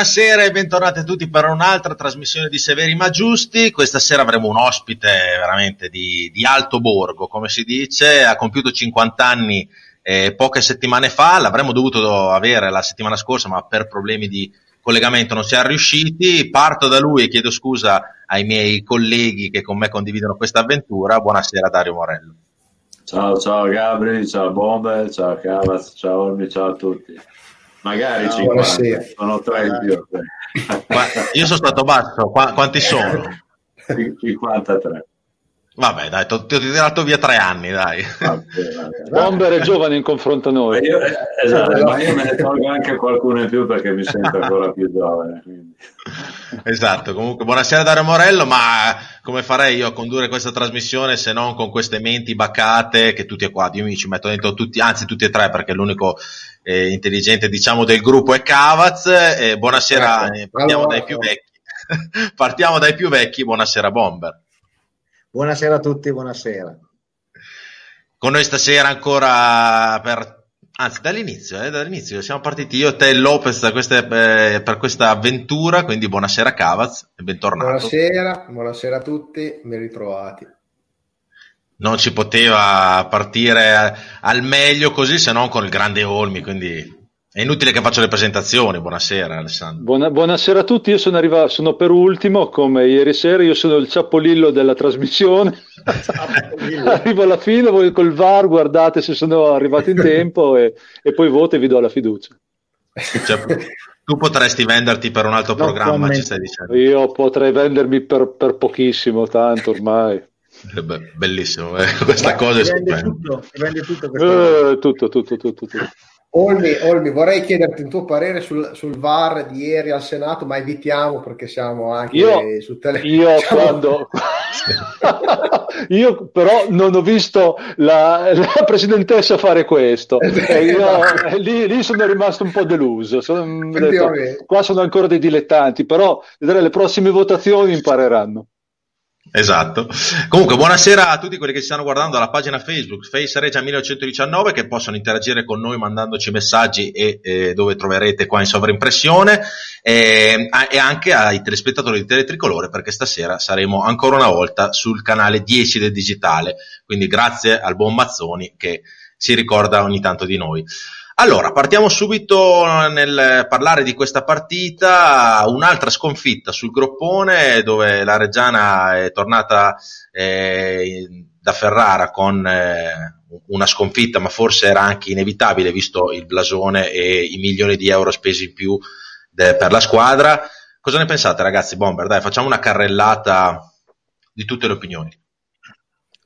Buonasera e bentornati a tutti per un'altra trasmissione di Severi ma Giusti. Questa sera avremo un ospite veramente di, di alto borgo, come si dice, ha compiuto 50 anni eh, poche settimane fa, l'avremmo dovuto avere la settimana scorsa, ma per problemi di collegamento non siamo riusciti. Parto da lui e chiedo scusa ai miei colleghi che con me condividono questa avventura. Buonasera Dario Morello. Ciao, ciao Gabri, ciao Bomber, ciao Cavaz, ciao Olmi, ciao a tutti. Magari no, 50, buonasera. sono tre in più. io sono stato basso, Qu- quanti sono? 53. Vabbè, dai, ti ho tirato via tre anni, dai. Bomber è giovane in confronto a noi. Io, esatto, ma io me ne tolgo anche qualcuno in più perché mi sento ancora più giovane. Quindi. Esatto, comunque buonasera Dario Morello, ma come farei io a condurre questa trasmissione se non con queste menti baccate che tutti e qua, io mi ci metto dentro tutti, anzi tutti e tre perché l'unico eh, intelligente diciamo del gruppo è Cavaz. Eh, buonasera, ecco. partiamo allora, dai più vecchi. partiamo dai più vecchi, buonasera Bomber. Buonasera a tutti, buonasera. Con noi stasera ancora per anzi dall'inizio, eh, dall'inizio siamo partiti io, te e Lopez queste, eh, per questa avventura, quindi buonasera Cavaz e bentornato. Buonasera, buonasera a tutti, ben ritrovati. Non ci poteva partire al meglio così se non con il grande Olmi, quindi è inutile che faccio le presentazioni. Buonasera, Alessandro. Buona, buonasera a tutti. Io sono arrivato, sono per ultimo, come ieri sera. Io sono il ciapolillo della trasmissione. Arrivo alla fine, voi col VAR guardate se sono arrivato in tempo e, e poi voto e vi do la fiducia. Cioè, tu potresti venderti per un altro no, programma, ci stai dicendo? Io potrei vendermi per, per pochissimo, tanto ormai. Eh beh, bellissimo, eh. questa Ma cosa è stupenda. Tutto, tutto, eh, tutto, tutto, tutto, tutto. Olmi, Olmi, vorrei chiederti un tuo parere sul, sul, VAR di ieri al Senato, ma evitiamo perché siamo anche io, su telefono. Io, diciamo... quando... io però non ho visto la, la presidentessa fare questo. Eh, io, lì, lì, sono rimasto un po' deluso. Sono, detto, qua sono ancora dei dilettanti, però le prossime votazioni impareranno. Esatto. Comunque, buonasera a tutti quelli che ci stanno guardando alla pagina Facebook Face Regia 1919 che possono interagire con noi mandandoci messaggi e, e dove troverete qua in sovraimpressione e, e, anche ai telespettatori di Teletricolore perché stasera saremo ancora una volta sul canale 10 del digitale. Quindi grazie al buon Mazzoni che si ricorda ogni tanto di noi. Allora, partiamo subito nel parlare di questa partita, un'altra sconfitta sul groppone dove la Reggiana è tornata eh, da Ferrara con eh, una sconfitta, ma forse era anche inevitabile visto il blasone e i milioni di euro spesi in più de- per la squadra. Cosa ne pensate ragazzi Bomber? Dai, facciamo una carrellata di tutte le opinioni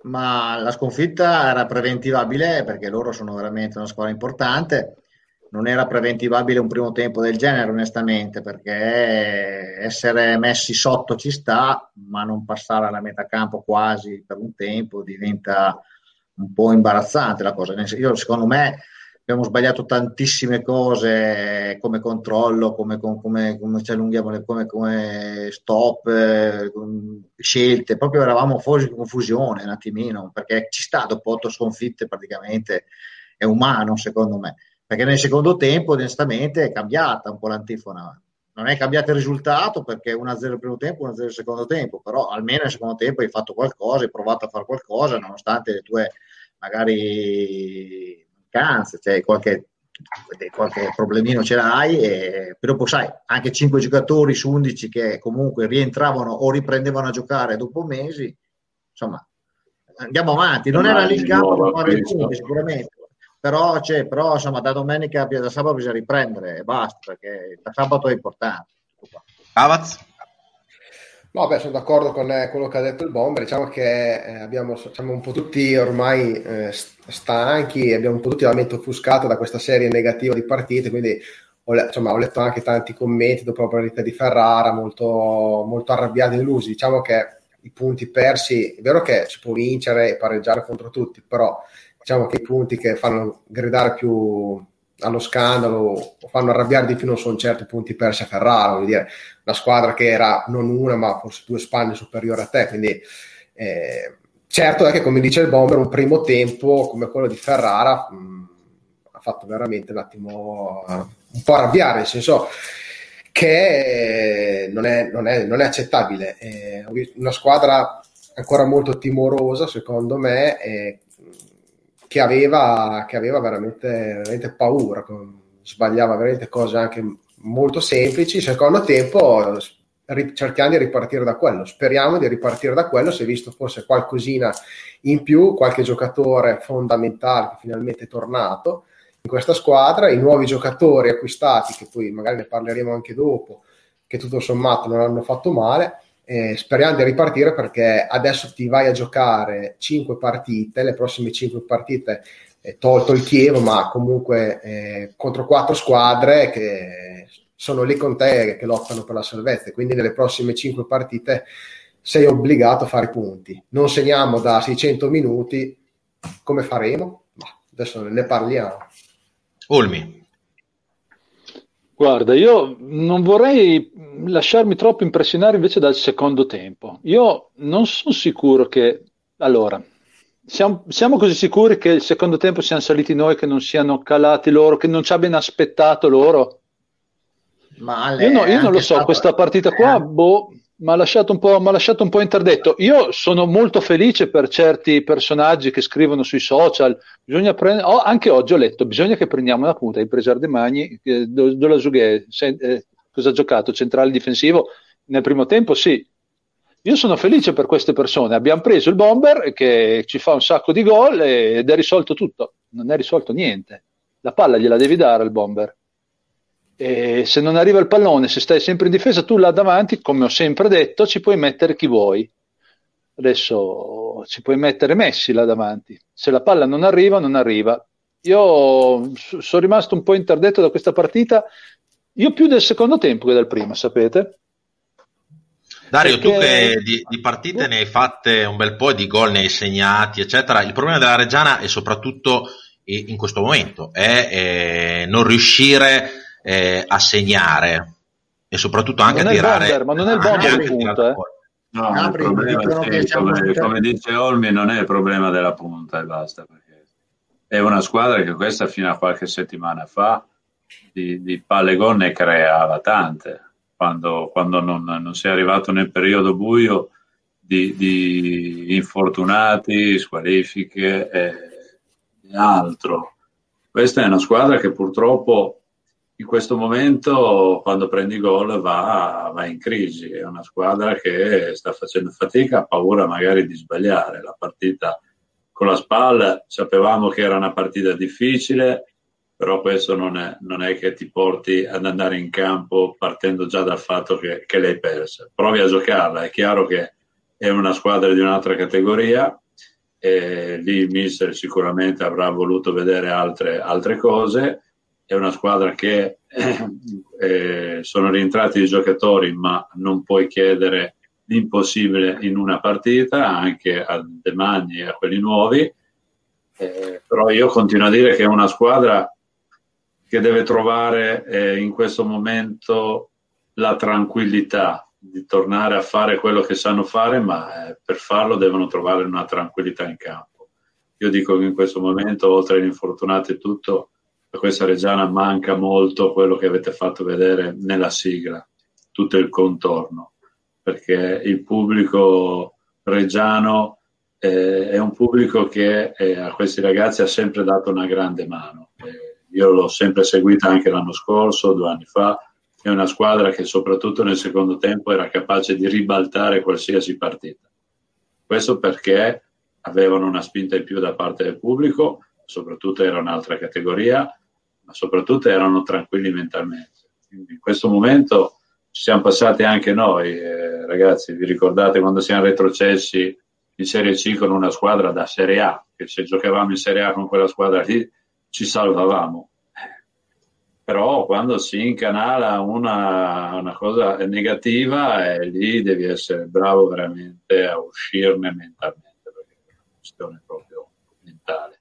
ma la sconfitta era preventivabile perché loro sono veramente una squadra importante. Non era preventivabile un primo tempo del genere, onestamente, perché essere messi sotto ci sta, ma non passare alla metà campo quasi per un tempo diventa un po' imbarazzante la cosa. Io, secondo me, abbiamo sbagliato tantissime cose come controllo, come, come, come ci allunghiamo, come, come stop, eh, scelte, proprio eravamo fuori di confusione un attimino, perché ci sta dopo otto sconfitte praticamente, è umano secondo me, perché nel secondo tempo onestamente è cambiata un po' l'antifona. Non è cambiato il risultato perché 1-0 il primo tempo, 1-0 il secondo tempo, però almeno nel secondo tempo hai fatto qualcosa, hai provato a fare qualcosa, nonostante le tue magari mancanze, cioè qualche, qualche problemino ce l'hai, e, però poi sai, anche 5 giocatori su 11 che comunque rientravano o riprendevano a giocare dopo mesi, insomma, andiamo avanti. Non era lì il campo per fare il punto, sicuramente, però, cioè, però insomma, da domenica, da sabato bisogna riprendere e basta, perché da sabato è importante. Avaz? No, beh, sono d'accordo con eh, quello che ha detto il Bomber. Diciamo che eh, abbiamo, siamo un po' tutti ormai eh, stanchi, abbiamo un po' tutti la mente da questa serie negativa di partite, quindi ho, insomma, ho letto anche tanti commenti dopo la partita di Ferrara, molto, molto arrabbiati e delusi. Diciamo che i punti persi, è vero che si può vincere e pareggiare contro tutti, però diciamo che i punti che fanno gridare più allo scandalo o fanno arrabbiare di più non sono certo punti persi a Ferrara, voglio dire, una squadra che era non una ma forse due spalle superiore a te, quindi eh, certo è che come dice il Bomber un primo tempo come quello di Ferrara mh, ha fatto veramente un attimo un po' arrabbiare, nel senso che non è, non è, non è accettabile. Eh, una squadra ancora molto timorosa, secondo me, eh, che, aveva, che aveva veramente, veramente paura, sbagliava veramente cose anche molto semplici. Secondo tempo cerchiamo di ripartire da quello. Speriamo di ripartire da quello. Si è visto forse qualcosina in più, qualche giocatore fondamentale che finalmente è tornato in questa squadra, i nuovi giocatori acquistati, che poi magari ne parleremo anche dopo, che tutto sommato non hanno fatto male. Eh, speriamo di ripartire perché adesso ti vai a giocare 5 partite, le prossime 5 partite tolto il Chievo, ma comunque eh, contro quattro squadre che sono lì con te che lottano per la salvezza. Quindi nelle prossime 5 partite sei obbligato a fare punti. Non segniamo da 600 minuti, come faremo? Ma adesso ne parliamo. Olmi. Guarda, io non vorrei lasciarmi troppo impressionare invece dal secondo tempo. Io non sono sicuro che... Allora, siamo, siamo, così sicuri che il secondo tempo siano saliti noi, che non siano calati loro, che non ci abbiano aspettato loro? Io, no, io non lo so, stato... questa partita qua, boh, mi ha lasciato, lasciato, un po' interdetto. Io sono molto felice per certi personaggi che scrivono sui social. Bisogna prendere, oh, anche oggi ho letto, bisogna che prendiamo la punta di Presar De Magni, eh, Dola Zughe, eh, cosa ha giocato? Centrale difensivo? Nel primo tempo sì. Io sono felice per queste persone. Abbiamo preso il bomber che ci fa un sacco di gol ed è risolto tutto. Non è risolto niente. La palla gliela devi dare al bomber e se non arriva il pallone, se stai sempre in difesa, tu là davanti, come ho sempre detto, ci puoi mettere chi vuoi. Adesso ci puoi mettere Messi là davanti. Se la palla non arriva, non arriva. Io sono rimasto un po' interdetto da questa partita, io più del secondo tempo che del primo, sapete? Dario, Perché... tu che di, di, partite ne hai fatte un bel po' e di gol ne hai segnati, eccetera. Il problema della Reggiana è soprattutto in questo momento è, è non riuscire eh, a segnare e soprattutto anche non a tirare. Bomber, ma non è il bomber il punto, eh. No, il problema, sì, come, come, dice Olmi, non è il problema della punta e basta, perché è una squadra che questa fino a qualche settimana fa di, di palle gol ne creava tante, quando, quando non, non si è arrivato nel periodo buio di, di infortunati, squalifiche e altro. Questa è una squadra che purtroppo in questo momento quando prendi gol va, va, in crisi, è una squadra che sta facendo fatica, ha paura magari di sbagliare la partita con la spalla, sapevamo che era una partita difficile, però questo non è, non è che ti porti ad andare in campo partendo già dal fatto che, che l'hai persa. Provi a giocarla, è chiaro che è una squadra di un'altra categoria, e lì il mister sicuramente avrà voluto vedere altre, altre cose è una squadra che eh, sono rientrati i giocatori, ma non puoi chiedere l'impossibile in una partita, anche a De Magni e a quelli nuovi. Eh, però io continuo a dire che è una squadra che deve trovare eh, in questo momento la tranquillità di tornare a fare quello che sanno fare, ma eh, per farlo devono trovare una tranquillità in campo. Io dico che in questo momento, oltre agli infortunati e tutto, a questa Reggiana manca molto quello che avete fatto vedere nella sigla, tutto il contorno, perché il pubblico reggiano eh, è un pubblico che eh, a questi ragazzi ha sempre dato una grande mano. Io l'ho sempre seguita anche l'anno scorso, due anni fa, è una squadra che soprattutto nel secondo tempo era capace di ribaltare qualsiasi partita. Questo perché avevano una spinta in più da parte del pubblico, soprattutto era un'altra categoria, ma soprattutto erano tranquilli mentalmente. Quindi in questo momento ci siamo passati anche noi, eh, ragazzi, vi ricordate quando siamo retrocessi in Serie C con una squadra da Serie A, che se giocavamo in Serie A con quella squadra lì ci salvavamo. Però quando si incanala una, una cosa negativa, eh, lì devi essere bravo veramente a uscirne mentalmente, perché è una questione proprio mentale.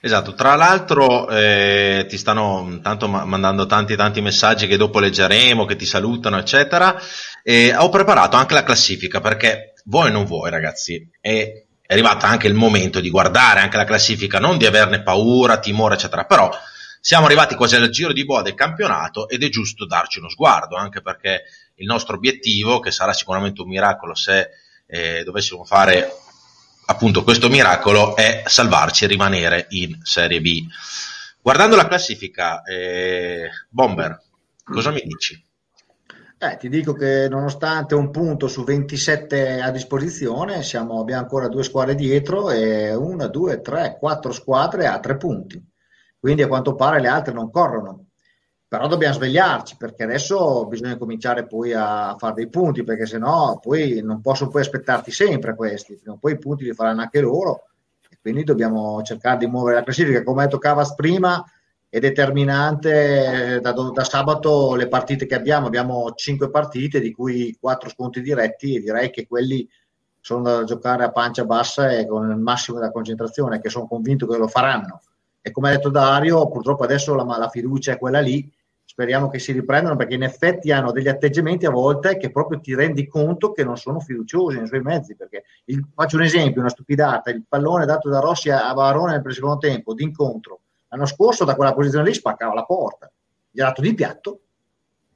Esatto, tra l'altro eh, ti stanno tanto mandando tanti tanti messaggi che dopo leggeremo, che ti salutano, eccetera. E ho preparato anche la classifica perché voi non vuoi, ragazzi, è, è arrivato anche il momento di guardare anche la classifica, non di averne paura, timore, eccetera, però siamo arrivati quasi al giro di boa del campionato ed è giusto darci uno sguardo, anche perché il nostro obiettivo, che sarà sicuramente un miracolo se eh, dovessimo fare appunto questo miracolo, è salvarci e rimanere in Serie B. Guardando la classifica, eh, Bomber, cosa mi dici? Eh, ti dico che nonostante un punto su 27 a disposizione, siamo, abbiamo ancora due squadre dietro e una, due, tre, quattro squadre a tre punti. Quindi a quanto pare le altre non corrono. Però dobbiamo svegliarci perché adesso bisogna cominciare poi a fare dei punti perché sennò poi non possono poi aspettarti sempre questi. Prima o poi i punti li faranno anche loro e quindi dobbiamo cercare di muovere la classifica. Come Cavas prima, è determinante eh, da, da, sabato le partite che abbiamo. Abbiamo cinque partite, di cui quattro scontri diretti, e direi che quelli sono da giocare a pancia bassa e con il massimo della concentrazione, che sono convinto che lo faranno. E come ha detto Dario, purtroppo adesso la, la fiducia è quella lì. Speriamo che si riprendano perché in effetti hanno degli atteggiamenti a volte che proprio ti rendi conto che non sono fiduciosi nei suoi mezzi. Perché il, faccio un esempio, una stupidata: il pallone dato da Rossi a Varone nel secondo tempo d'incontro L'anno scorso da quella posizione lì spaccava la porta, gli ha dato di piatto,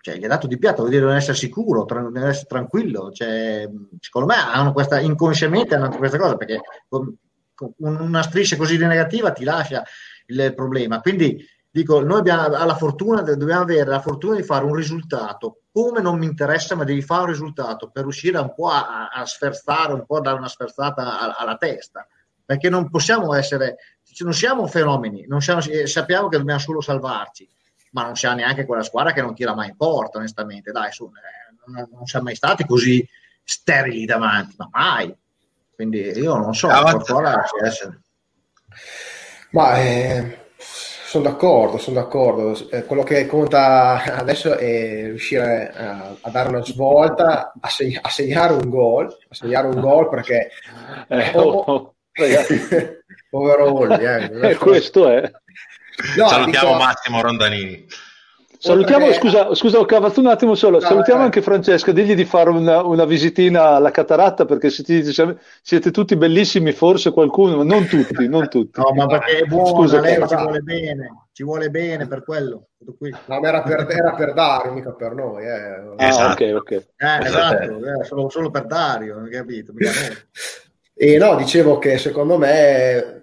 cioè gli ha dato di piatto, vuol dire non essere sicuro, non essere tranquillo, cioè, secondo me hanno questa, inconsciamente hanno questa cosa, perché con, con una striscia così negativa ti lascia il problema, quindi dico, noi abbiamo fortuna, dobbiamo avere la fortuna di fare un risultato, come non mi interessa, ma devi fare un risultato per riuscire un po' a, a sferzare, un po' a dare una sferzata alla, alla testa, perché non possiamo essere non siamo fenomeni, siamo, eh, sappiamo che dobbiamo solo salvarci, ma non siamo neanche quella squadra che non tira mai in porta, onestamente. Dai, su, eh, non, non, siamo mai stati così sterili davanti, ma mai. Quindi io non so, qualcosa ci essere. Ma eh, sono d'accordo, sono d'accordo. Eh, quello che conta adesso è riuscire a, a dare una svolta, a, seg- a, segnare un gol, a segnare un gol perché eh, oh, oh, povero Olli. Eh, eh questo è. No, Salutiamo dico... Massimo Rondanini. Salutiamo, perché... scusa, scusa Cavazzo un attimo solo, no, salutiamo eh. anche Francesca, digli di fare una, una, visitina alla cataratta perché se ti dice, siete tutti bellissimi, forse qualcuno, ma non tutti, non tutti. No, ma perché è buono, scusa, lei ci vuole bene, ci vuole bene per quello. No, ma era per, era per Dario, mica per noi. Eh. Ah, esatto. ok, ok. Eh, esatto, eh, solo, solo, per Dario, non capito? E no, dicevo che secondo me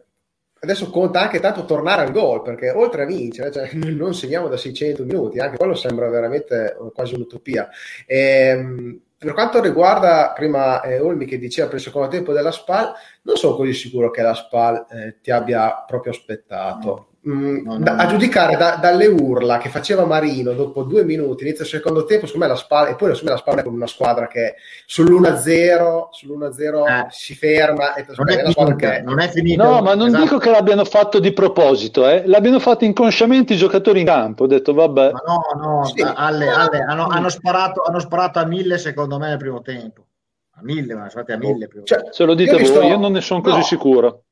adesso conta anche tanto tornare al gol, perché oltre a vincere, cioè, non segniamo da 600 minuti, anche quello sembra veramente quasi un'utopia. E, ehm, per quanto riguarda prima eh, Olmi che diceva per il secondo tempo della SPAL, non sono così sicuro che la SPAL eh, ti abbia proprio aspettato. Mm, no, no, da, a giudicare da, dalle urla che faceva Marino dopo due minuti, inizio secondo tempo, secondo me la spalla, e poi secondo me la spalla con una squadra che sull'1-0, sull'1-0 eh. si ferma e non è, finita, che... non è finito. No, ma non esatto. dico che l'abbiano fatto di proposito, eh. l'abbiano fatto inconsciamente i giocatori in campo. Ho detto, vabbè. Ma no, no, sì. alle, alle, hanno, hanno, sparato, hanno sparato a mille secondo me nel primo tempo. A mille, ma sono stati a mille. Prima cioè, se lo dite voi, visto... io non ne sono così no. sicuro.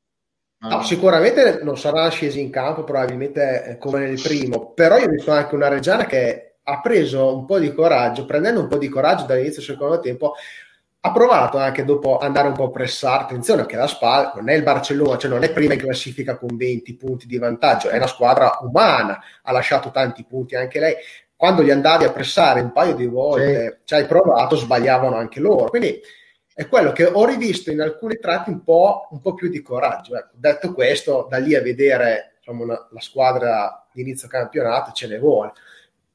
No, sicuramente non sarà scesi in campo probabilmente eh, come nel primo, però io ho visto anche una Reggiana che ha preso un po' di coraggio, prendendo un po' di coraggio dall'inizio del secondo tempo, ha provato anche dopo andare un po' a pressare, attenzione che la SPAL non è il Barcellona, cioè non è prima in classifica con 20 punti di vantaggio, è una squadra umana, ha lasciato tanti punti anche lei, quando gli andavi a pressare un paio di volte, sì. ci hai provato, sbagliavano anche loro, quindi è quello che ho rivisto in alcuni tratti un po', un po più di coraggio. Ecco, detto questo, da lì a vedere insomma, una, la squadra di inizio campionato ce ne vuole,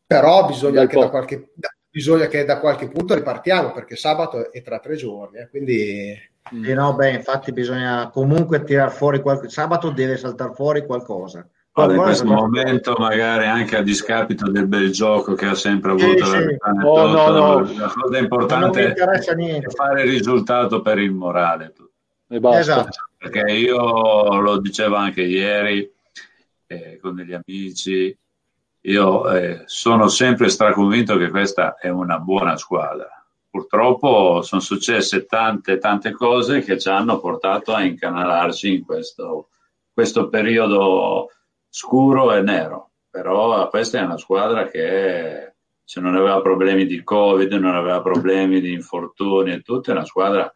però bisogna che, qualche, bisogna che, da qualche, punto ripartiamo perché sabato è tra tre giorni, eh, quindi... Eh no, beh, infatti bisogna comunque tirare fuori qualcosa, sabato deve saltare fuori qualcosa. Allora, in questo momento magari anche a discapito del bel gioco che ha sempre avuto sì, la, sì. Oh, no, no. la cosa importante è fare il risultato per il morale e basta. Esatto. perché io lo dicevo anche ieri eh, con degli amici io eh, sono sempre straconvinto che questa è una buona squadra purtroppo sono successe tante tante cose che ci hanno portato a incanalarci in questo, questo periodo scuro e nero, però questa è una squadra che se non aveva problemi di Covid, non aveva problemi di infortuni e tutto, è una squadra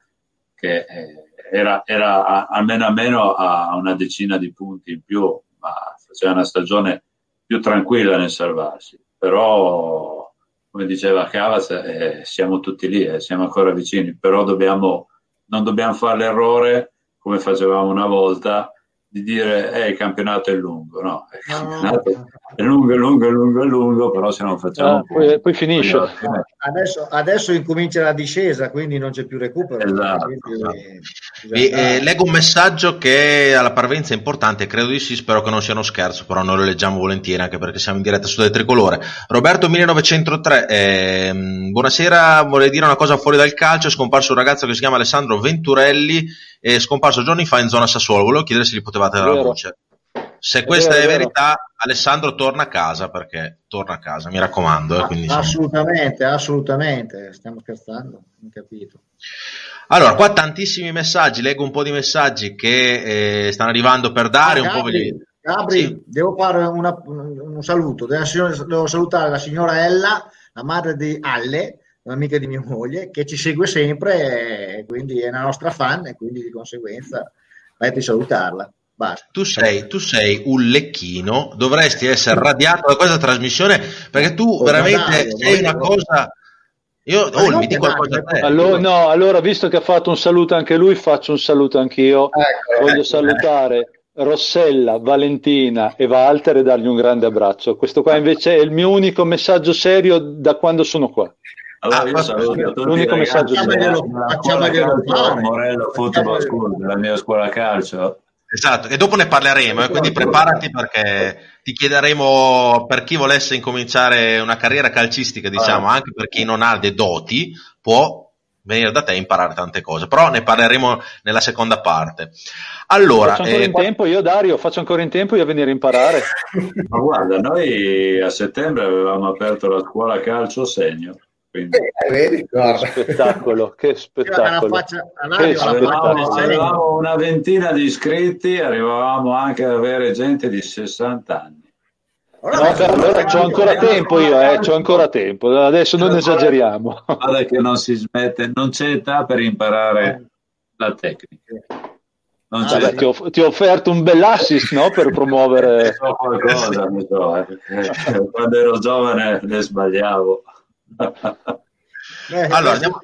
che eh, era, era a, almeno a meno a una decina di punti in più, ma faceva una stagione più tranquilla nel salvarsi. Però, come diceva Cavaz, eh, siamo tutti lì, eh, siamo ancora vicini, però dobbiamo, non dobbiamo fare l'errore come facevamo una volta di dire eh, il campionato è lungo, no, il campionato è lungo, è lungo, è lungo, è lungo, però se non facciamo... Ah, poi, poi, finisce. Adesso, adesso, incomincia la discesa, quindi non c'è più recupero. Esatto, quindi, esatto. E, eh, leggo un messaggio che alla parvenza è importante, credo di sì, spero che non sia uno scherzo, però noi lo leggiamo volentieri anche perché siamo in diretta su del tricolore. Roberto 1903, eh, buonasera, vorrei dire una cosa fuori dal calcio, è scomparso un ragazzo che si chiama Alessandro Venturelli, è scomparso giorni fa in zona Sassuolo, volevo chiedere se gli potevate dare la voce. Se questa è, vero, è verità, Alessandro torna a casa perché torna a casa, mi raccomando. Eh, quindi, assolutamente, insomma... assolutamente, stiamo scherzando, non capito. Allora, qua tantissimi messaggi, leggo un po' di messaggi che eh, stanno arrivando per dare ah, un Gabri, po'. Gabri, sì. devo fare una, un saluto, devo salutare la signora Ella, la madre di Alle, un'amica di mia moglie, che ci segue sempre, e quindi è una nostra fan e quindi di conseguenza vai a salutarla. Tu sei, tu sei, un lecchino, dovresti essere radiato da questa trasmissione perché tu oh, veramente dai, sei una cosa. Io oh, mi dico qualcosa a te. Allora, no, allora, visto che ha fatto un saluto anche lui, faccio un saluto anch'io. Ecco, Voglio ecco, salutare ecco. Rossella, Valentina e Walter e dargli un grande abbraccio. Questo qua invece è il mio unico messaggio serio da quando sono qua. Allora ah, io saluto l'unico messaggio. Facciamoglielo fare. Morello Football School, della mia scuola calcio Esatto, e dopo ne parleremo, eh, quindi preparati perché ti chiederemo per chi volesse incominciare una carriera calcistica, diciamo, anche per chi non ha dei doti, può venire da te e imparare tante cose, però ne parleremo nella seconda parte. Allora, faccio ancora eh, in tempo io Dario, faccio ancora in tempo io a venire a imparare. Ma guarda, noi a settembre avevamo aperto la scuola calcio segno quindi... Eh, vedi, Che spettacolo, che spettacolo. Faccia, che spettacolo. Avevamo una ventina di iscritti, arrivavamo anche ad avere gente di 60 anni. No, allora c'ho ancora tempo io, eh, c'ho ancora tempo, adesso non esageriamo. Guarda che non si smette, non c'è età per imparare la tecnica. Ah, beh, ti, ho, ti, ho, offerto un bel assist no, per promuovere so qualcosa, so, eh. quando ero giovane ne sbagliavo. Eh, allora, andiamo...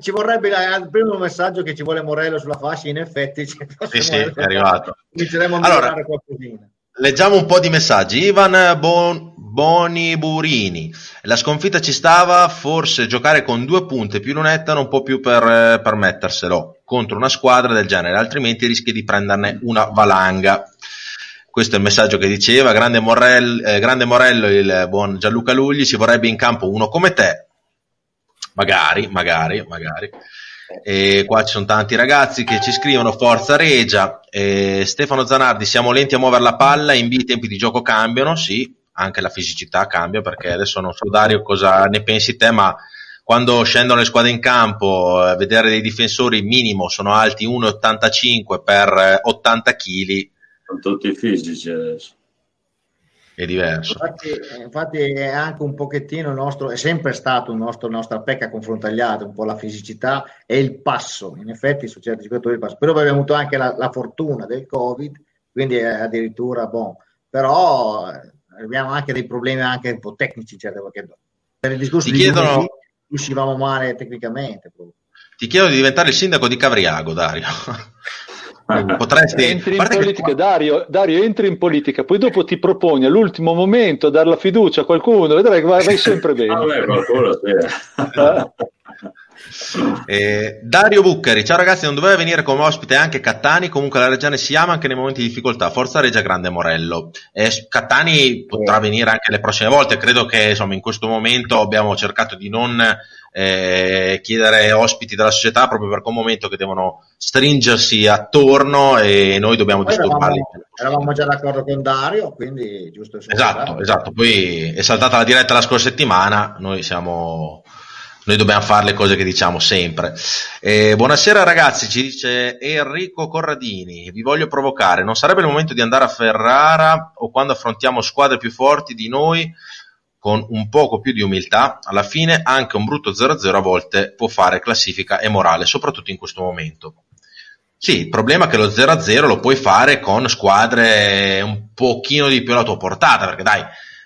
Ci vorrebbe il primo messaggio che ci vuole Morello sulla fascia, in effetti sì, sì, è arrivato. Inizieremo a allora, qualcosina. Leggiamo un po' di messaggi. Ivan bon, Boniburini. La sconfitta ci stava, forse giocare con due punte più lunetta non può più per, eh, permetterselo contro una squadra del genere, altrimenti rischi di prenderne una valanga. Questo è il messaggio che diceva, grande, Morel, eh, grande Morello, il buon Gianluca Lugli, ci vorrebbe in campo uno come te, magari, magari, magari. E qua ci sono tanti ragazzi che ci scrivono Forza Regia, e Stefano Zanardi, siamo lenti a muovere la palla, in B i tempi di gioco cambiano, sì, anche la fisicità cambia perché adesso non so Dario cosa ne pensi te, ma quando scendono le squadre in campo, eh, vedere dei difensori minimo sono alti 1,85 per 80 kg, sono tutti fisici adesso. È diverso. Infatti, infatti, è anche un pochettino il nostro, è sempre stato un nostro, nostra pecca confrontagliata, un po' la fisicità e il passo. In effetti su certi giocatori il passo. Però abbiamo avuto anche la, la fortuna del Covid, quindi è addirittura buono. Però eh, abbiamo anche dei problemi anche un po' tecnici, certe volte. Per il discorso Ti di chiedono... uscivamo male tecnicamente. Proprio. Ti chiedo di diventare il sindaco di Cavriago, Dario. Potresti... Entri in politica, che... Dario, Dario, entri in politica, poi dopo ti proponi all'ultimo momento dare la fiducia a qualcuno, vedrai che vai, vai sempre bene. Vabbè, qualcuno, eh, Dario Buccheri, ciao ragazzi, non doveva venire come ospite anche Cattani, comunque la Reggiana si ama anche nei momenti di difficoltà, forza Reggia Grande Morello. Eh, Cattani potrà venire anche le prossime volte, credo che insomma in questo momento abbiamo cercato di non eh, chiedere ospiti della società proprio è un momento che devono stringersi attorno e noi dobbiamo poi disturbarli. Eravamo, eravamo, già d'accordo con Dario, quindi giusto. Esatto, esatto. Poi è saltata la diretta la scorsa settimana, noi siamo noi dobbiamo fare le cose che diciamo sempre. Eh, buonasera ragazzi, ci dice Enrico Corradini, vi voglio provocare, non sarebbe il momento di andare a Ferrara o quando affrontiamo squadre più forti di noi con un poco più di umiltà, alla fine anche un brutto 0-0 a volte può fare classifica e morale, soprattutto in questo momento. Sì, il problema è che lo 0-0 lo puoi fare con squadre un pochino di più alla tua portata, perché dai,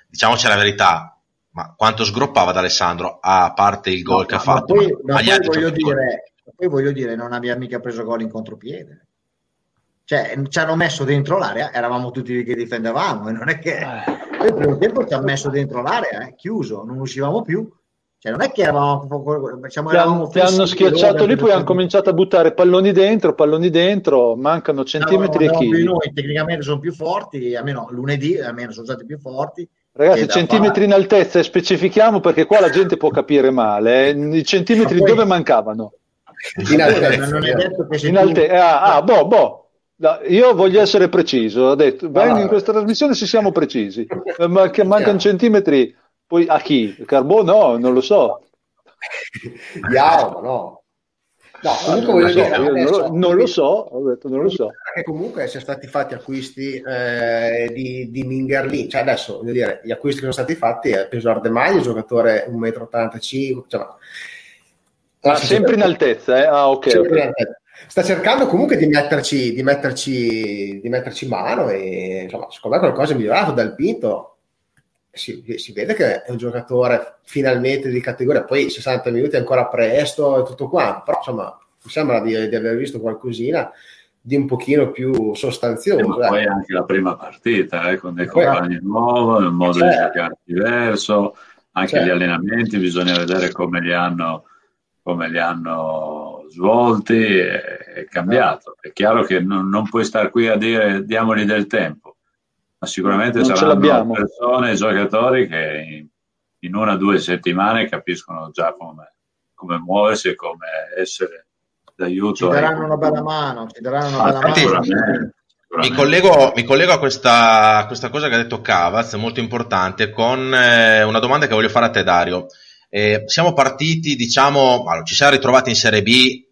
diciamoci la verità, ma quanto sgroppava da Alessandro a parte il gol no, che ha fatto? Ma poi, ma poi voglio, dire, poi voglio dire, non abbiamo mica preso gol in contropiede. Cioè, ci hanno messo dentro l'area, eravamo tutti lì che difendevamo e non è che... Eh. Poi il primo tempo ci hanno messo dentro l'area, eh, chiuso, non uscivamo più. Cioè, non è che eravamo... Diciamo, ti, hanno, ti hanno schiacciato lì, poi hanno cominciato a buttare palloni dentro, palloni dentro, mancano centimetri no, no, e chili. Noi tecnicamente sono più forti, almeno lunedì almeno sono stati più forti. Ragazzi, centimetri in altezza, specifichiamo perché qua la gente può capire male. Eh. I centimetri poi... dove mancavano? In altezza, non è detto che in alte... ah, ah, boh, boh. No, io voglio essere preciso, ho detto, ah, in questa trasmissione se siamo precisi, ma che mancano centimetri, poi a chi? Carbone no, non lo so. Chiaro, no. No, ah, comunque voglio dire, so, adesso, non, non, lo so, ho detto non lo so. Che comunque siano stati fatti acquisti eh, di, di Mingerlin, cioè adesso voglio dire, gli acquisti che sono stati fatti, è peso Ardemaglia, giocatore 1,85 m, cioè, ma sempre in altezza, eh? Ah, ok. okay. Sta cercando comunque di metterci, di metterci, di metterci mano e insomma, secondo me qualcosa è migliorato dal Pinto. Si, si, vede che è un giocatore finalmente di categoria, poi 60 minuti è ancora presto e tutto quanto, però insomma mi sembra di, di aver visto qualcosina di un pochino più sostanzioso. Eh, ma poi anche la prima partita, eh, con dei compagni nuovi, un modo certo. di giocare diverso, anche certo. gli allenamenti bisogna vedere come li hanno come li hanno svolti è, cambiato. È chiaro che non, non, puoi stare qui a dire diamogli del tempo, ma sicuramente non saranno persone, giocatori che in, in, una o due settimane capiscono già come, come muoversi e come essere d'aiuto. Ci daranno una bella mano, ci daranno una bella mano. Mi collego, mi collego, a questa, questa, cosa che ha detto Cavaz, molto importante, con eh, una domanda che voglio fare a te Dario. Eh, siamo partiti, diciamo, allora, ci siamo ritrovati in Serie B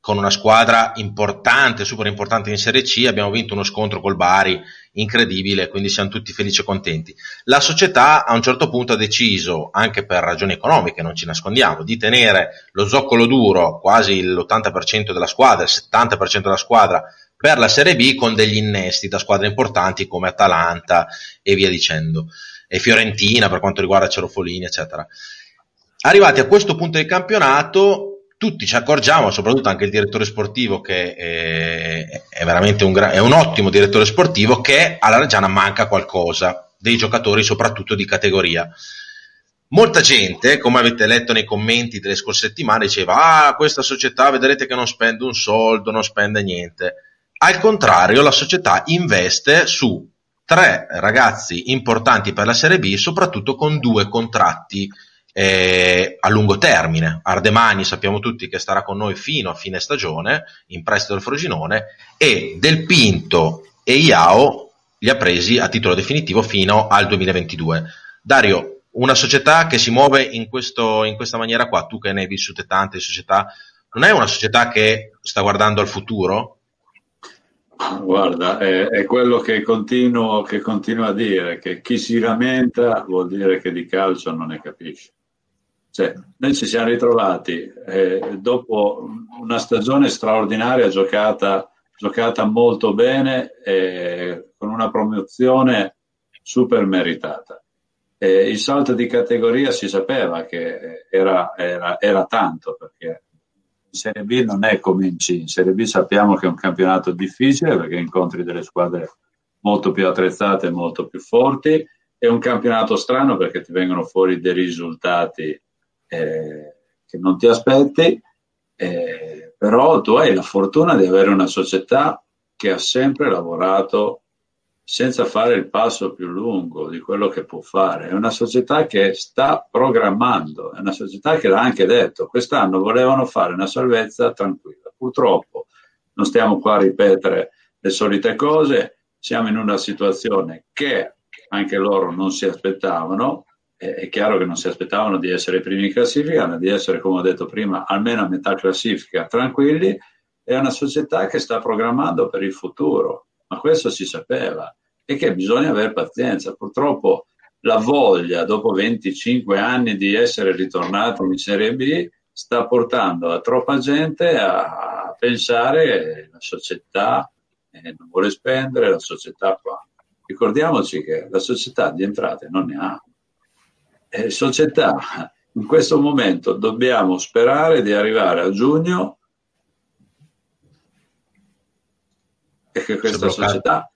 con una squadra importante, super importante in Serie C, abbiamo vinto uno scontro col Bari incredibile, quindi siamo tutti felici e contenti. La società a un certo punto ha deciso, anche per ragioni economiche, non ci nascondiamo, di tenere lo zoccolo duro, quasi l'80% della squadra, il 70% della squadra per la Serie B con degli innesti da squadre importanti come Atalanta e via dicendo e Fiorentina per quanto riguarda Cerofolini, eccetera. Arrivati a questo punto del campionato, tutti ci accorgiamo, soprattutto anche il direttore sportivo, che è, è veramente un, è un ottimo direttore sportivo, che alla Reggiana manca qualcosa, dei giocatori soprattutto di categoria. Molta gente, come avete letto nei commenti delle scorse settimane, diceva: Ah, questa società vedrete che non spende un soldo, non spende niente. Al contrario, la società investe su tre ragazzi importanti per la Serie B, soprattutto con due contratti eh, a lungo termine. Ardemani sappiamo tutti che starà con noi fino a fine stagione, in prestito del Frosinone, e Del Pinto e Iao li ha presi a titolo definitivo fino al 2022. Dario, una società che si muove in, questo, in questa maniera qua, tu che ne hai vissute tante società, non è una società che sta guardando al futuro? Guarda, è, è quello che continuo, che continuo, a dire, che chi si lamenta vuol dire che di calcio non ne capisce. Cioè, noi ci siamo ritrovati eh, dopo una stagione straordinaria giocata, giocata molto bene eh, con una promozione super meritata. Eh, il salto di categoria si sapeva che era, era, era tanto perché in Serie B non è come in C, in Serie B sappiamo che è un campionato difficile perché incontri delle squadre molto più attrezzate molto più forti, è un campionato strano perché ti vengono fuori dei risultati eh, che non ti aspetti, eh, però tu hai la fortuna di avere una società che ha sempre lavorato senza fare il passo più lungo di quello che può fare. È una società che sta programmando, è una società che l'ha anche detto, quest'anno volevano fare una salvezza tranquilla. Purtroppo non stiamo qua a ripetere le solite cose, siamo in una situazione che anche loro non si aspettavano, è chiaro che non si aspettavano di essere primi in classifica, ma di essere, come ho detto prima, almeno a metà classifica, tranquilli, è una società che sta programmando per il futuro, ma questo si sapeva e che bisogna avere pazienza. Purtroppo la voglia, dopo 25 anni di essere ritornato in Serie B, sta portando a troppa gente a pensare che la società eh, non vuole spendere, la società qua. ricordiamoci che la società di entrate non ne ha. E società, in questo momento dobbiamo sperare di arrivare a giugno e che questa società,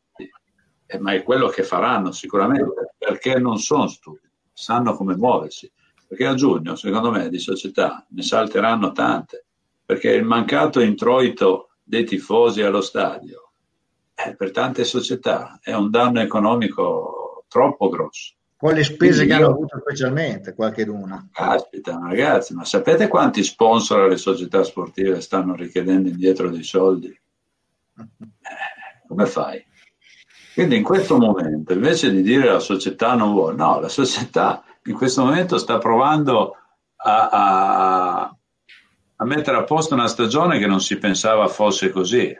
eh, ma è quello che faranno sicuramente, perché non sono stupidi, sanno come muoversi. Perché a giugno, secondo me, di società ne salteranno tante, perché il mancato introito dei tifosi allo stadio eh, per tante società è un danno economico troppo grosso. Con le spese Quindi che io... hanno avuto specialmente, qualche d'una. Caspita, ragazzi, ma sapete quanti sponsor alle società sportive stanno richiedendo indietro dei soldi? Eh, come fai? Quindi in questo momento, invece di dire la società non vuole, no, la società in questo momento sta provando a, a, a mettere a posto una stagione che non si pensava fosse così.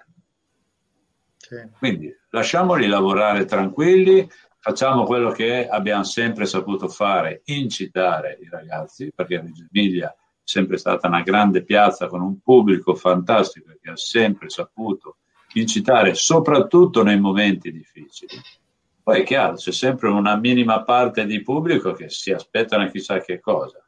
Sì. Quindi lasciamoli lavorare tranquilli, facciamo quello che abbiamo sempre saputo fare, incitare i ragazzi, perché Reggio Emilia è sempre stata una grande piazza con un pubblico fantastico che ha sempre saputo incitare, soprattutto nei momenti difficili. Poi è chiaro, c'è sempre una minima parte di pubblico che si aspettano chissà che cosa.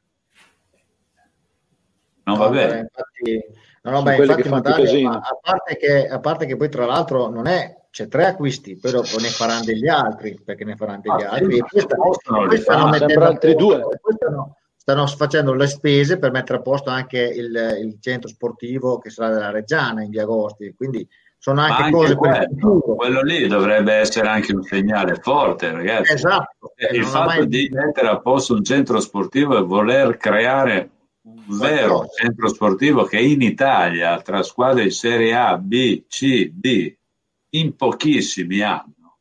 Non va bene. Infatti, no, no, beh, infatti Dario, a, parte che, a parte che poi tra l'altro non è c'è tre acquisti, poi dopo ne faranno degli altri, perché ne faranno degli ah, altri. Sì, e poi stanno, poi stanno mettendo altri due. Stanno, stanno, facendo le spese per mettere a posto anche il, il, centro sportivo che sarà della Reggiana in via Agosti. Quindi sono anche, anche cose quello, quello lì dovrebbe essere anche un segnale forte ragazzi. Esatto. Il fatto mai... di mettere a posto un centro sportivo e voler creare un vero centro sportivo che in Italia tra squadre di Serie A, B, C, D in pochissimi hanno.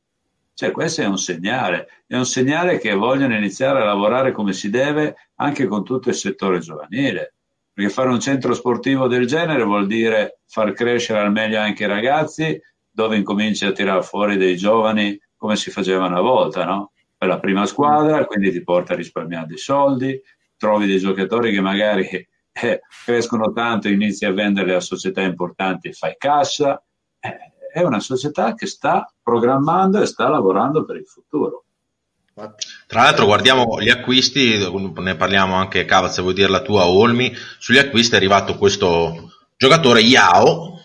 Cioè questo è un segnale. È un segnale che vogliono iniziare a lavorare come si deve anche con tutto il settore giovanile perché fare un centro sportivo del genere vuol dire far crescere al meglio anche i ragazzi, dove incominci a tirare fuori dei giovani come si faceva una volta, no? Per la prima squadra, quindi ti porta a risparmiare dei soldi, trovi dei giocatori che magari eh, crescono tanto, inizi a venderli a società importanti fai cassa. Eh, è una società che sta programmando e sta lavorando per il futuro. Tra l'altro guardiamo gli acquisti, ne parliamo anche Cava se vuoi dire la tua Olmi, sugli acquisti è arrivato questo giocatore Yao,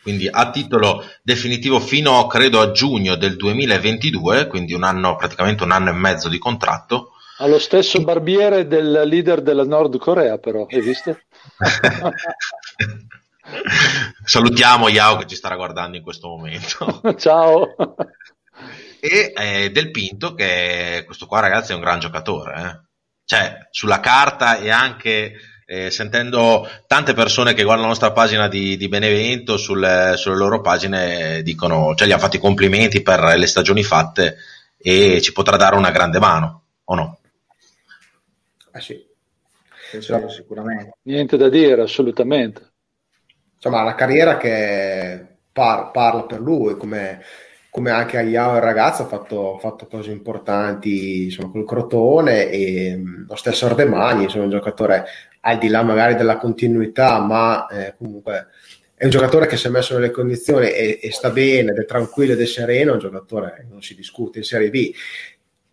quindi a titolo definitivo fino credo a giugno del 2022, quindi un anno, praticamente un anno e mezzo di contratto. Ha lo stesso barbiere del leader della Nord Corea però, hai visto? Salutiamo Yao che ci starà guardando in questo momento. Ciao e eh, Del Pinto che questo qua ragazzi è un gran giocatore eh. cioè sulla carta e anche eh, sentendo tante persone che guardano la nostra pagina di, di Benevento sul, sulle loro pagine dicono cioè gli hanno fatto i complimenti per le stagioni fatte e ci potrà dare una grande mano o no? Eh sì, sì sicuramente niente da dire assolutamente insomma la carriera che par- parla per lui come come anche Agliao il ragazzo ha fatto, fatto, cose importanti insomma, col Crotone e mh, lo stesso Ardemagni, insomma, un giocatore al di là magari della continuità, ma eh, comunque è un giocatore che si è messo nelle condizioni e, e, sta bene, ed è tranquillo ed è sereno, un giocatore non si discute in Serie B.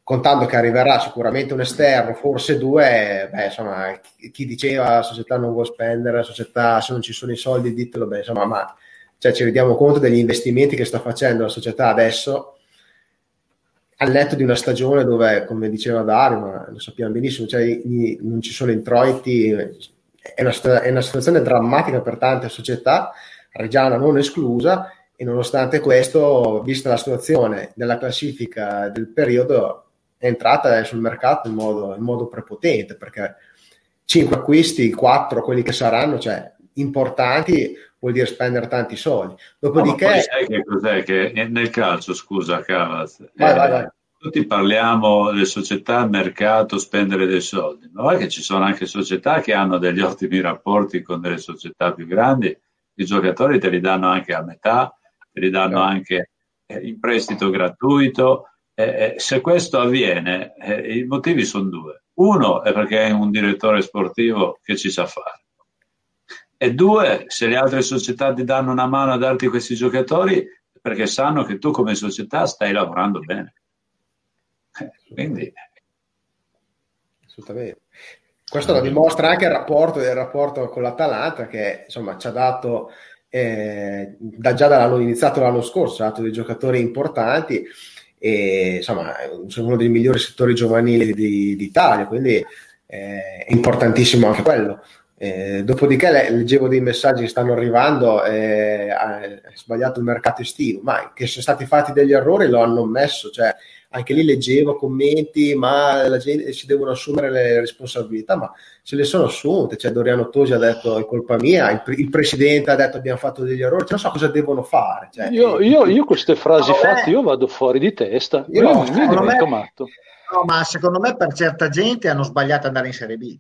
Contando che arriverà sicuramente un esterno, forse due, beh, insomma, chi diceva la società non vuole spendere, la società se non ci sono i soldi ditelo, beh, insomma, ma cioè ci rendiamo conto degli investimenti che sta facendo la società adesso al netto di una stagione dove, come diceva Dario, ma lo sappiamo benissimo, cioè, non ci sono introiti, è una, è una, situazione drammatica per tante società, Reggiana non esclusa, e nonostante questo, vista la situazione della classifica del periodo, è entrata sul mercato in modo, in modo prepotente, perché 5 acquisti, 4 quelli che saranno, cioè importanti, vuol dire spendere tanti soldi. Dopodiché... No, sai che cos'è? Che nel calcio, scusa Cavaz, vai, eh, vai, vai. tutti parliamo delle società, mercato, spendere dei soldi, ma è che ci sono anche società che hanno degli ottimi rapporti con delle società più grandi, i giocatori te li danno anche a metà, te li danno no. anche eh, in prestito gratuito. Eh, se questo avviene, eh, i motivi sono due. Uno è perché è un direttore sportivo che ci sa fare e due, se le altre società ti danno una mano a darti questi giocatori, perché sanno che tu come società stai lavorando bene. Quindi... Assolutamente. Questo lo dimostra anche il rapporto, il rapporto con l'Atalanta che insomma ci ha dato eh, da, già dall'anno iniziato l'anno scorso, ha dato dei giocatori importanti e insomma sono uno dei migliori settori giovanili di, d'Italia, quindi eh, è importantissimo anche quello. Eh, dopodiché leggevo dei messaggi che stanno arrivando, eh, ha sbagliato il mercato estivo, ma che sono stati fatti degli errori lo hanno ammesso, cioè anche lì leggevo commenti, ma la gente si devono assumere le responsabilità, ma se le sono assunte, cioè Doriano Tosi ha detto è colpa mia, il, il presidente ha detto abbiamo fatto degli errori, cioè, non so cosa devono fare. Cioè, io, io, io, queste frasi fatte, io vado fuori di testa, io, io, io divento me, matto. No, ma secondo me per certa gente hanno sbagliato ad andare in Serie B.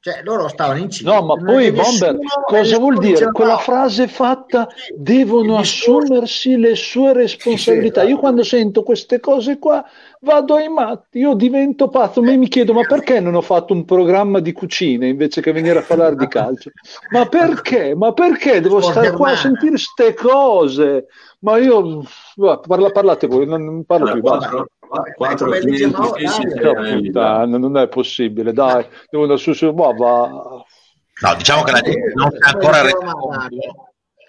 Cioè, loro stavano in Cina. No, ma poi Bomber, cosa vuol dire? Quella no. frase fatta, devono assumersi le sue responsabilità. Io quando sento queste cose qua vado ai matti, io divento pazzo, ma mi chiedo ma perché non ho fatto un programma di cucina invece che venire a parlare di calcio? Ma perché? Ma perché devo stare qua a sentire queste cose? Ma io, parla, parlate voi, non, non parlo più. Basta. Quattro puttana, non è possibile, dai, devono su su, va, va. No, diciamo che la gente non sta ancora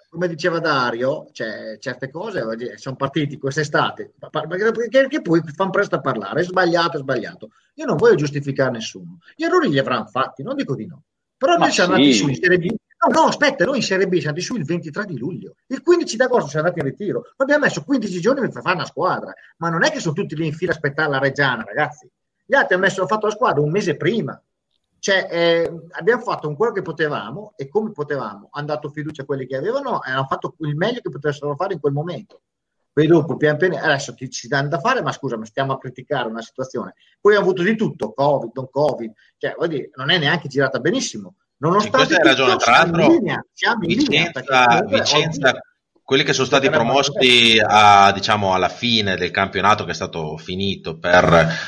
come diceva Dario, cioè, certe cose sono partiti quest'estate, perché, poi fanno presto a parlare, è sbagliato, è sbagliato. Io non voglio giustificare nessuno, gli errori li avranno fatti, non dico di no. Però noi siamo sì. andati su in Serie B, no, no, aspetta, noi in Serie B siamo andati su il 23 di luglio, il 15 d'agosto siamo andati in ritiro, abbiamo messo 15 giorni per fare una squadra, ma non è che sono tutti lì in fila a aspettare la Reggiana, ragazzi. Gli altri hanno, messo, hanno fatto la squadra un mese prima, cioè, eh, abbiamo fatto quello che potevamo e come potevamo, hanno dato fiducia a quelli che avevano e hanno fatto il meglio che potessero fare in quel momento. Poi dopo, pian piano, adesso ti, ci danno da fare, ma scusa, ma stiamo a criticare una situazione. Poi hanno avuto di tutto, Covid, non Covid, cioè, vuol dire, non è neanche girata benissimo. Nonostante questa hai ragione, tra l'altro, Vicenza, Vicenza quelli che sono stati promossi a, diciamo, alla fine del campionato che è stato finito per,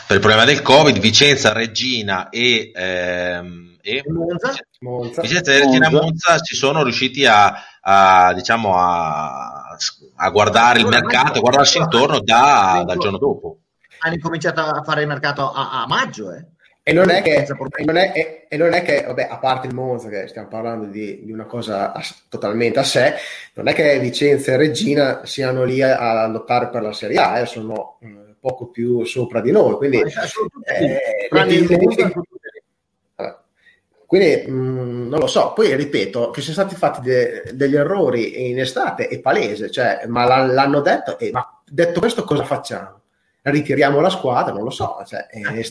per il problema del Covid, Vicenza, Regina e, ehm, e Monza. Monza. Vicenza e Regina Monza si sono riusciti a, a, diciamo, a, a guardare il mercato, a guardarsi intorno da, dal giorno dopo. Hanno incominciato a fare il mercato a, a maggio, eh? E non è che, e non è, e, e non è che vabbè, a parte il Monza, che stiamo parlando di, di una cosa a, totalmente a sé, non è che Vicenza e Regina siano lì a, a lottare per la Serie A, eh, sono eh, poco più sopra di noi. Quindi, eh, quindi mh, mm, non lo so. Poi ripeto che sono stati fatti de, degli errori in estate è palese, cioè, ma l'hanno detto, e, ma detto questo cosa facciamo? Ritiriamo la squadra, non lo so, cioè, eh,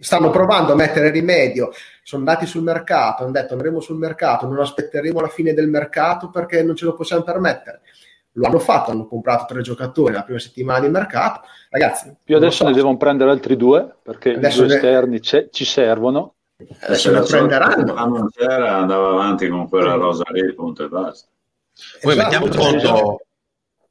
stanno provando a mettere rimedio, sono andati sul mercato, hanno detto andremo sul mercato, non aspetteremo la fine del mercato perché non ce lo possiamo permettere. Lo hanno fatto, hanno comprato tre giocatori la prima settimana di mercato. Ragazzi, più adesso so. ne devono prendere altri due perché adesso i due esterni ci servono. Adesso ne prenderanno. non c'era, andava avanti con quella rosa lì, punto e basta. Poi esatto, mettiamo conto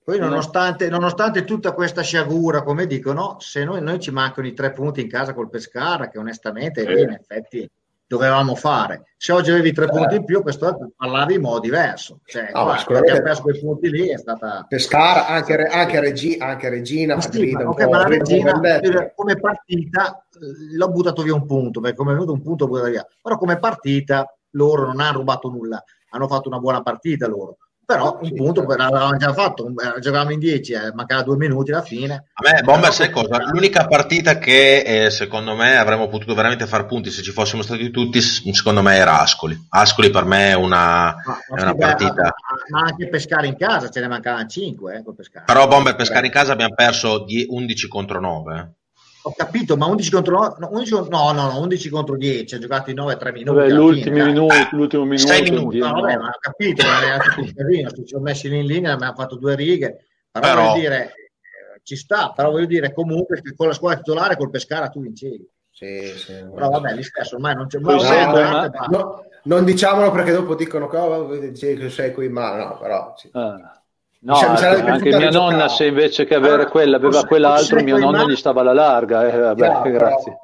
poi nonostante, nonostante, tutta questa sciagura, come dicono, se noi, noi, ci mancano i tre punti in casa col Pescara, che onestamente eh. in effetti dovevamo fare. Se oggi avevi tre eh. punti in più, questo parlavi in modo diverso. Cioè, no, qua, sicuramente perso quei punti lì è stata... Pescara, anche, anche, Regi, anche Regina, sì, ma, okay, ma la Regina come partita eh, l'ho buttato via un punto, perché come è venuto un punto buttato via. Però come partita loro non hanno rubato nulla, hanno fatto una buona partita loro però un punto certo. l'avevamo già fatto, giocavamo in 10, eh, mancava due minuti alla fine. A me, Bomber, sai cosa? L'unica partita che eh, secondo me avremmo potuto veramente far punti se ci fossimo stati tutti, secondo me era Ascoli. Ascoli per me è una, ma, è una partita. Ma anche pescare in casa, ce ne mancavano 5. Eh, Però Bomber, pescare in casa abbiamo perso 11 contro 9. Ho capito, ma 11 contro 9, no, no, no, 11 contro 10, ha giocato in 9 3 minuti. Vabbè, l'ultimo minuto, l'ultimo minuto. 6 minuti, no, vabbè, ma ho capito, ma ci sono messi in linea, mi hanno fatto due righe, però, però... voglio dire, ci sta, però voglio dire, comunque con la squadra titolare col Pescara tu vincevi. Sì, sì, però vabbè, lì stesso ormai non c'è mai no, no, non diciamolo perché dopo dicono che, oh, che sei qui in mano, no, però sì. ah. No, ecco, anche mia nonna, se invece che avere ah, quella aveva quell'altro, mio nonno gli stava alla larga. Eh, vabbè, Chiaro, grazie.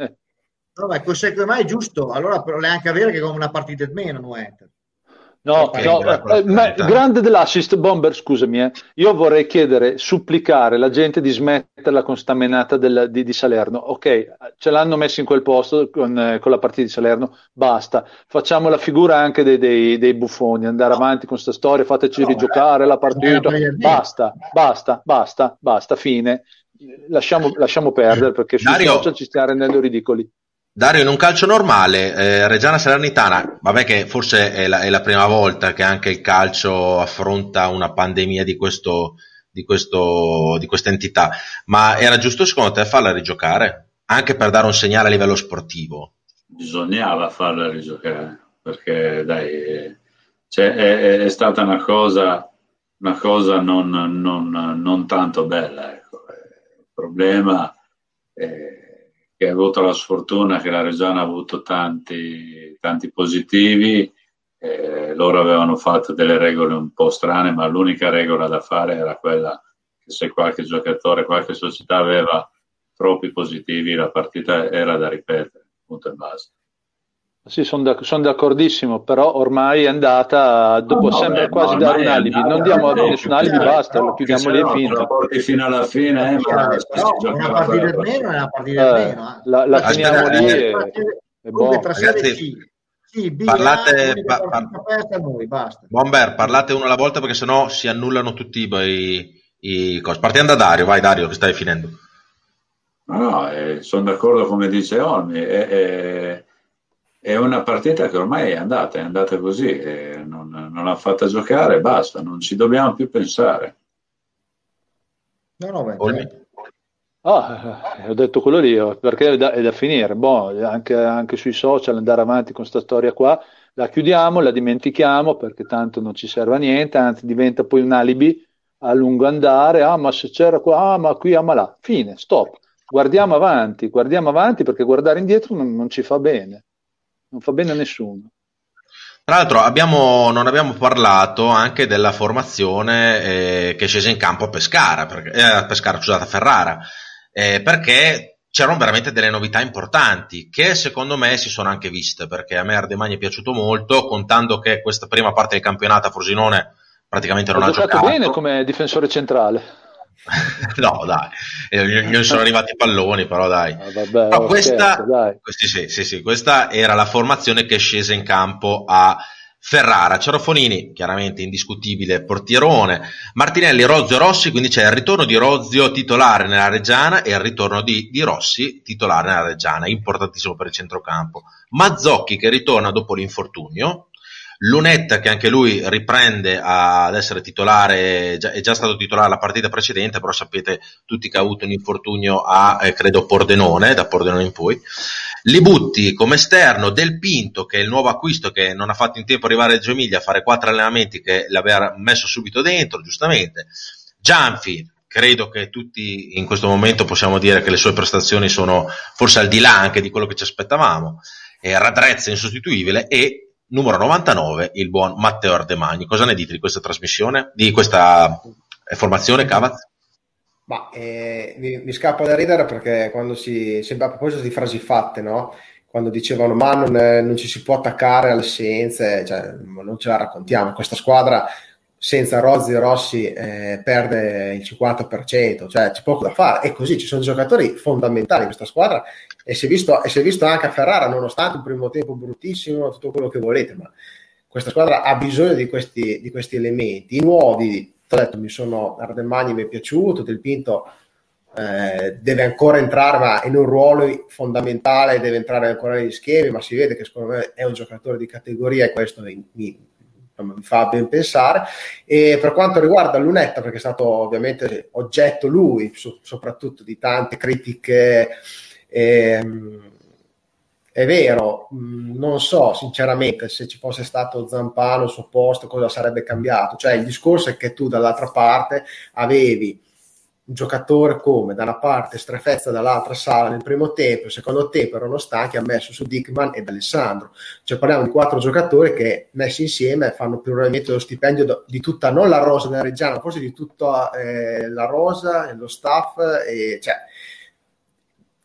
No, ma col secco mai è giusto, allora però anche avere che come una partita in meno non enter. No, no eh, ma, grande dell'assist bomber, scusami, eh. io vorrei chiedere, supplicare la gente di smetterla con sta menata del, di, di, Salerno. Ok, ce l'hanno messo in quel posto con, eh, con, la partita di Salerno, basta. Facciamo la figura anche dei, dei, dei buffoni, andare avanti con questa storia, fateci no, rigiocare la partita. Basta, basta, basta, basta, fine. Lasciamo, lasciamo perdere perché sui Dario, social ci stiamo rendendo ridicoli. Dario, in un calcio normale, eh, Reggiana Salernitana, vabbè che forse è la, è la, prima volta che anche il calcio affronta una pandemia di, questo, di, questo, di questa entità, ma era giusto secondo te farla rigiocare? Anche per dare un segnale a livello sportivo? Bisognava farla rigiocare, perché dai, cioè, è, è, stata una cosa, una cosa non, non, non tanto bella. Ecco. Il problema è che ha avuto la sfortuna che la Reggiana ha avuto tanti, tanti positivi, eh, loro avevano fatto delle regole un po' strane, ma l'unica regola da fare era quella che se qualche giocatore, qualche società aveva troppi positivi, la partita era da ripetere, punto e basta. Sì, sono, son d'accordissimo, però ormai è andata, dopo no, sembra beh, quasi dare un alibi, non diamo nessun alibi, basta, lo chiudiamo lì e finito. fino alla fine, eh, ma però una partita in meno è una partita in meno. Eh. La, la finiamo lì e, e boh. Ragazzi, sì, parlate, pa, pa, noi, Bomber, parlate uno alla volta perché sennò si annullano tutti i, i cose. Partiamo da Dario, vai Dario che stai finendo. No, no, eh, sono d'accordo come dice Olmi. Eh, eh, è una partita che ormai è andata, è andata così, non, non l'ha fatta giocare, basta, non ci dobbiamo più pensare. No, no, beh. Ah, ho detto quello lì, perché è da, è da finire. Boh, anche, anche, sui social andare avanti con questa storia qua, la chiudiamo, la dimentichiamo perché tanto non ci serve a niente, anzi diventa poi un alibi a lungo andare. Ah, ma se c'era qua, ah, ma qui, ah, ma là. Fine, stop. Guardiamo avanti, guardiamo avanti perché guardare indietro non, non ci fa bene non fa bene a nessuno. Tra l'altro abbiamo, non abbiamo parlato anche della formazione eh, che è scesa in campo a Pescara, perché, eh, a Pescara, scusate, a Ferrara, eh, perché c'erano veramente delle novità importanti che secondo me si sono anche viste, perché a me Ardemagni è piaciuto molto, contando che questa prima parte del campionato a Frosinone praticamente non ha, ha giocato. Ha giocato bene come difensore centrale. no, dai, non sono arrivati i palloni, però dai. Ah, vabbè, però questa, scherzo, dai. Sì, sì, sì, questa era la formazione che è scesa in campo a Ferrara, Cerofonini, chiaramente indiscutibile portierone, Martinelli, Rozio, Rossi, quindi c'è il ritorno di Rozio titolare nella Reggiana e il ritorno di, di Rossi titolare nella Reggiana, importantissimo per il centrocampo. Mazzocchi che ritorna dopo l'infortunio, Lunetta che anche lui riprende ad essere titolare, è già stato titolare la partita precedente, però sapete tutti che ha avuto un infortunio a, eh, credo, Pordenone, da Pordenone in poi. Li butti come esterno Del Pinto, che è il nuovo acquisto che non ha fatto in tempo arrivare a Reggio Emilia a fare quattro allenamenti che l'aveva messo subito dentro, giustamente. Gianfi, credo che tutti in questo momento possiamo dire che le sue prestazioni sono forse al di là anche di quello che ci aspettavamo. E Radrezza insostituibile e numero 99, il buon Matteo Ardemagni. Cosa ne dite di questa trasmissione, di questa eh, formazione, Cavaz? Ma eh, mi, mi, scappa da ridere perché quando si, sempre a proposito di frasi fatte, no? quando dicevano ma non, non, ci si può attaccare alle scienze, cioè, non ce la raccontiamo, questa squadra senza Rozzi e Rossi eh, perde il 50%, cioè c'è poco da fare. E così ci sono giocatori fondamentali in questa squadra e si, è visto, si è visto anche a Ferrara, nonostante un primo tempo bruttissimo, tutto quello che volete, ma questa squadra ha bisogno di questi, di questi elementi. Nuovi, ho detto, mi sono Ardemagni mi è piaciuto, Del Pinto eh, deve ancora entrare ma in un ruolo fondamentale, deve entrare ancora negli schemi, ma si vede che secondo me è un giocatore di categoria e questo mi fa ben pensare. E per quanto riguarda Lunetta, perché è stato ovviamente oggetto lui, so, soprattutto di tante critiche, ehm, è vero, mh, non so sinceramente se ci fosse stato Zampano al suo posto cosa sarebbe cambiato. Cioè il discorso è che tu dall'altra parte avevi un giocatore come da una parte Strefezza dall'altra sala nel primo tempo, il secondo tempo erano stanchi, ha messo su Dickman ed Alessandro. Cioè parliamo di quattro giocatori che messi insieme fanno probabilmente lo stipendio di tutta, non la rosa della Reggiana, forse di tutta eh, la rosa e lo staff. E, cioè,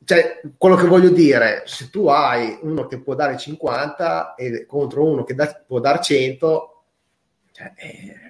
cioè, quello che voglio dire, se tu hai uno che può dare 50 e contro uno che da, può dare 100, Cioè, eh,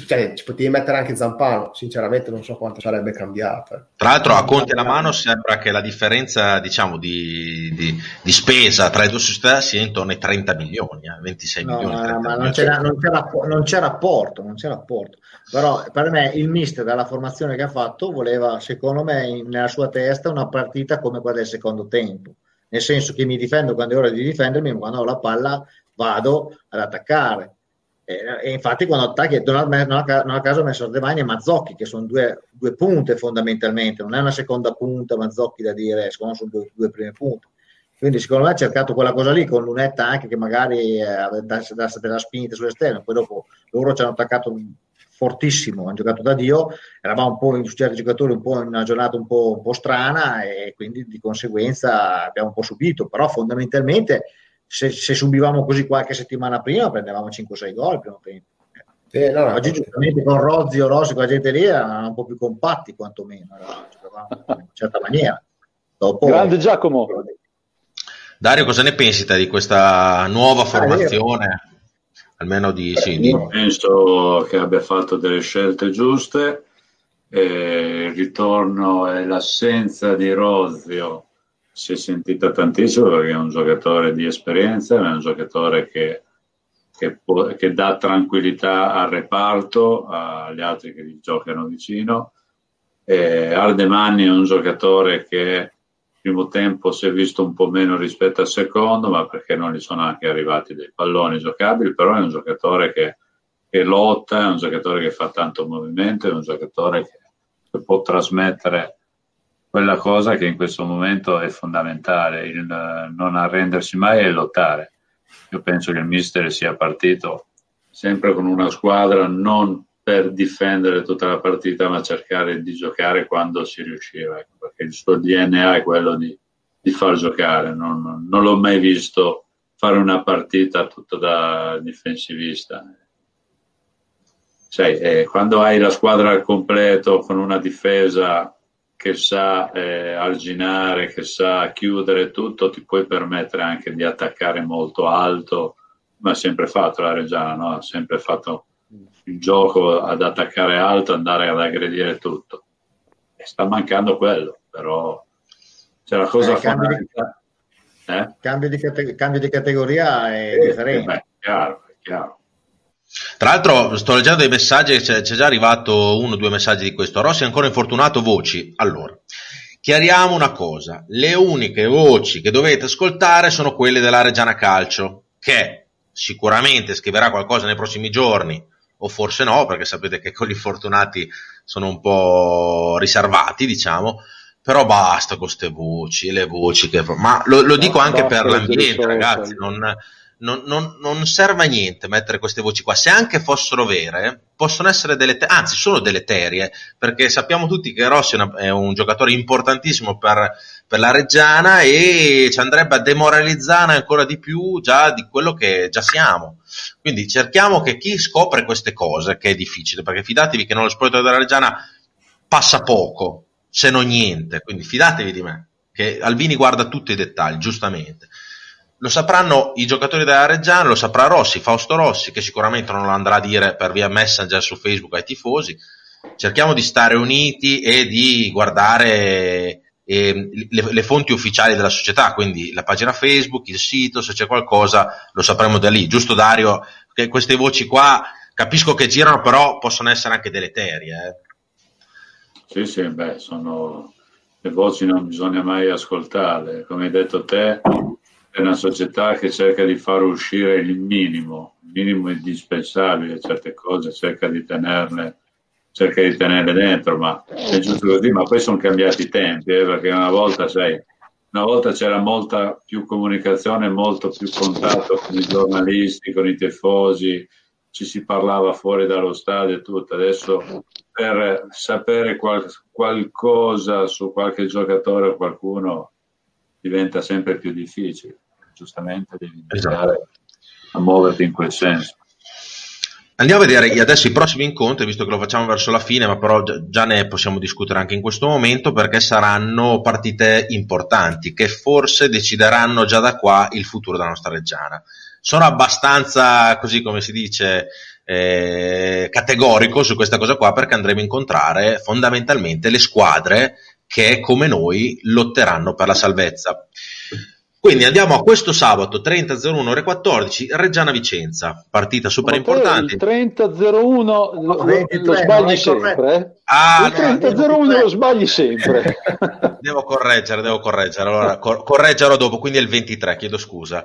cioè, ci potevi mettere anche Zampano, sinceramente non so quanto sarebbe cambiato. Eh. Tra l'altro a conti alla mano sembra che la differenza diciamo, di, di, di, spesa tra le due società sia intorno ai 30 milioni, eh, 26 no, milioni. No, ma non c'è, non, c'è non c'è, rapporto, non c'è rapporto. Però per me il mister dalla formazione che ha fatto voleva, secondo me, nella sua testa una partita come quella del secondo tempo. Nel senso che mi difendo quando è ora di difendermi, ma quando ho la palla vado ad attaccare e, infatti quando attacchi non a, non a, caso ho messo Ardemani e Mazzocchi che sono due, due, punte fondamentalmente non è una seconda punta Mazzocchi da dire secondo me sono due, due prime punte. Quindi secondo me ha cercato quella cosa lì con Lunetta anche che magari eh, dà della spinta sull'esterno poi dopo loro ci hanno attaccato fortissimo, hanno giocato da Dio, eravamo un po' in certi giocatori un po' in una giornata un po', un po' strana e quindi di conseguenza abbiamo un po' subito, però fondamentalmente se, se, subivamo così qualche settimana prima prendevamo 5-6 gol prima tempo. Eh, no, no, Oggi giustamente con Rozzi o Rossi, quella gente lì erano un po' più compatti quantomeno, in una certa maniera. Dopo, Grande Giacomo. Dario, cosa ne pensi te di questa nuova ah, formazione? Ah, Almeno di, sì, di... Penso che abbia fatto delle scelte giuste. Eh, il ritorno e l'assenza di Rozio si è sentita tantissimo perché è un giocatore di esperienza, è un giocatore che, che, può, che dà tranquillità al reparto, agli altri che gli giocano vicino. Eh, Ardemani è un giocatore che il primo tempo si è visto un po' meno rispetto al secondo, ma perché non gli sono anche arrivati dei palloni giocabili, però è un giocatore che, che lotta, è un giocatore che fa tanto movimento, è un giocatore che, che può trasmettere quella cosa che in questo momento è fondamentale, il non arrendersi mai e lottare. Io penso che il mister sia partito sempre con una squadra non per difendere tutta la partita, ma cercare di giocare quando si riusciva, ecco, perché il suo DNA è quello di, di far giocare. Non, non, l'ho mai visto fare una partita tutta da difensivista. Sai, eh, quando hai la squadra al completo con una difesa che sa eh, arginare, che sa chiudere tutto, ti puoi permettere anche di attaccare molto alto, ma ha sempre fatto la Reggiana, no? ha sempre fatto il gioco ad attaccare alto, andare ad aggredire tutto. E sta mancando quello, però c'è la cosa eh, cambio, di, eh? cambio, di cate- cambio, di, categoria è eh, differente. Beh, è chiaro, è chiaro. Tra l'altro sto leggendo dei messaggi, c'è, c'è già arrivato uno o due messaggi di questo. Rossi è ancora infortunato, voci. Allora, chiariamo una cosa, le uniche voci che dovete ascoltare sono quelle della Reggiana Calcio, che sicuramente scriverà qualcosa nei prossimi giorni, o forse no, perché sapete che con gli infortunati sono un po' riservati, diciamo, però basta con queste voci, le voci che... Ma lo, lo dico anche per l'ambiente, ragazzi, non non, non, non, serve a niente mettere queste voci qua. Se anche fossero vere, possono essere deleterie, anzi, sono deleterie, perché sappiamo tutti che Rossi è, una, è un giocatore importantissimo per, per, la Reggiana e ci andrebbe a demoralizzare ancora di più già di quello che già siamo. Quindi cerchiamo che chi scopre queste cose, che è difficile, perché fidatevi che nello spogliatoio della Reggiana passa poco, se non niente, quindi fidatevi di me, che Albini guarda tutti i dettagli, giustamente lo sapranno i giocatori della Reggiana, lo saprà Rossi, Fausto Rossi, che sicuramente non lo andrà a dire per via Messenger su Facebook ai tifosi. Cerchiamo di stare uniti e di guardare eh, le, le, fonti ufficiali della società, quindi la pagina Facebook, il sito, se c'è qualcosa lo sapremo da lì. Giusto Dario? Che queste voci qua capisco che girano, però possono essere anche deleterie. Eh. Sì, sì, beh, sono le voci non bisogna mai ascoltarle. Come hai detto te, è una società che cerca di far uscire il minimo, il minimo indispensabile, certe cose cerca di tenerle, cerca di tenerle dentro, ma è giusto così, ma poi sono cambiati i tempi, eh, perché una volta, sai, una volta c'era molta più comunicazione, molto più contatto con i giornalisti, con i tifosi, ci si parlava fuori dallo stadio e tutto. Adesso per sapere qual- qualcosa su qualche giocatore o qualcuno diventa sempre più difficile. Giustamente devi iniziare esatto. a muoverti in quel senso. Andiamo a vedere adesso i prossimi incontri, visto che lo facciamo verso la fine, ma però già ne possiamo discutere anche in questo momento perché saranno partite importanti che forse decideranno già da qua il futuro della nostra Reggiana. Sono abbastanza, così come si dice, eh, categorico su questa cosa qua perché andremo a incontrare fondamentalmente le squadre che come noi lotteranno per la salvezza. Quindi andiamo a questo sabato 30-01 ore 14 Reggiana Vicenza, partita super importante. Il 30-01 lo, lo, sbagli sempre. Eh? Ah, il 30-01 lo sbagli sempre. devo correggere, devo correggere. Allora, cor- correggerò dopo, quindi è il 23, chiedo scusa.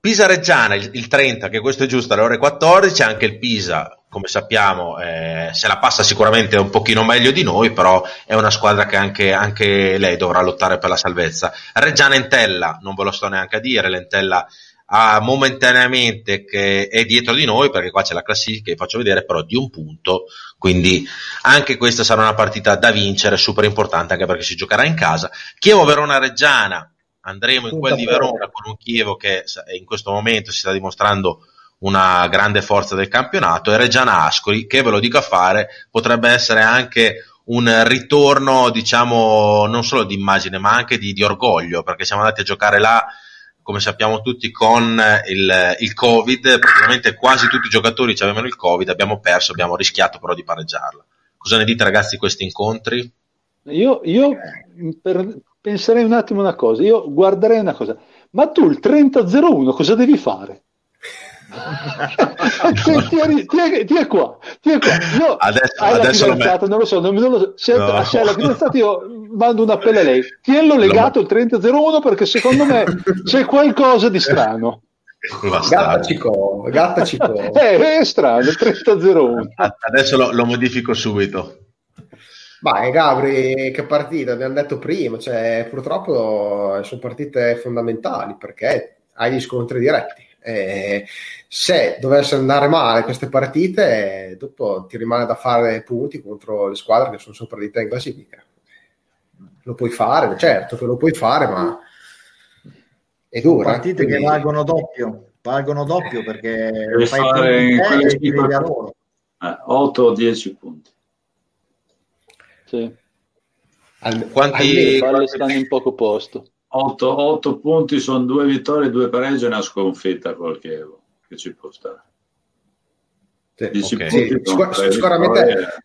Pisa Reggiana il, 30, che questo è giusto, alle ore 14, anche il Pisa, come sappiamo, eh, se la passa sicuramente un pochino meglio di noi, però è una squadra che anche, anche lei dovrà lottare per la salvezza. Reggiana Entella, non ve lo sto neanche a dire, l'Entella ha momentaneamente che è dietro di noi, perché qua c'è la classifica, vi faccio vedere, però di un punto, quindi anche questa sarà una partita da vincere, super importante, anche perché si giocherà in casa. Chievo Verona Reggiana, andremo in quel di Verona con un Chievo che in questo momento si sta dimostrando una grande forza del campionato e Reggiana Ascoli che ve lo dico a fare potrebbe essere anche un ritorno diciamo non solo di immagine ma anche di, di orgoglio perché siamo andati a giocare là come sappiamo tutti con il, il covid praticamente quasi tutti i giocatori avevano il covid abbiamo perso abbiamo rischiato però di pareggiarla cosa ne dite ragazzi di questi incontri? Io, io per, penserei un attimo una cosa, io guarderei una cosa, ma tu il 3001 cosa devi fare? Ti, ti, ti, è qua, ti è qua. Io, adesso, hai adesso la fidanzata, me... non lo so, non, non lo so. Se, no. se la fidanzata io mando un appello a lei, tienlo legato il 3001 perché secondo me c'è qualcosa di strano. Gattacico, gattacico. eh, è strano, il 3001. Adesso lo, lo modifico subito. Beh, Gabri, che partita, abbiamo detto prima, cioè, purtroppo sono partite fondamentali perché hai gli scontri diretti. E se dovesse andare male queste partite, dopo ti rimane da fare punti contro le squadre che sono sopra di te in classifica. Lo puoi fare, certo che lo puoi fare, ma è dura. Partite quindi... che valgono doppio, valgono doppio perché Devi fai fare in quelle 8 o 10 punti. Sì. Al, quanti, quanti stanno in poco posto? 8, 8 punti sono due vittorie, due pareggi e una sconfitta col Chievo, che ci può stare. Sì, okay. sì, sicuramente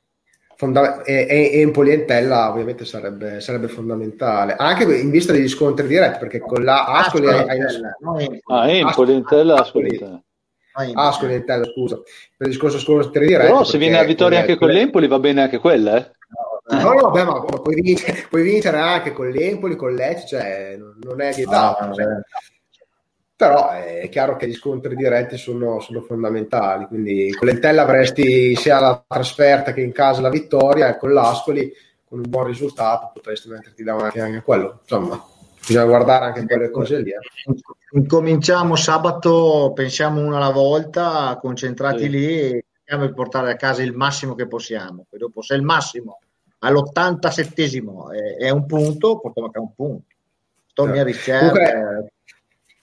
fonda- e, e, Empoli e Entella ovviamente sarebbe, sarebbe, fondamentale. Anche in vista degli scontri diretti perché con la Ascoli hai, hai... ah, Empoli, Entella, Ascoli, Ascoli, Entella scusa. Per il discorso scontri diretti però se viene a vittoria anche con l'Empoli va bene anche quella eh No, no, vabbè, ma puoi vincere, puoi vincere anche con l'Empoli, con l'Ec, cioè non è vietato. Ah, cioè. Però è chiaro che gli scontri diretti sono, sono, fondamentali, quindi con l'Entella avresti sia la trasferta che in casa la vittoria e con l'Ascoli con un buon risultato potresti metterti davanti anche a quello. Insomma, bisogna guardare anche quelle cose lì. Eh. Incominciamo sabato, pensiamo una alla volta, concentrati sì. lì e cerchiamo di portare a casa il massimo che possiamo. Poi dopo, se il massimo all'87esimo è, è un punto, portiamo a un punto. Torni a ricerca.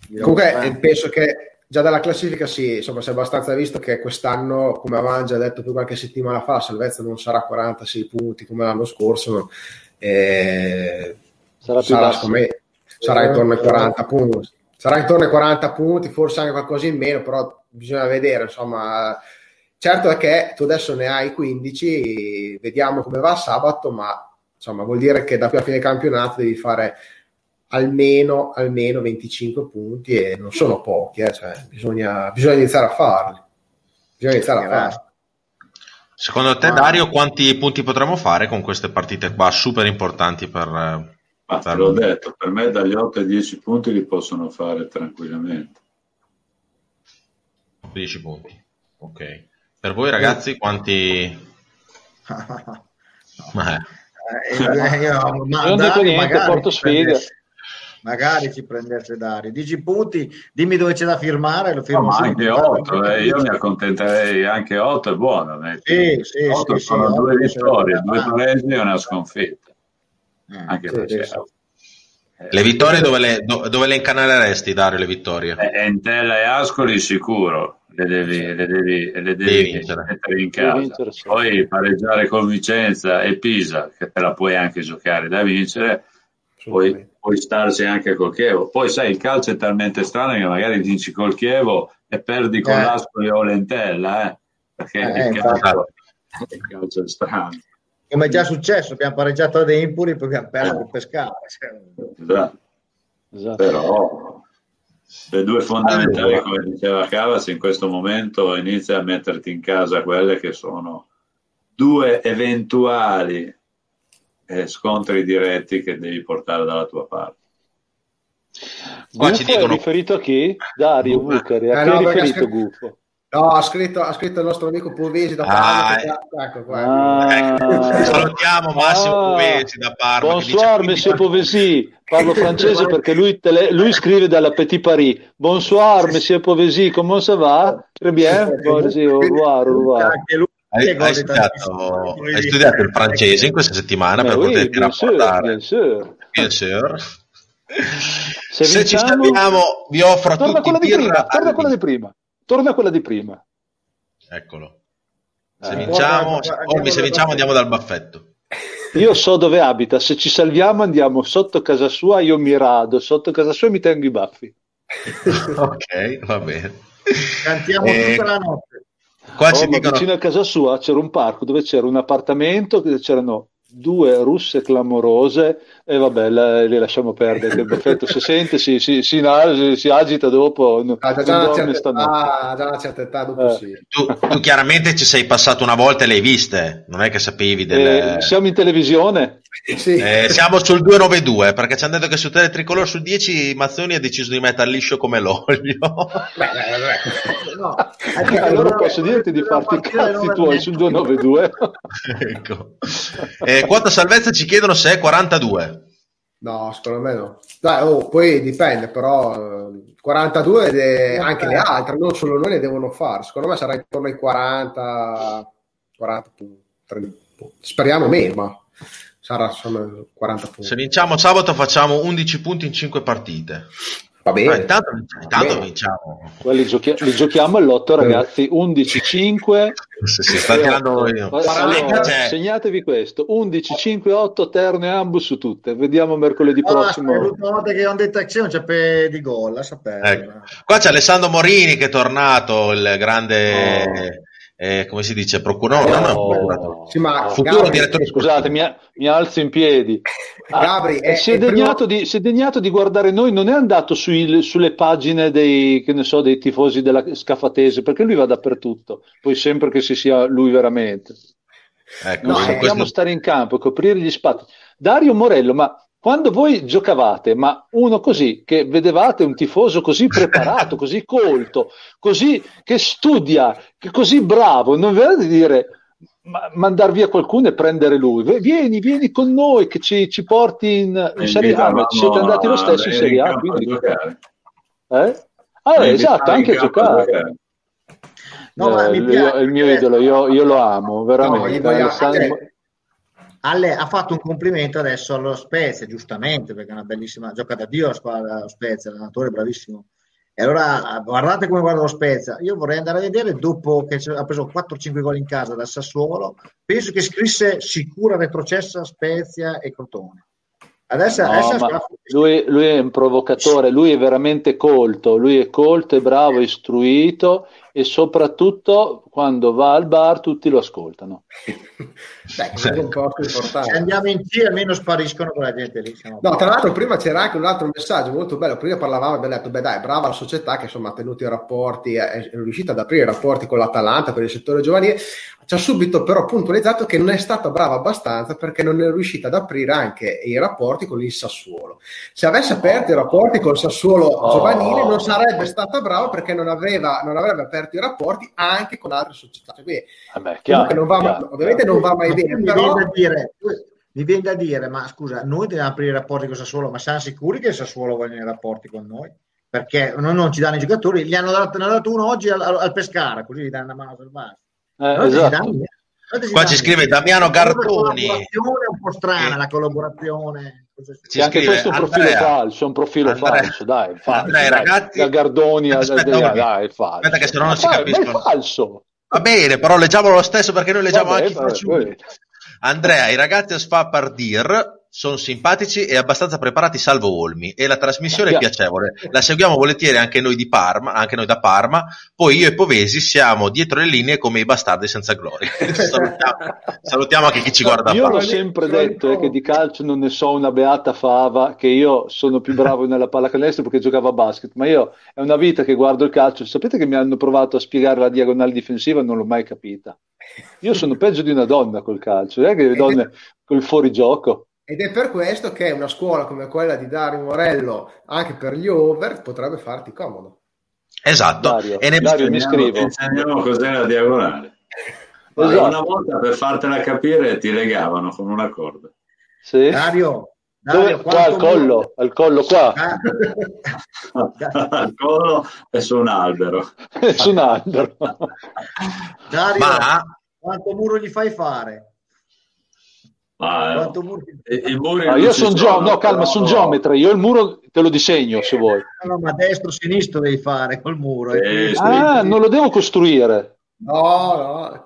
Comunque, comunque eh, penso che già dalla classifica sì, insomma, si è abbastanza visto che quest'anno, come avevamo già detto più qualche settimana fa, la salvezza non sarà 46 punti come l'anno scorso, eh, sarà, sarà, me, sarà intorno ai 40 punti. Sarà intorno ai 40 punti, forse anche qualcosa in meno, però bisogna vedere, insomma, Certo è che tu adesso ne hai 15, vediamo come va sabato, ma insomma vuol dire che da qui a fine campionato devi fare almeno, almeno 25 punti e non sono pochi, eh, cioè, bisogna, bisogna, iniziare a farli. Bisogna iniziare a farli. Secondo te, Dario, quanti punti potremmo fare con queste partite qua super importanti per... Ah, per... l'ho detto, per me dagli 8 ai 10 punti li possono fare tranquillamente. 10 punti, ok. Per voi ragazzi quanti... ma, eh, io, ma non dico niente, porto sfida. Magari ci prendesse Dario. Dici punti, dimmi dove c'è da firmare, lo firmo no, anche 8, eh, io mi accontenterei anche 8 è buono. Sì, sì, 8 sì, sono sì, due vittorie, due pareggi e una sconfitta. Eh, anche sì, perché... Sì. Le vittorie dove le, dove le incanaleresti, Dario, le vittorie? Eh, Entella e Ascoli sicuro, le devi, le devi, le devi mettere in casa. Poi pareggiare con Vicenza e Pisa, che te la puoi anche giocare da vincere, poi puoi starci anche col Chievo. Poi sai, il calcio è talmente strano che magari vinci col Chievo e perdi con eh. l'Ascoli o l'Entella. Eh. perché eh, il, calcio, il calcio è strano come è già successo, abbiamo pareggiato ad Empoli poi abbiamo perso per pescare. Esatto. esatto. Però le due fondamentali, come diceva Cavas, in questo momento inizia a metterti in casa quelle che sono due eventuali eh, scontri diretti che devi portare dalla tua parte. Qua Gufo ci dicono... è riferito a chi? Dario Bucari, a eh, chi no, è riferito Gufo? No, ha scritto, ha scritto il nostro amico Povesi da Parma. Ah, che... ecco, qua. Ah, ecco. Salutiamo Massimo ah, Povesi da Parma. Bonsoir, dice, Monsieur Povesi. Parlo francese perché lui, tele... lui, scrive dalla Petit Paris. Bonsoir, Monsieur Povesi, come ça va? Très bien. Bonjour, au revoir, au revoir. Hai, hai, studiato, hai, studiato, il francese in questa settimana Beh, per oui, poterti rapportare. Bien sûr. Bien sûr. Se, Se ci salviamo, vi offro a tutti birra. Torna quella di prima torna a quella di prima. Eccolo. Se eh, vinciamo, guarda, se vinciamo andiamo dal baffetto. Io so dove abita, se ci salviamo andiamo sotto casa sua, io mi rado sotto casa sua e mi tengo i baffi. ok, va bene. Cantiamo eh, tutta la notte. Qua oh, dicono... Vicino a casa sua c'era un parco dove c'era un appartamento, c'erano due russe clamorose e vabbè, la, le lasciamo perdere. Che perfetto, si sente, si, si, si, si agita dopo. Ah, già, una certa età, già una certa età dopo eh. sì. tu, tu, chiaramente ci sei passato una volta e le hai viste, non è che sapevi delle... Eh, siamo in televisione? Sì. Eh, siamo sul 292 perché ci hanno detto che su Tele Tricolore su 10 Mazzoni ha deciso di mettere liscio come l'olio. Beh, beh, beh. No. Allora posso dirti di farti i cazzi tuoi sul 292. ecco. Eh, quota salvezza ci chiedono se è 42. No, secondo me no. Dai, oh, poi dipende, però 42 de... anche le altre, non solo noi le devono fare. Secondo me sarà intorno ai 40, 40 30, speriamo meno, ma sarà insomma 40 punti. Se vinciamo sabato facciamo 11 punti in 5 partite. Va bene. Ma intanto, intanto vinciamo. Quelli giochi- li giochiamo all'otto, ragazzi. 11-5. Si, si sta tirando io. Allora, segnatevi questo: 11-5-8 Terno e Ambus su tutte. Vediamo mercoledì oh, prossimo. L'ultima volta che ho detto azione c'è pe di gol. Ecco. Qua c'è Alessandro Morini che è tornato, il grande. Oh eh, come si dice, procuratore, no, no, procuratore. Sì, ma futuro Gabri, direttore. Scusate, mi, mi, alzo in piedi. Ah, Gabri, ah, si, è degnato primo... di, si, è degnato di, guardare noi, non è andato sui, sulle pagine dei, so, dei, tifosi della Scafatese, perché lui va dappertutto, poi sempre che si sia lui veramente. Ecco, no, sappiamo questo... stare in campo, coprire gli spazi. Dario Morello, ma quando voi giocavate, ma uno così, che vedevate un tifoso così preparato, così colto, così che studia, che così bravo, non vedete di dire ma, mandar via qualcuno e prendere lui. Vieni, vieni con noi che ci, ci porti in, in Serie A, ma siete andati lo stesso in Serie A. Quindi... Eh? Ah, esatto, anche a giocare. No, eh, io, il mio idolo, io, io, lo amo, veramente. No, Alessandro... Alle, ha fatto un complimento adesso allo Spezia, giustamente, perché è una bellissima gioca da Dio la squadra Spezia, l'allenatore bravissimo. E allora guardate come guarda lo Spezia. Io vorrei andare a vedere dopo che ha preso 4-5 gol in casa dal Sassuolo, penso che scrisse sicura retrocessa Spezia e Crotone. Adesso, no, adesso lui, lui, è un provocatore, lui è veramente colto, lui è colto, è bravo, è istruito e soprattutto quando va al bar tutti lo ascoltano. Beh, è un po' importante. Se andiamo in giro almeno spariscono quella gente lì. No, tra l'altro prima c'era anche un altro messaggio molto bello, prima parlavamo, abbiamo detto, beh dai, brava la società che insomma ha tenuto i rapporti, è riuscita ad aprire i rapporti con l'Atalanta per il settore giovanile, ci ha subito però puntualizzato che non è stata brava abbastanza perché non è riuscita ad aprire anche i rapporti con il Sassuolo. Se avesse aperto i rapporti con il Sassuolo oh. giovanile non sarebbe stata brava perché non, aveva, non avrebbe aperto i rapporti anche con altre società. Cioè, quindi, Vabbè, chiaro, non va, chiaro, ovviamente chiaro. non va mai bene. Mi, però... viene dire, mi viene da dire, ma scusa, noi dobbiamo aprire i rapporti con Sassuolo, ma siamo sicuri che il Sassuolo voglia i rapporti con noi? Perché noi non ci danno i giocatori, gli hanno dato, hanno dato uno oggi al, al, Pescara, così gli danno una mano a salvare. Eh, esatto. Qua ci scrive Damiano Gardoni. È un po' strana la collaborazione. Sì, anche scrive, questo è un profilo Andrea, falso, un profilo Andrea, falso, dai, falso, Andrea, dai, ragazzi, da Gardoni aspetta, aspetta, dai, falso. Aspetta che se no non si capisce. è falso. Va bene, però leggiamo lo stesso perché noi leggiamo vabbè, anche vabbè, Andrea, i ragazzi a Sfa Pardir sono simpatici e abbastanza preparati salvo Olmi e la trasmissione è piacevole. La seguiamo volentieri anche noi di Parma, anche noi da Parma. Poi io e Povesi siamo dietro le linee come i bastardi senza gloria. salutiamo, salutiamo, anche chi ci guarda. Io l'ho sempre detto eh, che di calcio non ne so una beata fava, che io sono più bravo nella pallacanestro perché giocavo a basket, ma io è una vita che guardo il calcio. Sapete che mi hanno provato a spiegare la diagonale difensiva non l'ho mai capita. Io sono peggio di una donna col calcio, non è che le donne col fuorigioco. Ed è per questo che una scuola come quella di Dario Morello, anche per gli over, potrebbe farti comodo. Esatto. Dario, e ne Dario, mi scrivo. Insegniamo cos'è la diagonale. Esatto. Una volta per fartarte capire ti legavano con una corda. Sì. Dario, Dario qua al collo, muro... al collo qua. al collo e su un albero. su un albero. Dario, Ma... quanto muro gli fai fare? Ah, i muri ah, io sono geo- no, calma, sono geometra. Io il muro te lo disegno se vuoi. No, ma destro sinistro devi fare col muro. Eh, ah, non lo devo costruire. No, no.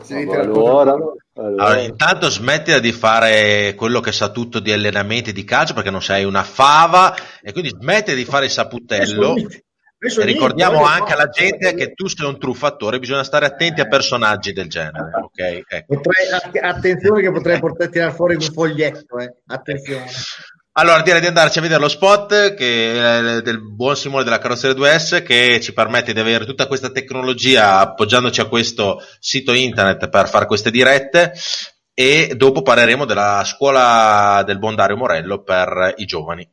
Allora, allora. allora, intanto smettila di fare quello che sa tutto di allenamenti di calcio perché non sei una fava e quindi smettila di fare il saputello e ricordiamo anche alla gente che tu sei un truffatore, bisogna stare attenti a personaggi del genere. Okay? Ecco. Potrei, attenzione che potrei portare tirare fuori un foglietto, eh. attenzione. Allora direi di andarci a vedere lo spot che, del buon Simone della carrozzeria 2S che ci permette di avere tutta questa tecnologia appoggiandoci a questo sito internet per fare queste dirette e dopo parleremo della scuola del buon Dario Morello per i giovani.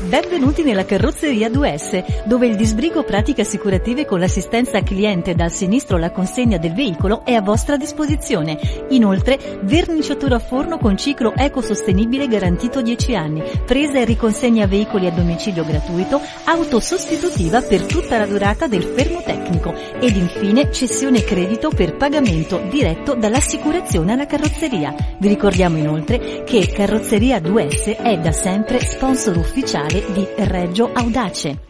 Benvenuti nella carrozzeria 2S, dove il disbrigo pratiche assicurative con l'assistenza cliente dal sinistro alla consegna del veicolo è a vostra disposizione. Inoltre, verniciatura a forno con ciclo ecosostenibile garantito 10 anni, presa e riconsegna veicoli a domicilio gratuito, auto sostitutiva per tutta la durata del fermo tecnico ed infine cessione credito per pagamento diretto dall'assicurazione alla carrozzeria. Vi ricordiamo inoltre che Carrozzeria 2S è da sempre sponsor ufficiale di Reggio Audace.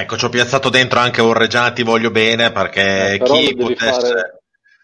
Ecco, ci ho piazzato dentro anche Orreggiani, ti voglio bene perché eh, chi potesse... Fare...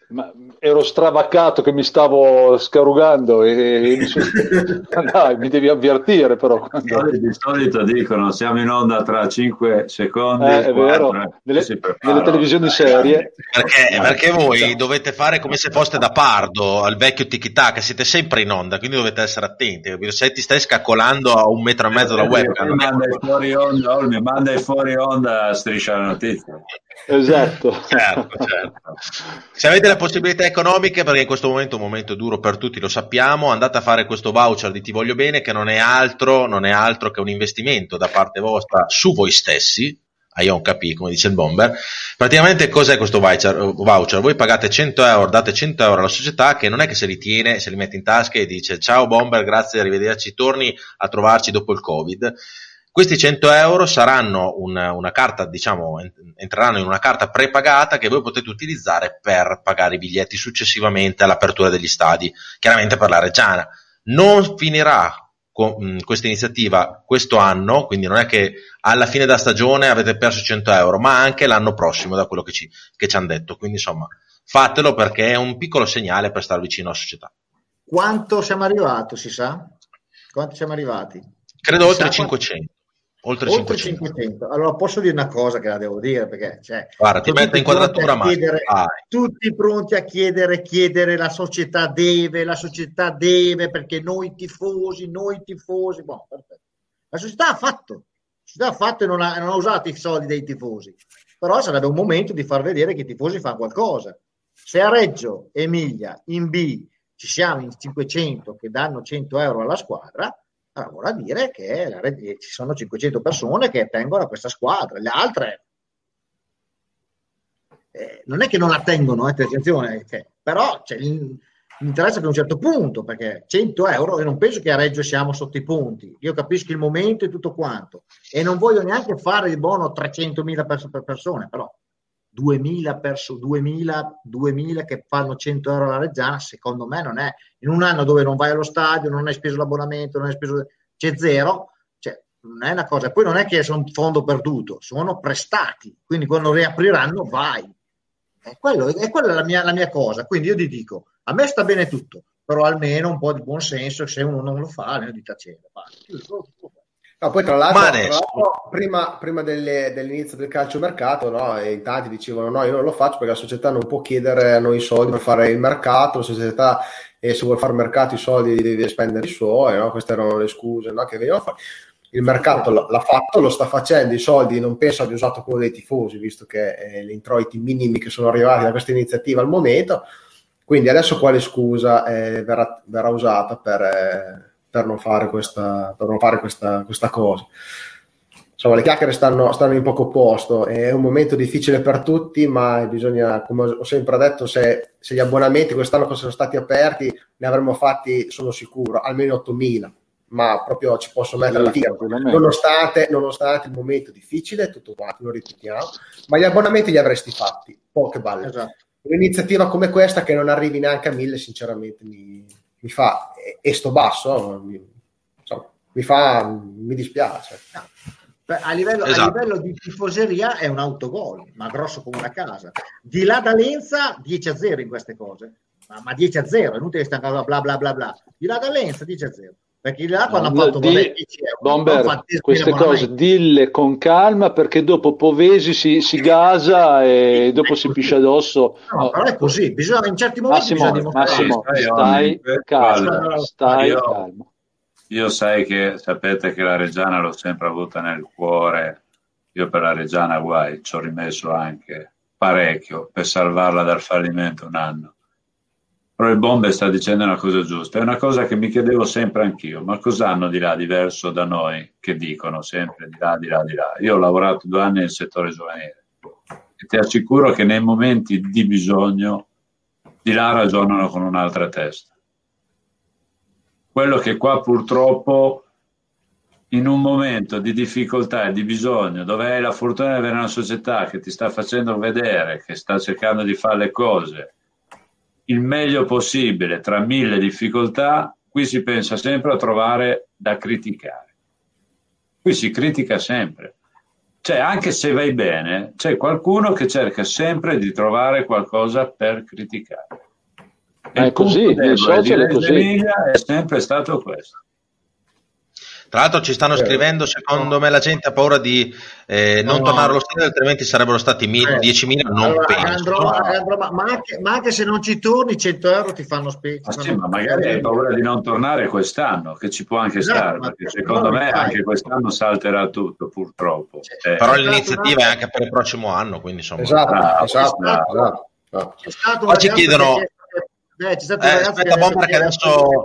Ma ero stravaccato che mi stavo scarugando e, e mi, sono... Dai, mi devi avvertire però. Quando... Di solito dicono siamo in onda tra 5 secondi. Eh, è vero, nelle, nelle, televisioni serie. Perché, perché, voi dovete fare come se foste da pardo al vecchio tic-tac, siete sempre in onda, quindi dovete essere attenti. Se ti stai scaccolando a un metro e mezzo da webcam. Mi manda fuori onda, mi manda fuori onda striscia la notizia. Esatto. certo, certo. Se avete le possibilità economiche, perché in questo momento è un momento duro per tutti, lo sappiamo, andate a fare questo voucher di Ti voglio bene, che non è altro, non è altro che un investimento da parte vostra su voi stessi, a Ion Capi, come dice il bomber. Praticamente cos'è questo voucher? Voi pagate 100 euro, date 100 euro alla società che non è che se li tiene, se li mette in tasca e dice ciao bomber, grazie, arrivederci, torni a trovarci dopo il Covid questi 100 euro saranno una, una carta, diciamo, entreranno in una carta prepagata che voi potete utilizzare per pagare i biglietti successivamente all'apertura degli stadi, chiaramente per la Reggiana. Non finirà con questa iniziativa questo anno, quindi non è che alla fine della stagione avete perso 100 euro, ma anche l'anno prossimo, da quello che ci, che ci hanno detto. Quindi insomma, fatelo perché è un piccolo segnale per stare vicino alla società. Quanto siamo arrivati, si sa? Quanto siamo arrivati? Credo si oltre 500. Oltre, Oltre 500. 500. Allora posso dire una cosa che la devo dire? Perché cioè, Guarda, ti metto in quadratura ma tutti pronti a chiedere, chiedere la società deve, la società deve perché noi tifosi, noi tifosi, boh, la società ha fatto, la società ha fatto e non ha, non ha usato i soldi dei tifosi, però sarebbe un momento di far vedere che i tifosi fanno qualcosa. Se a Reggio Emilia in B ci siamo in 500 che danno 100 euro alla squadra, allora, vuol dire che la, ci sono 500 persone che tengono a questa squadra, le altre eh, non è che non la tengono, eh, attenzione, cioè, però cioè, mi interessa per un certo punto, perché 100 euro, e non penso che a Reggio siamo sotto i punti, io capisco il momento e tutto quanto, e non voglio neanche fare il buono 300.000 per, per persone, però 2.000, perso, 2000, 2000 che fanno 100 euro alla Reggiana, secondo me non è, in un anno dove non vai allo stadio, non hai speso l'abbonamento, non hai speso, c'è zero, non è una cosa, poi non è che sono fondo perduto, sono prestati, quindi quando riapriranno vai. È, quello, è quella la mia, la mia cosa, quindi io ti dico, a me sta bene tutto, però almeno un po' di buon senso, se uno non lo fa, almeno di tacere. No, poi tra l'altro, tra l'altro prima, prima delle, dell'inizio del calciomercato, no, in tanti dicevano no, io non lo faccio perché la società non può chiedere a noi soldi per fare il mercato, la società eh, se vuole fare mercato i soldi deve spendere i suoi, no? queste erano le scuse no, che venivano fatte il mercato l'ha fatto, lo sta facendo, i soldi non penso abbia usato quello dei tifosi, visto che eh, gli introiti minimi che sono arrivati da questa iniziativa al momento, quindi adesso quale scusa eh, verrà, verrà, usata per, eh, per, non fare, questa, per non fare questa, questa, cosa? Insomma, le chiacchiere stanno, stanno, in poco posto, è un momento difficile per tutti, ma bisogna, come ho sempre detto, se, se gli abbonamenti quest'anno fossero stati aperti, ne avremmo fatti, sono sicuro, almeno 8.000 ma proprio ci posso mettere la fila, nonostante, nonostante, il momento difficile, tutto quanto, lo ripetiamo, ma gli abbonamenti li avresti fatti, poche balle. Esatto. Un'iniziativa come questa che non arrivi neanche a mille, sinceramente mi, mi fa, e, sto basso, mi, insomma, mi fa, mi dispiace. A livello, esatto. a livello, di tifoseria è un autogol, ma grosso come una casa. Di là da Lenza 10 a 0 in queste cose, ma, ma 10 a 0, è inutile che sta bla bla bla bla. Di là da Lenza 10 a 0 perché là quando hanno fatto di, Bomber, queste cose dille con calma perché dopo Povesi si, si gasa e dopo si piscia addosso. No, però è così bisogna in certi momenti Massimo, Massimo stai, calma stai io, calmo. io sai che sapete che la Reggiana l'ho sempre avuta nel cuore. Io per la Reggiana guai ci ho rimesso anche parecchio per salvarla dal fallimento un anno però il Bombe sta dicendo una cosa giusta, è una cosa che mi chiedevo sempre anch'io, ma cosa hanno di là diverso da noi che dicono sempre di là, di là, di là? Io ho lavorato due anni nel settore giovanile e ti assicuro che nei momenti di bisogno di là ragionano con un'altra testa. Quello che qua purtroppo in un momento di difficoltà e di bisogno, dove hai la fortuna di avere una società che ti sta facendo vedere, che sta cercando di fare le cose, il meglio possibile tra mille difficoltà, qui si pensa sempre a trovare da criticare. Qui si critica sempre. Cioè, anche se vai bene, c'è qualcuno che cerca sempre di trovare qualcosa per criticare. E è così, il social è così. È sempre stato questo. Tra l'altro ci stanno scrivendo, secondo me la gente ha paura di eh, non no. tornare allo stadio, altrimenti sarebbero stati mil, eh. 10.000, non allora, penso. Andrò, andrò, ma, ma, anche, ma, anche, se non ci torni, 100 euro ti fanno specie. Ma, sì, ma magari hai paura di non tornare quest'anno, che ci può anche esatto, stare, perché secondo me anche quest'anno salterà tutto, purtroppo. Eh, Però l'iniziativa è anche per il prossimo anno, quindi insomma... Esatto, ah, esatto, esatto. esatto. Poi ci chiedono... Che, eh, c'è eh, aspetta, Bomber, che adesso...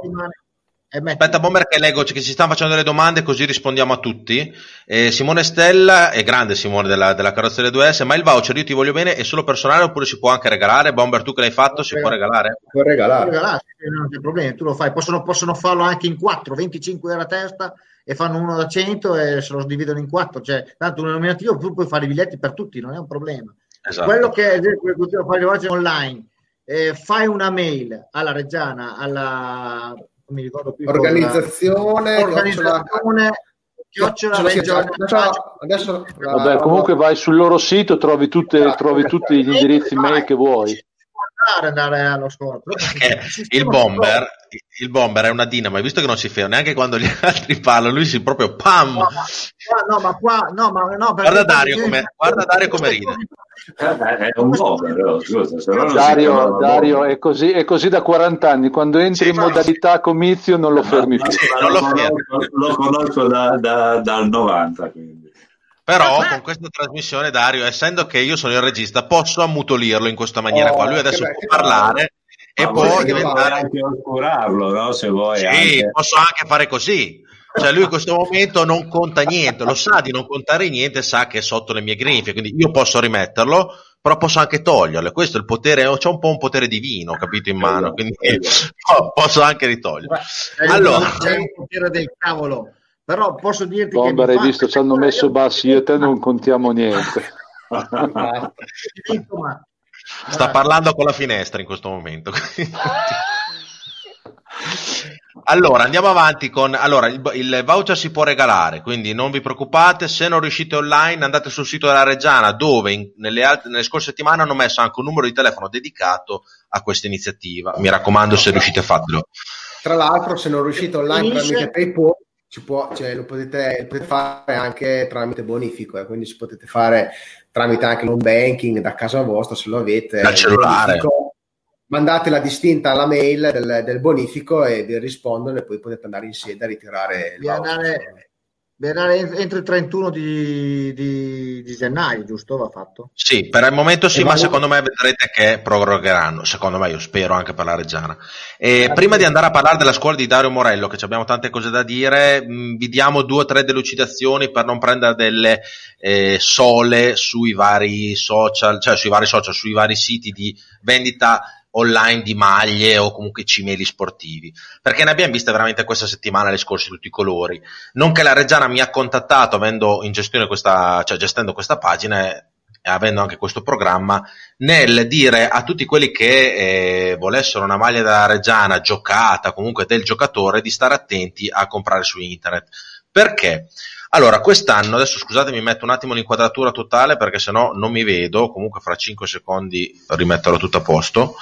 Aspetta, Bomber, che leggo che ci stanno facendo delle domande, così rispondiamo a tutti. Eh, Simone Stella, è grande Simone della, della carrozzeria 2S, ma il voucher io ti voglio bene è solo personale oppure si può anche regalare? Bomber, tu che l'hai fatto, si può regalare? Può regalare. non c'è problema, tu lo fai. Possono, possono, farlo anche in 4, 25 euro a testa e fanno uno da 100 e se lo dividono in 4. Cioè, tanto un nominativo tu puoi fare i biglietti per tutti, non è un problema. Esatto. Quello che è fare i voucher online, eh, fai una mail alla Reggiana, alla mi ricordo più organizzazione, organizzazione chiocciola adesso, adesso vabbè comunque vai sul loro sito trovi, tutte, trovi tutti gli indirizzi mail che vuoi andare allo scopo il bomber il bomber è una dinamo hai visto che non si ferma neanche quando gli altri parlano lui si proprio pam! No ma, no, ma qua no ma no guarda Dario come guarda Dario come ride. è un bomber scusa, Dario, Dario è, così, è così da 40 anni quando entri sì, in modalità comizio non lo fermi più. non lo, conosco, lo conosco da, da, dal 90 quindi però con questa trasmissione, Dario, essendo che io sono il regista, posso ammutolirlo in questa maniera oh, qua. Lui adesso può parlare e può diventare anche oscurarlo, no? Se vuoi. Sì, anche... posso anche fare così. Cioè lui in questo momento non conta niente, lo sa di non contare niente, sa che è sotto le mie grinfie, quindi io posso rimetterlo, però posso anche toglierle. Questo è il potere, ho un po' un potere divino, capito, in mano, quindi eh, posso anche ritoglierle. Allora, c'è il potere del cavolo. Però posso dirti Bomber, che... hai visto, ci hanno messo bassi, io e te non contiamo niente. Sta parlando con la finestra in questo momento. Allora, andiamo avanti con... Allora, il, il, voucher si può regalare, quindi non vi preoccupate, se non riuscite online andate sul sito della Reggiana dove in, nelle, altre, nelle scorse settimane hanno messo anche un numero di telefono dedicato a questa iniziativa. Mi raccomando, se riuscite a farlo. Tra l'altro, se non riuscite online tramite PayPal, può, cioè, lo, potete, lo, potete, fare anche tramite bonifico, eh, quindi si potete fare tramite anche l'home banking da casa vostra se lo avete. Dal cellulare. Bonifico, mandate la distinta alla mail del, del, bonifico e vi rispondono e poi potete andare in sede a ritirare il andare, entro il 31 di, di, di, gennaio, giusto? Va fatto? Sì, per il momento sì, e ma secondo me vedrete che prorogheranno. Secondo me, io spero anche per la Reggiana. E prima di andare a parlare della scuola di Dario Morello, che abbiamo tante cose da dire, mh, vi diamo due o tre delucidazioni per non prendere delle eh, sole sui vari social, cioè sui vari social, sui vari siti di vendita online di maglie o comunque cimeli sportivi, perché ne abbiamo viste veramente questa settimana le scorse tutti i colori. Non che la Reggiana mi ha contattato avendo in gestione questa, cioè gestendo questa pagina e avendo anche questo programma, nel dire a tutti quelli che eh, volessero una maglia della Reggiana giocata, comunque del giocatore, di stare attenti a comprare su internet. Perché? Allora, quest'anno, adesso scusatemi, metto un attimo l'inquadratura totale perché sennò non mi vedo, comunque fra 5 secondi rimetterò tutto a posto.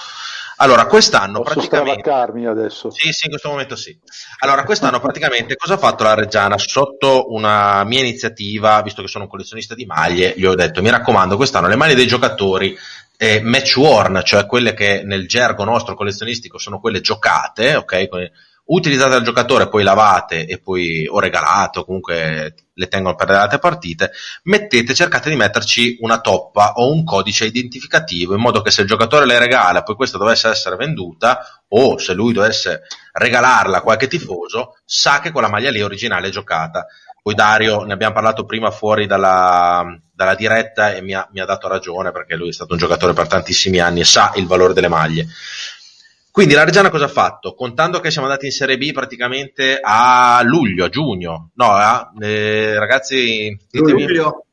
Allora, quest'anno Posso praticamente... adesso? Sì, sì, in questo momento sì. Allora, quest'anno praticamente cosa ha fatto la Reggiana? Sotto una mia iniziativa, visto che sono un collezionista di maglie, gli ho detto, mi raccomando, quest'anno le maglie dei giocatori eh, match worn, cioè quelle che nel gergo nostro collezionistico sono quelle giocate, ok? Utilizzate dal giocatore, poi lavate e poi o regalate o comunque le tengono per le altre partite, mettete, cercate di metterci una toppa o un codice identificativo in modo che se il giocatore le regala, poi questa dovesse essere venduta o se lui dovesse regalarla a qualche tifoso, sa che quella maglia lì è originale giocata. Poi Dario, ne abbiamo parlato prima fuori dalla, dalla diretta e mi ha, mi ha dato ragione perché lui è stato un giocatore per tantissimi anni e sa il valore delle maglie. Quindi la Reggiana cosa ha fatto? Contando che siamo andati in Serie B praticamente a luglio, a giugno, no, a, eh, ragazzi, ditemi. luglio,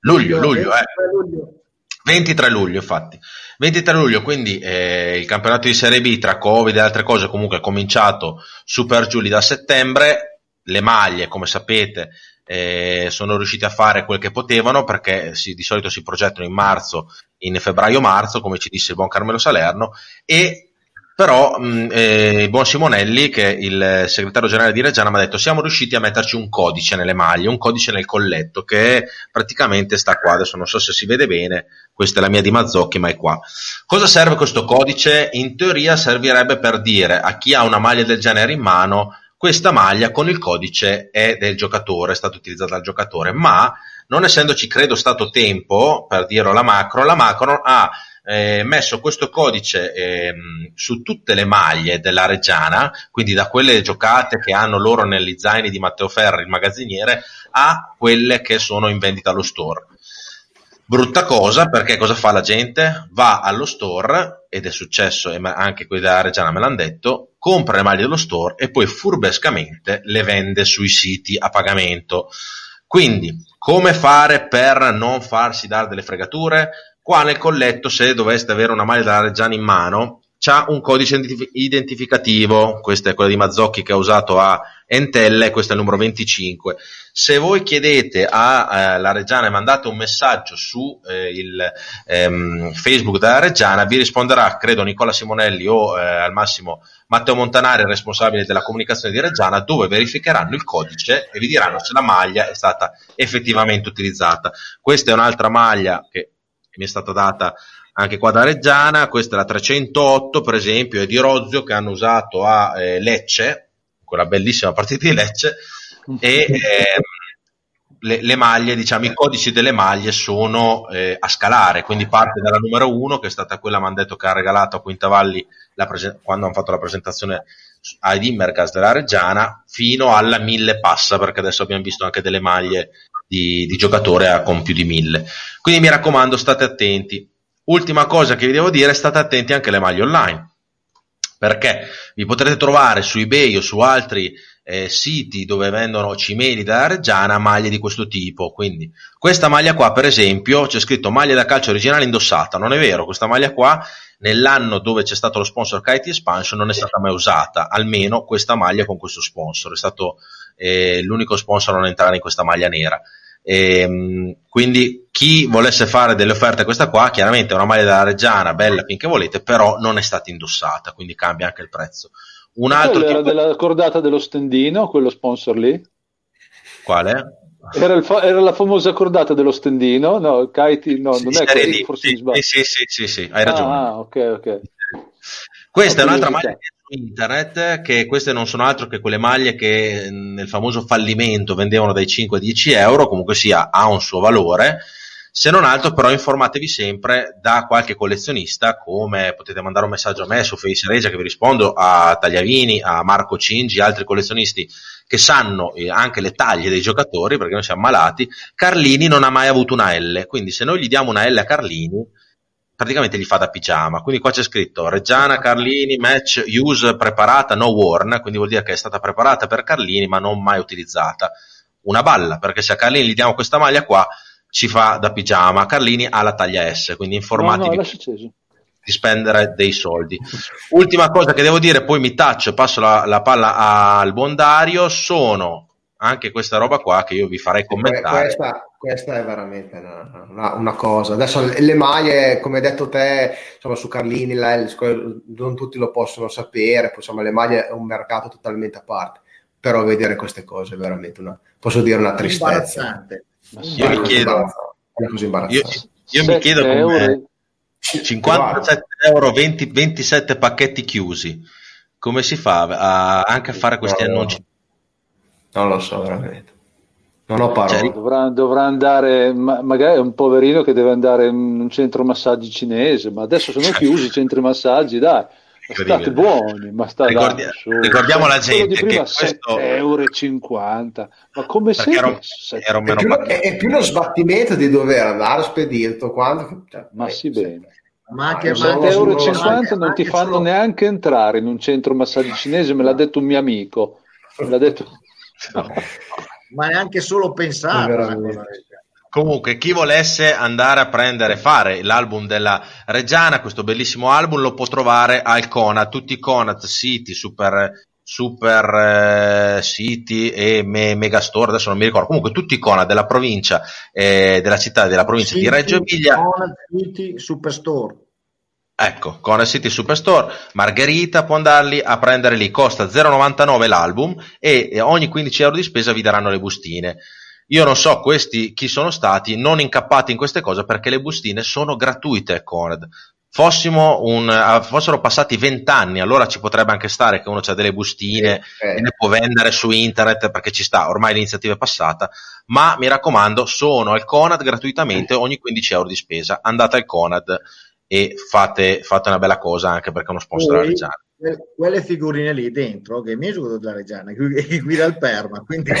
luglio, luglio, eh. luglio. 23 luglio, infatti. 23 luglio, quindi eh, il campionato di Serie B tra Covid e altre cose comunque è cominciato super giù da settembre. Le maglie, come sapete, eh, sono riusciti a fare quel che potevano perché si, di solito si progettano in marzo, in febbraio-marzo, come ci disse il buon Carmelo Salerno, e però mh, eh, il buon Simonelli, che è il segretario generale di Reggiana, mi ha detto siamo riusciti a metterci un codice nelle maglie, un codice nel colletto, che praticamente sta qua, adesso non so se si vede bene, questa è la mia di Mazzocchi, ma è qua. Cosa serve questo codice? In teoria servirebbe per dire a chi ha una maglia del genere in mano, questa maglia con il codice è del giocatore, è stata utilizzata dal giocatore, ma non essendoci credo stato tempo, per dirlo alla macro, la macro ha eh, messo questo codice eh, su tutte le maglie della Reggiana, quindi da quelle giocate che hanno loro negli zaini di Matteo Ferri, il magazziniere, a quelle che sono in vendita allo store. Brutta cosa perché cosa fa la gente? Va allo store, ed è successo, e anche quelli della Reggiana me l'hanno detto, compra le maglie dello store e poi furbescamente le vende sui siti a pagamento. Quindi, come fare per non farsi dare delle fregature? Qua nel colletto, se doveste avere una maglia della Reggiana in mano, c'ha un codice identificativo, questa è quella di Mazzocchi che ha usato a Entelle, questo è il numero 25. Se voi chiedete alla eh, Reggiana e mandate un messaggio su eh, il ehm, Facebook della Reggiana, vi risponderà, credo, Nicola Simonelli o eh, al massimo Matteo Montanari, responsabile della comunicazione di Reggiana, dove verificheranno il codice e vi diranno se la maglia è stata effettivamente utilizzata. Questa è un'altra maglia che mi è stata data anche qua da Reggiana, questa è la 308 per esempio, è di Rozio che hanno usato a eh, Lecce, quella bellissima partita di Lecce, e eh, le, le, maglie, diciamo, i codici delle maglie sono eh, a scalare, quindi parte dalla numero 1 che è stata quella, mi hanno detto, che ha regalato a Quintavalli prese- quando hanno fatto la presentazione ai Dimmergas della Reggiana, fino alla 1000 passa, perché adesso abbiamo visto anche delle maglie di, di giocatore con più di 1000. Quindi mi raccomando, state attenti. Ultima cosa che vi devo dire, state attenti anche alle maglie online, perché vi potrete trovare su eBay o su altri eh, siti dove vendono cimeli della Reggiana maglie di questo tipo. Quindi, questa maglia qua, per esempio, c'è scritto maglia da calcio originale indossata. Non è vero, questa maglia qua, nell'anno dove c'è stato lo sponsor Kite Expansion, non è stata mai usata. Almeno questa maglia con questo sponsor. È stato eh, l'unico sponsor a non entrare in questa maglia nera. E, ehm, quindi chi volesse fare delle offerte questa qua, chiaramente è una maglia della Reggiana, bella finché volete, però non è stata indossata, quindi cambia anche il prezzo. Un altro tipo... era della cordata dello stendino, quello sponsor lì? Quale? Era, fa- era, la famosa cordata dello stendino? No, Kaiti, no, sì, non è Kaiti, forse sì, mi sì, sì, sì, sì, hai ragione. Ah, ok, ok. Questa è un'altra maglia internet, che queste non sono altro che quelle maglie che nel famoso fallimento vendevano dai 5 a 10 euro, comunque sia, ha un suo valore se non altro, però, informatevi sempre da qualche collezionista, come potete mandare un messaggio a me su Face Regia che vi rispondo, a Tagliavini, a Marco Cingi, altri collezionisti che sanno eh, anche le taglie dei giocatori, perché noi siamo malati. Carlini non ha mai avuto una L, quindi se noi gli diamo una L a Carlini, praticamente gli fa da pigiama. Quindi qua c'è scritto Reggiana Carlini match use preparata no worn, quindi vuol dire che è stata preparata per Carlini ma non mai utilizzata. Una balla, perché se a Carlini gli diamo questa maglia qua ci fa da pigiama. Carlini ha la taglia S, quindi informatevi no, no, di spendere dei soldi. Ultima cosa che devo dire, poi mi taccio, passo la, la palla al buon Dario, sono anche questa roba qua che io vi farei commentare. Questa, questa è veramente una, una, una, cosa. Adesso le maglie, come hai detto te, insomma, su Carlini, non tutti lo possono sapere, poi, insomma, le maglie è un mercato totalmente a parte, però vedere queste cose è veramente una, posso dire, una tristezza. Io mi chiedo, io, io mi chiedo come 57 euro 20, 27 pacchetti chiusi. Come si fa a, anche a fare questi no, annunci? Non lo so veramente non ho parole cioè, dovrà, dovrà, andare ma, magari è un poverino che deve andare in un centro massaggi cinese ma adesso sono chiusi i centri massaggi dai state buoni, ma sta Ricordi- ricordiamo la gente che questo... 7,50 euro. Ma come sei? Era, era un è, più, è, è, più lo sbattimento di dover andare spedito quando... Cioè, ma eh, sì bene. Ma che 7,50 euro non ti fanno solo... neanche entrare in un centro massaggi cinese, me l'ha detto un mio amico. Me l'ha detto... No. Ma neanche solo pensare. Comunque, chi volesse andare a prendere, fare l'album della Reggiana, questo bellissimo album, lo può trovare al Conat, tutti i Conat, siti, super, super eh, siti e me, megastore, adesso non mi ricordo, comunque tutti i Conat della provincia, eh, della città, della provincia City, di Reggio Emilia. Conad City Superstore. Ecco, Conad City Superstore, Margherita può andarli a prendere lì, costa 0,99 l'album e ogni 15 euro di spesa vi daranno le bustine. Io non so questi chi sono stati non incappati in queste cose perché le bustine sono gratuite Conad. Fossimo un, eh, fossero passati vent'anni, allora ci potrebbe anche stare che uno ha delle bustine eh, e le può vendere su internet perché ci sta, ormai l'iniziativa è passata, ma mi raccomando, sono al Conad gratuitamente ogni 15 euro di spesa. Andate al Conad e fate, fate una bella cosa anche perché è uno sponsor della Reggiana quelle figurine lì dentro che mi è giusto della Reggiana che guida il Perma quindi...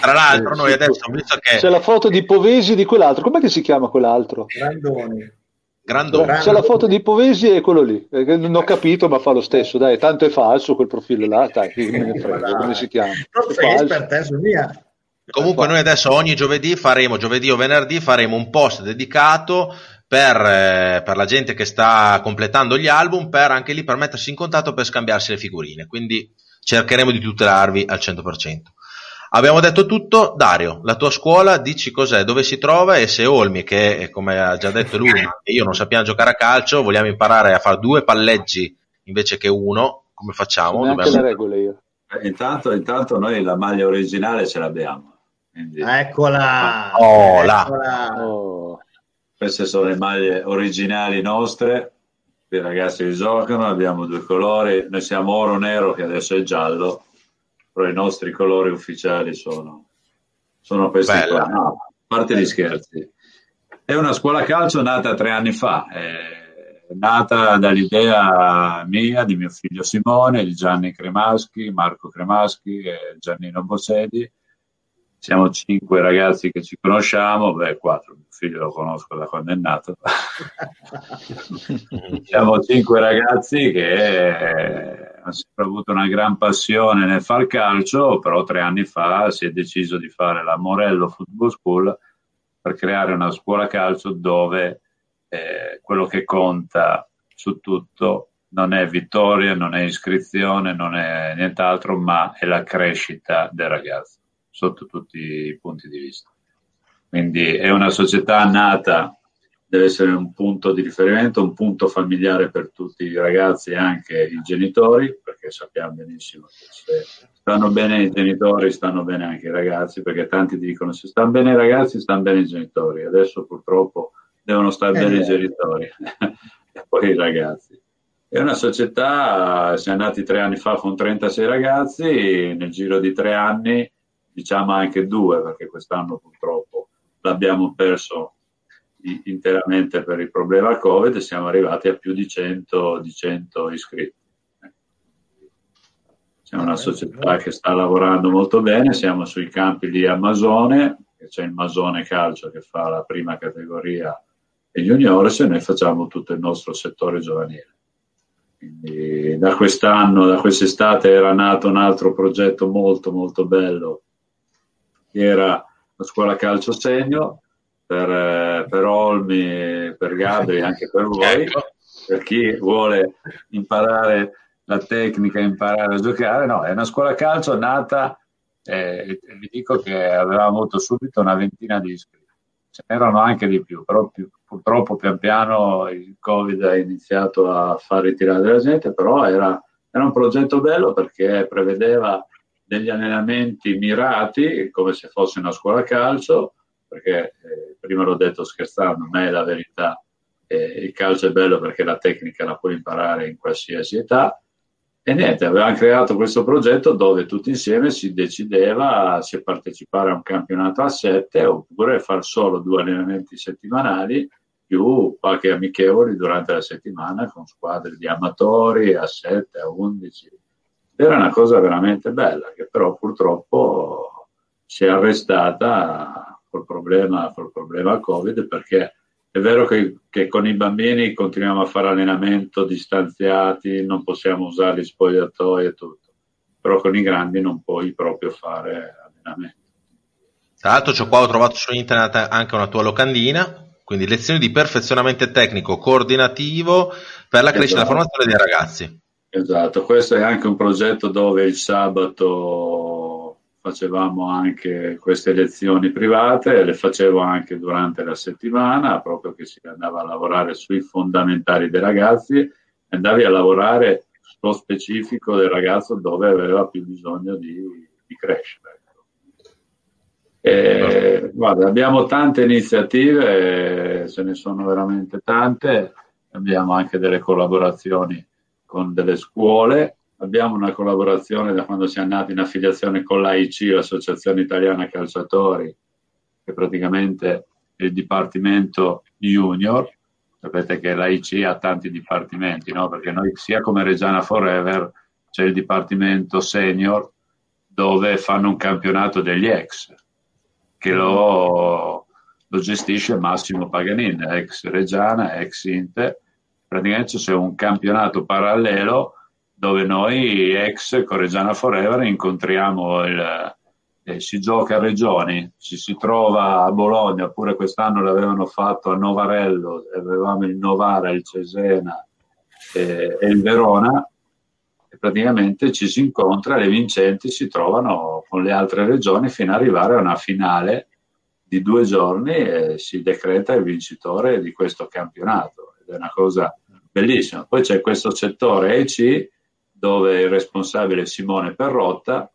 tra l'altro noi adesso visto che c'è la foto di Povesi di quell'altro com'è che si chiama quell'altro? Grandoni Grandoni. C'è la foto di Povesi e quello lì. Non ho capito, ma fa lo stesso. Dai, tanto è falso quel profilo là. Dai, frega, come si chiama? Non sei su mia. Comunque noi adesso ogni giovedì faremo, giovedì o venerdì faremo un post dedicato per, eh, per, la gente che sta completando gli album, per anche lì per mettersi in contatto per scambiarsi le figurine. Quindi cercheremo di tutelarvi al 100%. Abbiamo detto tutto, Dario, la tua scuola, dici cos'è, dove si trova e se Olmi, che come ha già detto lui, e io non sappiamo giocare a calcio, vogliamo imparare a fare due palleggi invece che uno, come facciamo? Dobbiamo... le regole io. Eh, intanto, intanto noi la maglia originale ce l'abbiamo. Quindi... Eccola! Oh, eccola. Oh. Queste sono le maglie originali nostre, i ragazzi che giocano, abbiamo due colori, noi siamo oro nero che adesso è giallo, però i nostri colori ufficiali sono, sono questi Bella. qua. No, a parte gli scherzi. È una scuola calcio nata tre anni fa, è nata dall'idea mia, di mio figlio Simone, di Gianni Cremaschi, Marco Cremaschi e Giannino Bossedi siamo cinque ragazzi che ci conosciamo, beh, quattro, mio figlio lo conosco da quando è nato. siamo cinque ragazzi che hanno sempre avuto una gran passione nel far calcio, però tre anni fa si è deciso di fare la Morello Football School per creare una scuola calcio dove eh, quello che conta su tutto non è vittoria, non è iscrizione, non è nient'altro, ma è la crescita del ragazzo sotto tutti i punti di vista. Quindi è una società nata, deve essere un punto di riferimento, un punto familiare per tutti i ragazzi e anche i genitori, perché sappiamo benissimo che se stanno bene i genitori, stanno bene anche i ragazzi, perché tanti dicono se stanno bene i ragazzi, stanno bene i genitori. Adesso purtroppo devono stare bene i genitori e poi i ragazzi. È una società, siamo nati tre anni fa con 36 ragazzi, nel giro di tre anni diciamo anche due, perché quest'anno purtroppo l'abbiamo perso interamente per il problema Covid, siamo arrivati a più di 100, di 100 iscritti. C'è una società che sta lavorando molto bene, siamo sui campi di Amazone, c'è il Masone Calcio che fa la prima categoria e juniores e noi facciamo tutto il nostro settore giovanile. Quindi da quest'anno, da quest'estate era nato un altro progetto molto molto bello era la scuola calcio segno per, eh, per Olmi, per Gabri, anche per voi, ecco. per chi vuole imparare la tecnica, imparare a giocare. No, è una scuola calcio nata, eh, vi dico che avevamo avuto subito una ventina di iscritti. Ce n'erano anche di più, però più, purtroppo pian piano il Covid ha iniziato a far ritirare della gente, però era, era un progetto bello perché prevedeva degli allenamenti mirati, come se fosse una scuola calcio, perché eh, prima l'ho detto scherzando, ma è la verità. Eh, il calcio è bello perché la tecnica la puoi imparare in qualsiasi età. E niente, avevamo creato questo progetto dove tutti insieme si decideva se partecipare a un campionato a 7 oppure fare solo due allenamenti settimanali più qualche amichevoli durante la settimana con squadre di amatori a 7, a 11 era una cosa veramente bella, che però purtroppo si è arrestata col problema, col problema Covid, perché è vero che, che, con i bambini continuiamo a fare allenamento distanziati, non possiamo usare gli spogliatoi e tutto, però con i grandi non puoi proprio fare allenamento. Tra l'altro, qua ho trovato su internet anche una tua locandina, quindi lezioni di perfezionamento tecnico coordinativo per la crescita e la esatto. formazione dei ragazzi. Esatto, questo è anche un progetto dove il sabato facevamo anche queste lezioni private, le facevo anche durante la settimana, proprio che si andava a lavorare sui fondamentali dei ragazzi, andavi a lavorare sullo specifico del ragazzo dove aveva più bisogno di, di crescere. E, guarda, abbiamo tante iniziative, ce ne sono veramente tante, abbiamo anche delle collaborazioni con delle scuole. Abbiamo una collaborazione da quando siamo nati in affiliazione con l'AIC, l'Associazione Italiana Calciatori, che praticamente è il Dipartimento Junior. Sapete che l'AIC ha tanti dipartimenti, no? perché noi sia come Reggiana Forever c'è il Dipartimento Senior dove fanno un campionato degli ex, che lo, lo gestisce Massimo Paganin, ex Reggiana, ex Inter, praticamente c'è un campionato parallelo dove noi ex Correggiana Forever incontriamo il, eh, si gioca a regioni, ci si trova a Bologna, oppure quest'anno l'avevano fatto a Novarello, avevamo il Novara, il Cesena eh, e il Verona, e praticamente ci si incontra, le vincenti si trovano con le altre regioni fino ad arrivare a una finale di due giorni e si decreta il vincitore di questo campionato. Ed è una cosa bellissimo. Poi c'è questo settore EC dove il responsabile è Simone Perrotta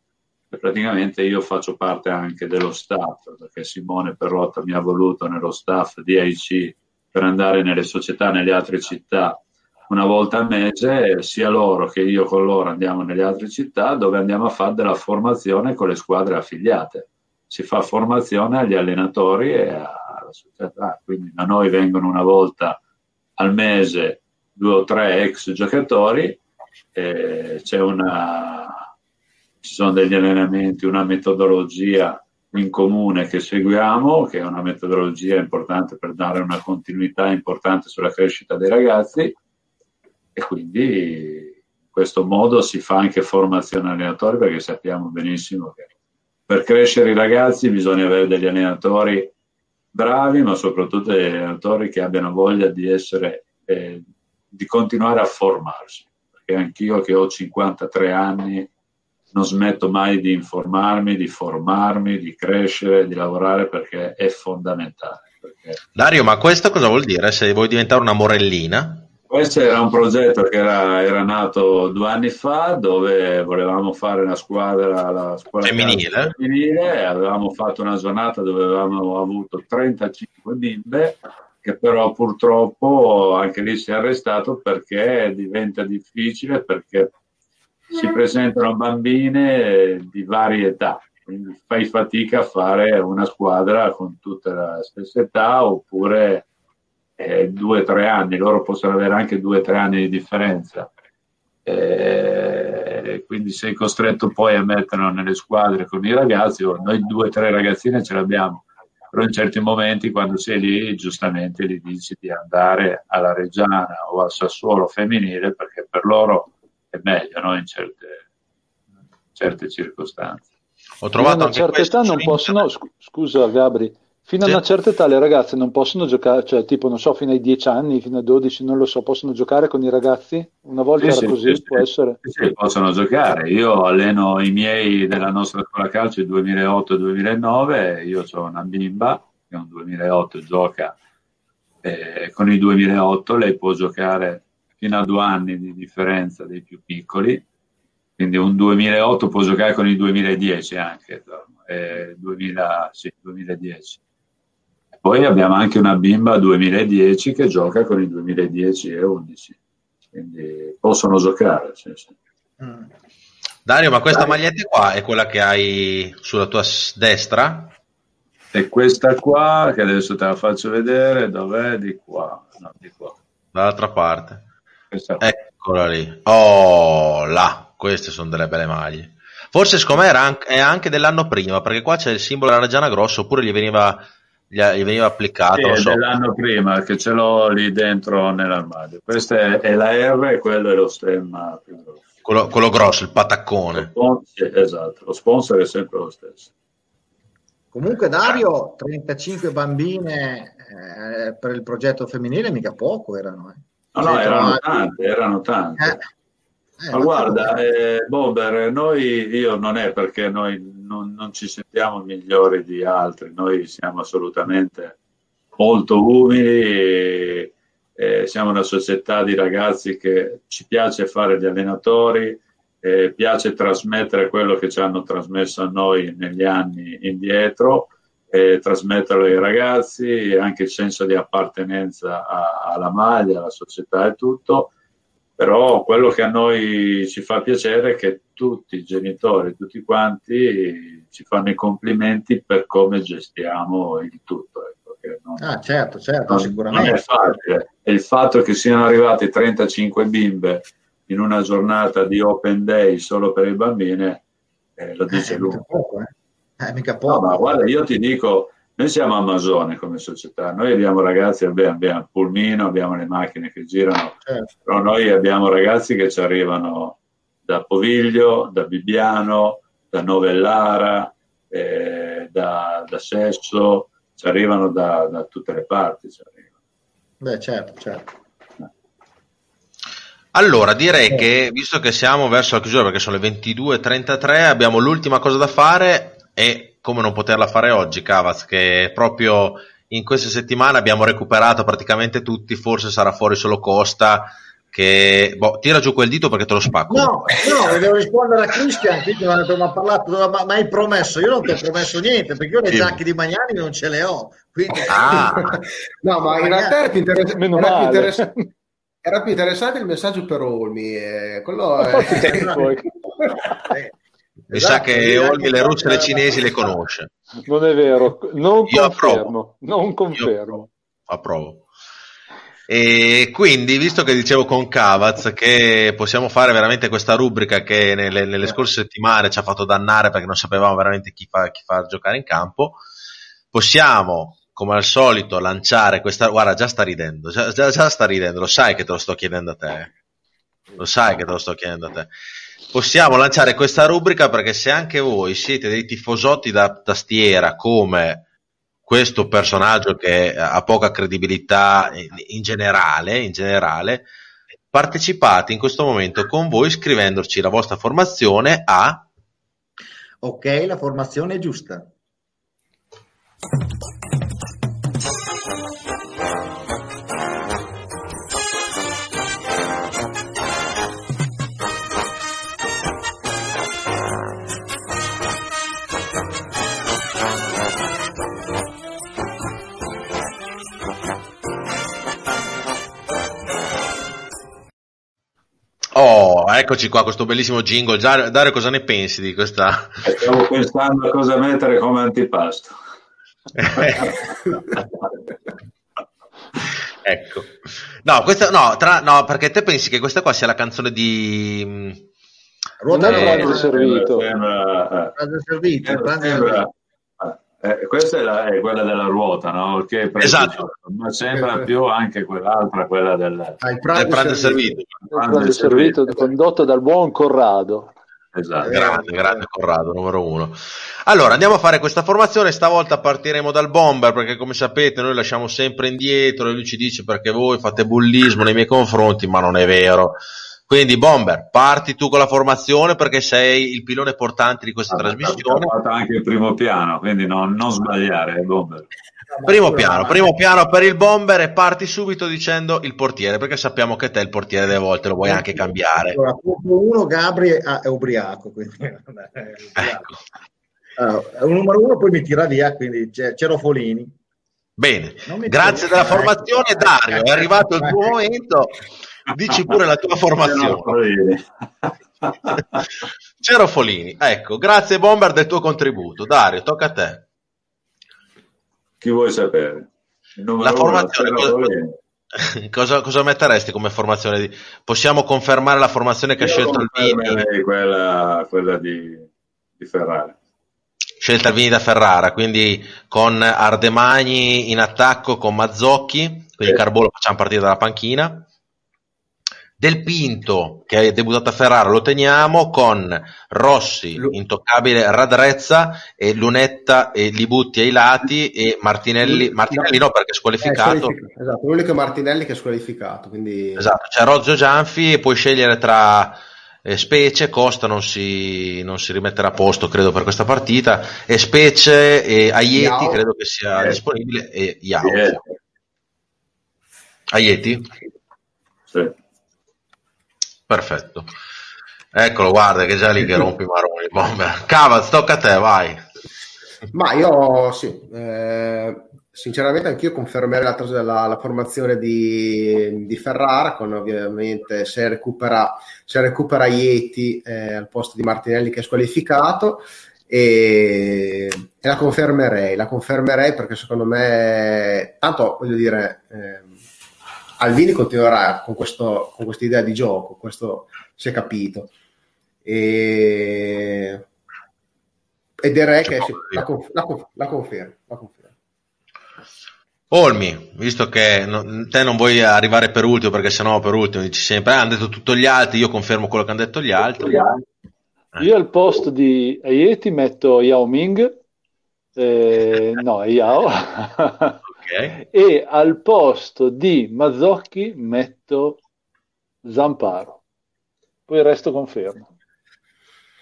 e praticamente io faccio parte anche dello staff perché Simone Perrotta mi ha voluto nello staff di AIC per andare nelle società nelle altre città una volta al mese, sia loro che io con loro andiamo nelle altre città dove andiamo a fare della formazione con le squadre affiliate. Si fa formazione agli allenatori e alla società, quindi da noi vengono una volta al mese due o tre ex giocatori, eh, una, ci sono degli allenamenti, una metodologia in comune che seguiamo, che è una metodologia importante per dare una continuità importante sulla crescita dei ragazzi. E quindi in questo modo si fa anche formazione allenatori perché sappiamo benissimo che per crescere i ragazzi bisogna avere degli allenatori bravi, ma soprattutto degli allenatori che abbiano voglia di essere, eh, di continuare a formarsi. Perché anch'io che ho 53 anni non smetto mai di informarmi, di formarmi, di crescere, di lavorare perché è fondamentale. Perché... Dario, ma questo cosa vuol dire? Se vuoi diventare una morellina? Questo era un progetto che era, era, nato due anni fa dove volevamo fare una squadra, la squadra femminile. femminile avevamo fatto una giornata dove avevamo avuto 35 bimbe che però purtroppo anche lì si è arrestato perché diventa difficile perché si presentano bambine di varie età, quindi fai fatica a fare una squadra con tutte la stessa età oppure eh, due o tre anni, loro possono avere anche due o tre anni di differenza. Eh, quindi sei costretto poi a metterlo nelle squadre con i ragazzi, noi due o tre ragazzine ce l'abbiamo, però in certi momenti quando sei lì giustamente gli dici di andare alla Reggiana o al Sassuolo femminile perché per loro è meglio no? in certe, certe circostanze. Ho trovato a una certa età non possono, scusa Gabri, fino sì. a una certa età le ragazze non possono giocare, cioè tipo non so, fino ai 10 anni, fino a 12, non lo so, possono giocare con i ragazzi? Una volta sì, era sì, così, può essere? Sì, possono giocare. Io alleno i miei della nostra scuola calcio 2008-2009, io ho una bimba che è un 2008 gioca eh, con i 2008, lei può giocare fino a due anni di differenza dei più piccoli, quindi un 2008 può giocare con il 2010 anche, eh, 2000, sì, 2010. Poi abbiamo anche una bimba 2010 che gioca con il 2010 e 11, quindi possono giocare. Sì, sì. Mm. Dario, ma questa Dario. maglietta qua è quella che hai sulla tua destra? E questa qua, che adesso te la faccio vedere, dov'è? Di qua, no, di qua. Dall'altra parte. Eccola lì. Oh, là, queste sono delle belle maglie. Forse secondo me anche, è anche dell'anno prima, perché qua c'è il simbolo della Reggiana Grosso, oppure gli veniva, gli, gli veniva applicato. Sì, so. dell'anno prima, che ce l'ho lì dentro nell'armadio. Questa è, è la R e quello è lo stemma più grosso. Quello, quello grosso, il pataccone. Lo sì, esatto, lo sponsor è sempre lo stesso. Comunque Dario, 35 bambine eh, per il progetto femminile, mica poco erano. Eh. No, no, erano tante, erano tante. Eh, ma guarda, eh, Bomber, noi, io non è perché noi non, non, ci sentiamo migliori di altri, noi siamo assolutamente molto umili, e, siamo una società di ragazzi che ci piace fare gli allenatori, piace trasmettere quello che ci hanno trasmesso a noi negli anni indietro e trasmetterlo ai ragazzi, anche il senso di appartenenza a, alla maglia, alla società e tutto. Però quello che a noi ci fa piacere è che tutti i genitori, tutti quanti ci fanno i complimenti per come gestiamo il tutto. Ecco, non, ah, certo, certo, non, sicuramente. Non è facile. E il fatto che siano arrivate 35 bimbe in una giornata di open day solo per i bambini eh, lo dice eh, lui. Poco, eh. Eh, mica poco. No, ma guarda, io ti dico, noi siamo Amazone come società, noi abbiamo ragazzi, abbiamo, abbiamo il pulmino, abbiamo le macchine che girano, certo. però noi abbiamo ragazzi che ci arrivano da Poviglio, da Bibbiano, da Novellara, eh, da, da, Sesso, ci arrivano da, da tutte le parti. Beh, certo, certo. Allora, direi che visto che siamo verso la chiusura perché sono le 22.33, abbiamo l'ultima cosa da fare e come non poterla fare oggi, Cavaz, che proprio in queste settimane abbiamo recuperato praticamente tutti, forse sarà fuori solo Costa, che boh, tira giù quel dito perché te lo spacco. No, no, devo rispondere a Christian, che mi ha parlato, ma, ma hai promesso, io non ti ho promesso niente, perché io le sì. giacche di Magnani non ce le ho. Quindi... Ah. no, ma in realtà era più, interess- era, più interess- era più interessante il messaggio per Olmi, eh, quello è... Eh. Mi esatto, sa che Olmi le russe e le cinesi le conosce. Non è vero, non Io confermo. Approvo. Non confermo. Approvo. E quindi, visto che dicevo con Cavaz che possiamo fare veramente questa rubrica che nelle, nelle scorse settimane ci ha fatto dannare perché non sapevamo veramente chi, fa, chi far giocare in campo, possiamo, come al solito, lanciare questa... Guarda, già sta ridendo, già, già, già sta ridendo, lo sai che te lo sto chiedendo a te. Lo sai che te lo sto chiedendo a te. Possiamo lanciare questa rubrica perché se anche voi siete dei tifosotti da tastiera come questo personaggio che ha poca credibilità in generale, in generale, partecipate in questo momento con voi scrivendoci la vostra formazione a Ok, la formazione è giusta. Eccoci qua, questo bellissimo jingle. Dario, cosa ne pensi di questa? Stavo pensando a cosa mettere come antipasto. ecco. No, questa, no, tra, no, perché te pensi che questa qua sia la canzone di... Ruota eh, servito. Sembra, Pranzo servito, sembra, pranzo sembra- servito. Eh, questa è, la- è quella della ruota, no? Che Esatto. ma sembra più anche quell'altra, quella del Ah, il servito. servito. Servito condotto dal buon Corrado. Esatto. Grande, grande Corrado, numero uno. Allora, andiamo a fare questa formazione. Stavolta partiremo dal bomber perché, come sapete, noi lasciamo sempre indietro. E lui ci dice perché voi fate bullismo nei miei confronti, ma non è vero. Quindi, bomber, parti tu con la formazione perché sei il pilone portante di questa Ha trasmissione. fatto anche il primo piano, quindi non, non sbagliare, eh, Bomber. Primo piano, primo piano per il bomber e parti subito dicendo il portiere perché sappiamo che te il portiere delle volte lo vuoi anche cambiare. Allora, uno, Gabri è, è ubriaco. Quindi, è ubriaco. Ecco. Allora, un numero uno poi mi tira via, quindi c'è Cerofolini. Bene, grazie tira- della ecco. formazione Dario, è arrivato il tuo momento, dici pure la tua formazione. Cerofolini, ecco, grazie Bomber del tuo contributo. Dario, tocca a te. Chi vuoi sapere? Il La formazione, cosa-. Cosa, cosa metteresti come formazione? Di... Possiamo confermare la formazione che ha Io scelto Alvini? confermerei quella, quella di, di Ferrari. Scelta Alvini da Ferrara, quindi con Ardemagni in attacco con Mazzocchi, quindi Sì. Carbolo facciamo partire dalla panchina. Del Pinto, che è debuttato a Ferrara, lo teniamo con Rossi, Lu- intoccabile Radrezza, e Lunetta e Libutti ai lati e Martinelli, Martinelli no perché è È squalificato. squalificato, esatto, l'unico è Martinelli che è squalificato, quindi Esatto, c'è Rozzo Gianfi e puoi scegliere tra eh, Specie, Costa non si, non si rimetterà a posto credo per questa partita, e Specie e Aieti Yao. credo che sia Eh. disponibile e. Eh, Aieti? sì. Perfetto. Eccolo, guarda che già lì che rompi maroni. Cavaz, tocca a te, vai. Ma io sì, eh, sinceramente anch'io confermerei la, la- la formazione di, di Ferrara con ovviamente se recupera, se recupera Ieti eh, al posto di Martinelli che è squalificato e, e la confermerei, la confermerei perché secondo me, tanto voglio dire, ehm, Alvini continuerà con, questo, con questa idea di gioco, questo si è capito. E, e direi che la, conf- la, conf- la confermo. La confermo. Olmi, visto che non- te non vuoi arrivare per ultimo perché sennò per ultimo dici sempre ah, hanno detto tutto gli altri, io confermo quello che hanno detto gli altri. Io al posto di Aieti metto Yao Ming, eh, no, Yao, E al posto di Mazzocchi metto Zamparo. Poi il resto confermo.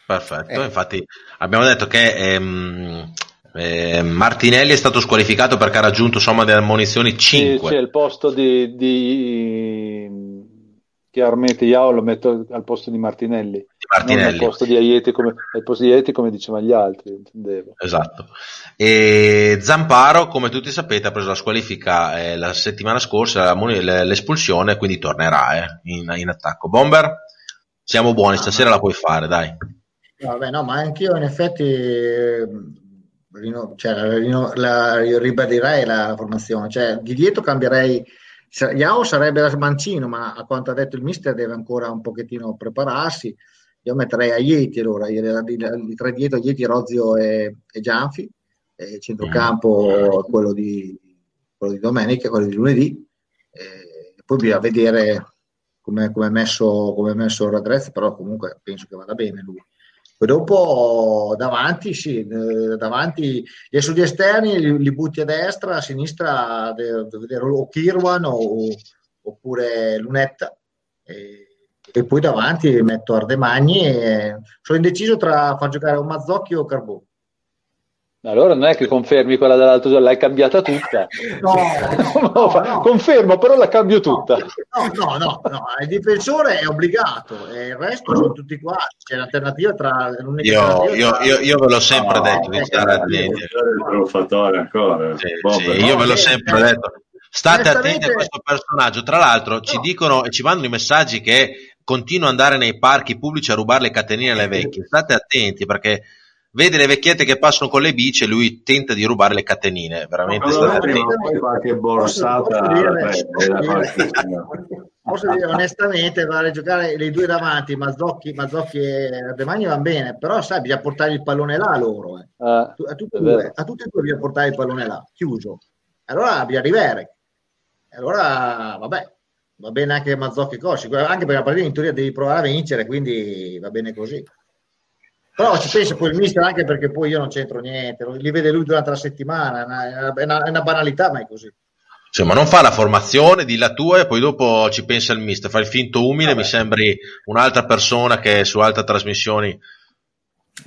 Perfetto, Eh. infatti abbiamo detto che ehm, eh, Martinelli è stato squalificato perché ha raggiunto somma delle munizioni Sì, 5. sì, il posto di, di chiaramente Yao lo metto al posto di Martinelli, di non Martinelli. al posto di Aieti come, al posto di Aieti come dicevano gli altri, intendevo. Esatto. E Zamparo, come tutti sapete, ha preso la squalifica eh, la settimana scorsa, la l'espulsione, quindi tornerà eh, in, in attacco. Bomber, siamo buoni, stasera la puoi fare, dai. Vabbè, no, ma anch'io in effetti eh, rino- cioè, rino- la- io ribadirei la, la formazione. Cioè, di dietro cambierei Iao sarebbe da smancino, ma a quanto ha detto il mister deve ancora un pochettino prepararsi. Io metterei a Ieti allora, i, tre dietro, Ieti, Rozio e, e Gianfi, e centrocampo mm. quello di, quello di domenica, quello di lunedì. E poi bisogna vedere come è messo, messo il Radrez, però comunque penso che vada bene lui. Poi dopo davanti, sì, eh, davanti gli sugli esterni li, li, butti a destra, a sinistra devo vedere o Kirwan o, oppure Lunetta. E, e, poi davanti metto Ardemagni e sono indeciso tra far giocare un Mazzocchi o Carbò. Allora non è che confermi quella dell'altro giorno, l'hai cambiata tutta. No, no, no, no, Confermo, però la cambio tutta. No, no, no, no, il difensore è obbligato e il resto sono tutti qua. C'è l'alternativa tra io, io, io, io, ve l'ho sempre detto di stare attenti. ancora. Sì, sì, io ve l'ho sempre detto. State attenti a questo personaggio. Tra l'altro ci dicono e ci mandano i messaggi che continua ad andare nei parchi pubblici a rubare le catenine alle vecchie. State attenti perché vede le vecchiette che passano con le bici e lui tenta di rubare le catenine. Veramente allora, poi qualche borsata. Posso dire onestamente, vale giocare le due davanti, Mazzocchi, Mazzocchi e Demagni va bene, però sai, bisogna portare il pallone là loro. Eh. Ah, a, tutti due, a tutti e due bisogna portare il pallone là, chiuso. Allora bisogna arrivare. Allora, vabbè, va bene anche Mazzocchi e Cosci, anche perché la partita in teoria devi provare a vincere, quindi va bene così. Però ci pensa poi il mister anche perché poi io non c'entro niente, li vede lui durante la settimana, è una, è una, è una banalità, ma è così. Sì, ma non fa la formazione, di la tua e poi dopo ci pensa il mister, fa il finto umile, Vabbè. mi sembri un'altra persona che è su altre trasmissioni.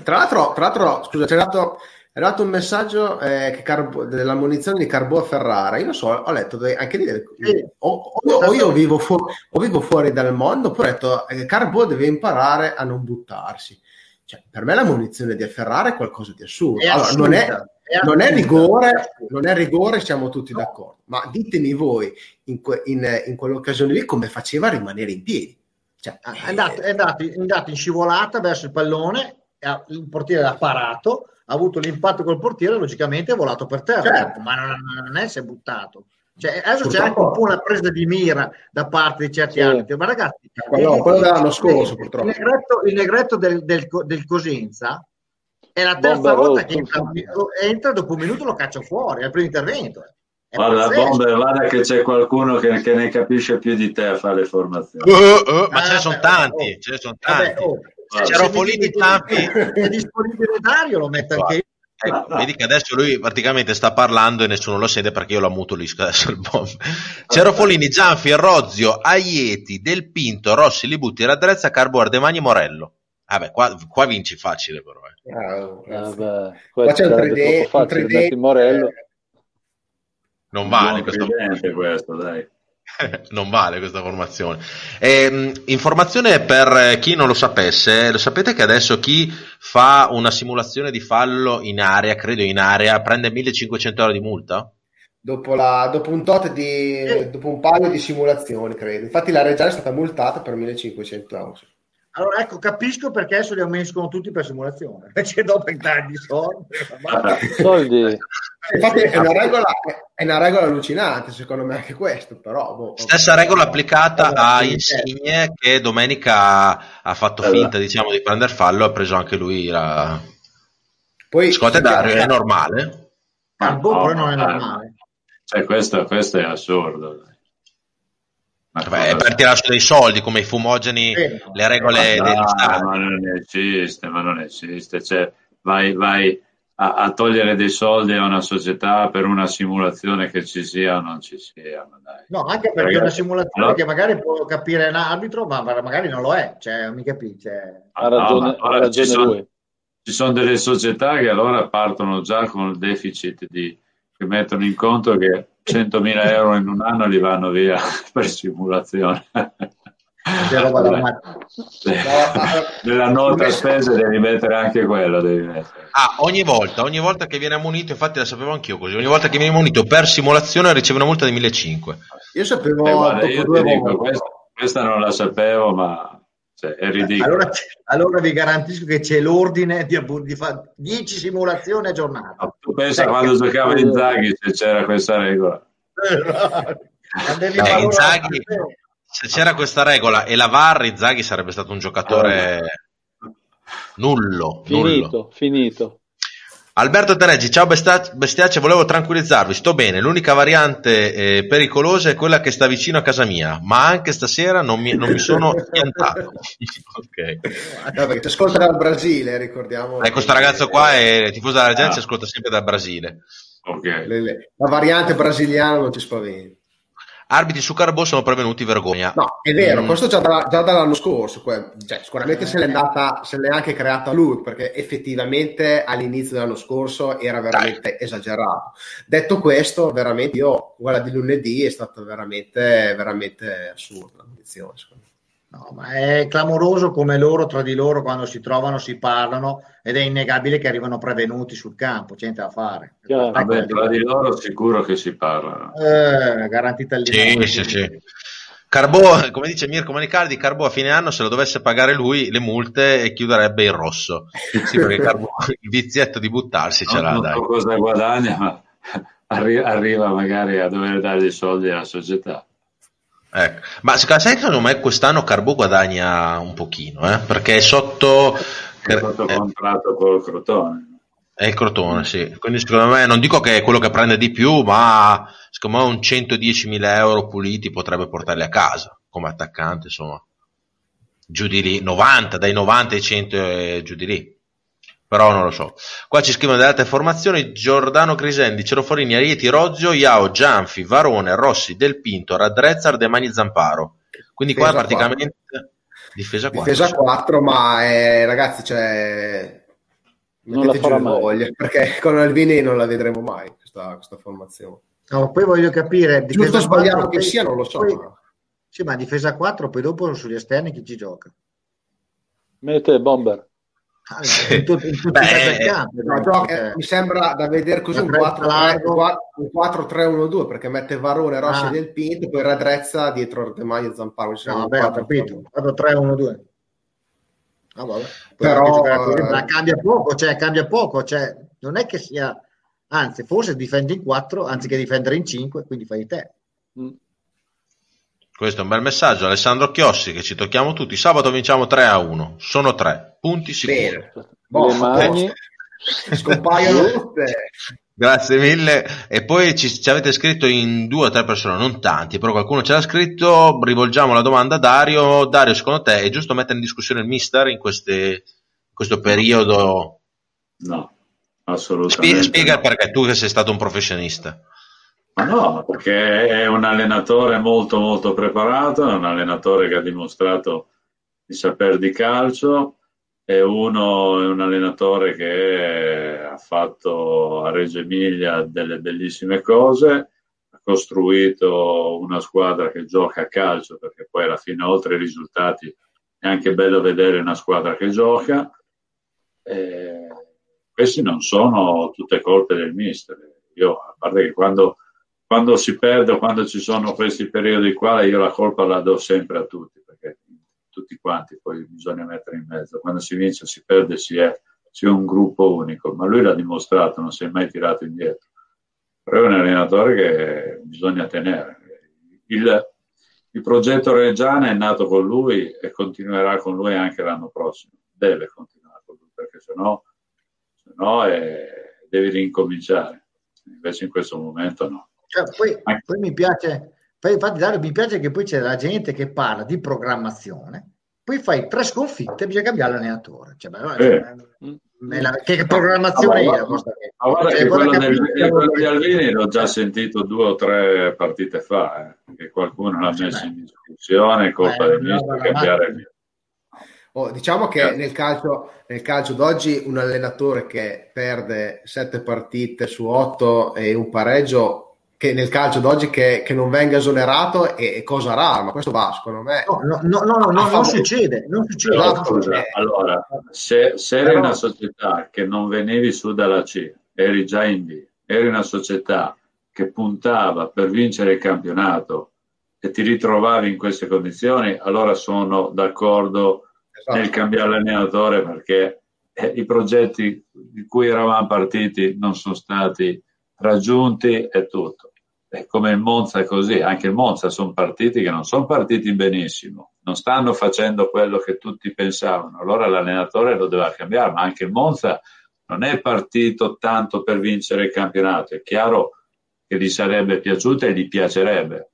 Tra l'altro, tra l'altro scusa, c'è arrivato, è arrivato un messaggio eh, Carbo, della munizione di Carbò a Ferrara. Io non so, ho letto anche lì, sì. o, o, o, io vivo, fu- o vivo fuori dal mondo, poi ho detto che eh, Carbò deve imparare a non buttarsi. Cioè, per me la munizione di Ferrara è qualcosa di assurdo. È allora, non, è, è non, è, rigore, non è rigore, siamo tutti no. d'accordo, ma ditemi voi in, que, in, in, quell'occasione lì come faceva a rimanere in piedi. Cioè, è, andato, è, andato, è, andato, in scivolata verso il pallone, il portiere l'ha parato, ha avuto l'impatto col portiere, logicamente è volato per terra, certo. ma non, non è si è buttato. Cioè, adesso c'è anche un po' una presa di mira da parte di certi sì. arbitri, ma ragazzi, quello, il, quello dell'anno scorso, purtroppo. Il negretto, il negretto del, del, del, Cosenza è la terza Bomba volta che entra, entra, dopo un minuto lo caccia fuori, è il primo intervento. È guarda, Bomber, guarda che c'è qualcuno che, che, ne capisce più di te a fare le formazioni. Uh, uh, ma ah, ce ne sono tanti, oh, ce ne sono tanti. Vabbè, oh, se c'era Polini tanti. È disponibile Dario, lo metto anche io. Ecco, vedi che adesso lui praticamente sta parlando e nessuno lo sente perché io lo ammutolisco adesso il bomb. Cerofolini, Gianfi, Rozio, Aieti, Del Pinto, Rossi, Libutti, Radrezza, Carbo, Ardemagni, Morello. Vabbè, qua, qua, vinci facile però. Eh. Ah, vabbè, qua c'è un 3D, facile, 3D. Morello. Non vale questo. questo, dai. non vale questa formazione. Eh, informazione per chi non lo sapesse, lo sapete che adesso chi fa una simulazione di fallo in area, credo in area, prende 1500 euro di multa? Dopo, la, dopo, un tot di, dopo un paio di simulazioni, credo. Infatti la Reggiana è stata multata per 1500 euro. Allora, ecco, capisco perché adesso li ammoniscono tutti per simulazione, perché dopo entrare soldi. soldi. Infatti è una, regola, è una regola allucinante, secondo me anche questo, però... Boh, Stessa regola applicata a Insigne che domenica ha fatto finta, diciamo, di prendere fallo, ha preso anche lui la... Poi, te Dario è normale? Ma boh, no, non è normale. Cioè, questo, questo è assurdo. Beh, per tirare su dei soldi come i fumogeni, eh, le regole no, degli stati. Ma non esiste, ma non esiste. Cioè, vai, vai a, a, togliere dei soldi a una società per una simulazione che ci sia o non ci sia. No, anche perché è una simulazione allora, che magari può capire un arbitro, ma magari non lo è. Cioè, mi capisci? Cioè... Ha ragione, no, ha ragione ci sono, lui. Ci sono delle società che allora partono già con il deficit di, che mettono in conto che 100.000 euro in un anno li vanno via per simulazione. Nella nota spese devi mettere anche quello. Ah, ogni volta, ogni volta che viene ammonito, infatti la sapevo anch'io così, ogni volta che viene ammonito per simulazione riceve una multa di 1.500. Io sapevo eh, guarda, io dico, questa, questa, non la sapevo, ma cioè, è ridicolo. Allora, allora, vi garantisco che c'è l'ordine di, di fare 10 simulazioni a giornata. tu pensa cioè, quando giocava in Zaghi se c'era questa regola. Eh, Inzaghi, se c'era questa regola e la VAR, Zaghi sarebbe stato un giocatore nullo. Finito, nullo. finito. Alberto Tereggi, ciao bestiace, volevo tranquillizzarvi, sto bene, l'unica variante eh, pericolosa è quella che sta vicino a casa mia, ma anche stasera non mi, non mi sono piantato. ok. No, perché ti ascolta dal Brasile, ricordiamo. Eh, questo ragazzo qua è tifoso della gente, ah. ascolta sempre dal Brasile. Le, la variante brasiliana non ti spaventi arbitri su Carbò sono prevenuti vergogna. No, è vero, mm. questo già, da, già, dall'anno scorso, cioè, sicuramente se l'è, andata, se l'è anche creata lui, perché effettivamente all'inizio dell'anno scorso era veramente Dai. esagerato. Detto questo, veramente io, quella di lunedì è stata veramente, veramente assurda secondo me. No, ma è clamoroso come loro tra di loro quando si trovano si parlano ed è innegabile che arrivano prevenuti sul campo, c'è niente da fare. Yeah. Vabbè, tra di loro sicuro che si parlano. Eh, garantita lì. Sì, sì, sì. Carbò, come dice Mirko Manicardi, Carbò a fine anno se lo dovesse pagare lui le multe e chiuderebbe il rosso. Sì, perché Carbò il vizietto di buttarsi ce l'ha. Non so cosa guadagna, ma arriva magari a dover dare i soldi alla società. Ecco. Ma secondo me quest'anno Carbo guadagna un pochino, eh? perché è sotto... È sotto eh, contratto col Crotone. È il Crotone, sì. Quindi secondo me, non dico che è quello che prende di più, ma secondo me un 110.000 euro puliti potrebbe portarli a casa come attaccante, insomma. Giù di lì, 90, dai 90 ai 100 e giù di lì però non lo so. Qua ci scrivono delle altre formazioni: Giordano Crisendi, Cerofolini, Arieti, Rozio, Iao, Gianfi, Varone, Rossi, Del Pinto, Radrezza, Ardemani, Zamparo. Quindi difesa qua praticamente 4. difesa 4. Difesa 4, ma eh, ragazzi, cioè, non la farà mai. Voglia, perché con Alvini non la vedremo mai questa, questa formazione. No, poi voglio capire. Giusto sbagliato che sia, non lo so. Poi, sì, ma difesa 4, poi dopo sugli esterni chi ci gioca? Mette Bomber. Ah, in, tut- in tutti Beh, no, gioca, mi sembra da vedere così un 4-3-1-2 perché mette Varone, Rossi ah. del Pinto poi Radrezza dietro Artemagno e Zamparo no, vabbè, ho capito 4-3-1-2 ah, vabbè. però così, ma cambia poco cioè cambia poco cioè, non è che sia anzi forse difendi in 4 anziché difendere in 5 quindi fai te mm. Questo è un bel messaggio. Alessandro Chiossi, che ci tocchiamo tutti. Sabato vinciamo 3 a 1. Sono 3 punti sicuri. Boh, Le mani scompaiono tutte. Grazie mille. E poi ci, ci, avete scritto in due o tre persone, non tanti, però qualcuno ce l'ha scritto. Rivolgiamo la domanda a Dario. Dario, secondo te è giusto mettere in discussione il mister in, queste, in questo periodo? No, assolutamente. Spiega, spiega perché tu che sei stato un professionista. Ma no, perché è un allenatore molto molto preparato, è un allenatore che ha dimostrato di saper di calcio, è, uno, è un allenatore che ha fatto a Reggio Emilia delle bellissime cose, ha costruito una squadra che gioca a calcio, perché poi alla fine oltre ai risultati è anche bello vedere una squadra che gioca. E questi non sono tutte colpe del mister. Io, a parte che quando quando si perde quando ci sono questi periodi qua, io la colpa la do sempre a tutti, perché tutti quanti poi bisogna mettere in mezzo. Quando si vince si perde si è, si è un gruppo unico, ma lui l'ha dimostrato, non si è mai tirato indietro. Però è un allenatore che bisogna tenere. Il, il progetto Reggiana è nato con lui e continuerà con lui anche l'anno prossimo. Deve continuare con lui, perché sennò, sennò è, devi rincominciare. Invece in questo momento no. Cioè, poi, poi, mi piace, poi, infatti Dario, mi piace che poi c'è la gente che parla di programmazione, poi fai tre sconfitte e bisogna cambiare allenatore. Cioè, beh, eh. cioè, che programmazione ah, è? Ma guarda cioè, che quello, del, quello di Alvini l'ho già sentito due o tre partite fa, eh, che qualcuno l'ha messo in discussione, colpa del ministro cambiare Oh, diciamo che nel calcio, nel calcio d'oggi un allenatore che perde sette partite su otto e un pareggio che nel calcio d'oggi che, che non venga esonerato è, è, cosa rara, ma questo va secondo me. No, no, no, no, no non succede. Non succede. Allora, scusa, allora se, se eri una società che non venevi su dalla C, eri già in D, eri una società che puntava per vincere il campionato e ti ritrovavi in queste condizioni, allora sono d'accordo esatto. nel cambiare allenatore perché eh, i progetti di cui eravamo partiti non sono stati raggiunti e tutto. È come il Monza è così, anche il Monza sono partiti che non sono partiti benissimo, non stanno facendo quello che tutti pensavano, allora l'allenatore lo doveva cambiare, ma anche il Monza non è partito tanto per vincere il campionato, è chiaro che gli sarebbe piaciuto e gli piacerebbe,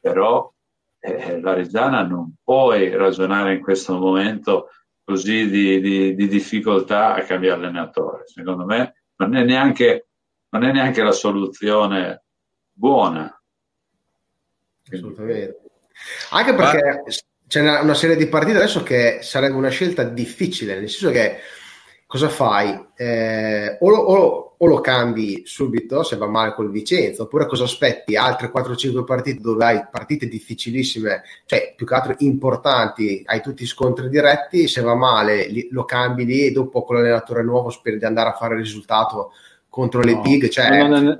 però eh, la Reggiana non puoi ragionare in questo momento così di, di, di difficoltà a cambiare allenatore, secondo me non è neanche, non è neanche la soluzione buona. Assolutamente. Anche perché Ma... c'è una, una, serie di partite adesso che sarebbe una scelta difficile, nel senso che cosa fai? Eh, o, lo, o, o, lo cambi subito se va male col Vicenza, oppure cosa aspetti? Altre 4-5 partite dove hai partite difficilissime, cioè più che altro importanti, hai tutti scontri diretti, se va male li, lo cambi lì e dopo con l'allenatore nuovo speri di andare a fare il risultato contro le no, big. Cioè, non, è,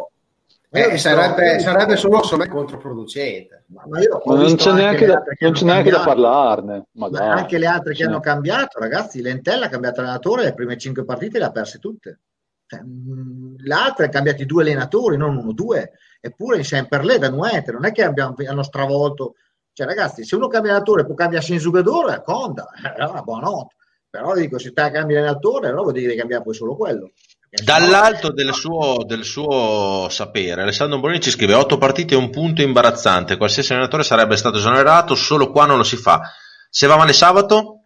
eh, sarebbe, sarebbe, solo me controproducente. Ma, ma, ma non c'è neanche, da, non c'è neanche da, parlarne. Ma anche le altre che hanno cambiato, ragazzi. Lentella ha cambiato allenatore, le prime cinque partite le ha perse tutte. Cioè, l'altra ha cambiati due allenatori, non uno, due. Eppure in Semperlé da Nuete, non è che abbiamo, hanno stravolto. Cioè, ragazzi, se uno cambia allenatore può cambiare Shinsugadore, Conda, allora buonanotte. Però dico, se te cambi allenatore, allora vuol dire che cambiare poi solo quello. Dall'alto del suo, del suo, sapere, Alessandro Bonini ci scrive: 8 partite e un punto imbarazzante. Qualsiasi allenatore sarebbe stato esonerato, solo qua non lo si fa. Se va male sabato,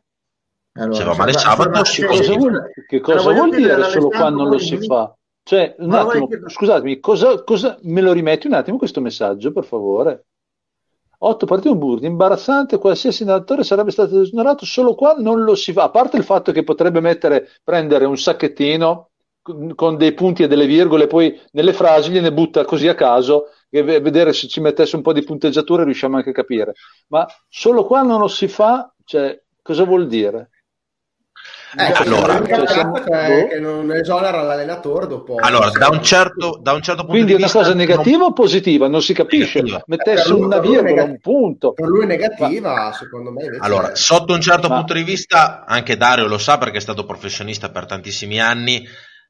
allora, se va male va, sabato, si cosa vuol, che cosa vuol dire solo qua non lo si fa? Cioè, un attimo, che... scusatemi, cosa, cosa, me lo rimetti un attimo questo messaggio, per favore? 8 partite un burro, imbarazzante, qualsiasi allenatore sarebbe stato esonerato, solo qua non lo si fa. A parte il fatto che potrebbe mettere, prendere un sacchettino con dei punti e delle virgole, poi nelle frasi gliene butta così a caso e vedere se ci mettesse un po' di punteggiatura riusciamo anche a capire. Ma solo qua non lo si fa, cioè, cosa vuol dire? Eh, cioè, allora, cioè, siamo... boh. che non esonera l'allenatore dopo. Allora, da un, certo, da un certo punto Quindi di vista. Quindi una cosa negativa non... o positiva? Non si capisce. Negativa. Mettesse lui, una virgola, negat- un punto. Per lui è negativa, Ma... secondo me. Allora, è... sotto un certo Ma... punto di vista, anche Dario lo sa perché è stato professionista per tantissimi anni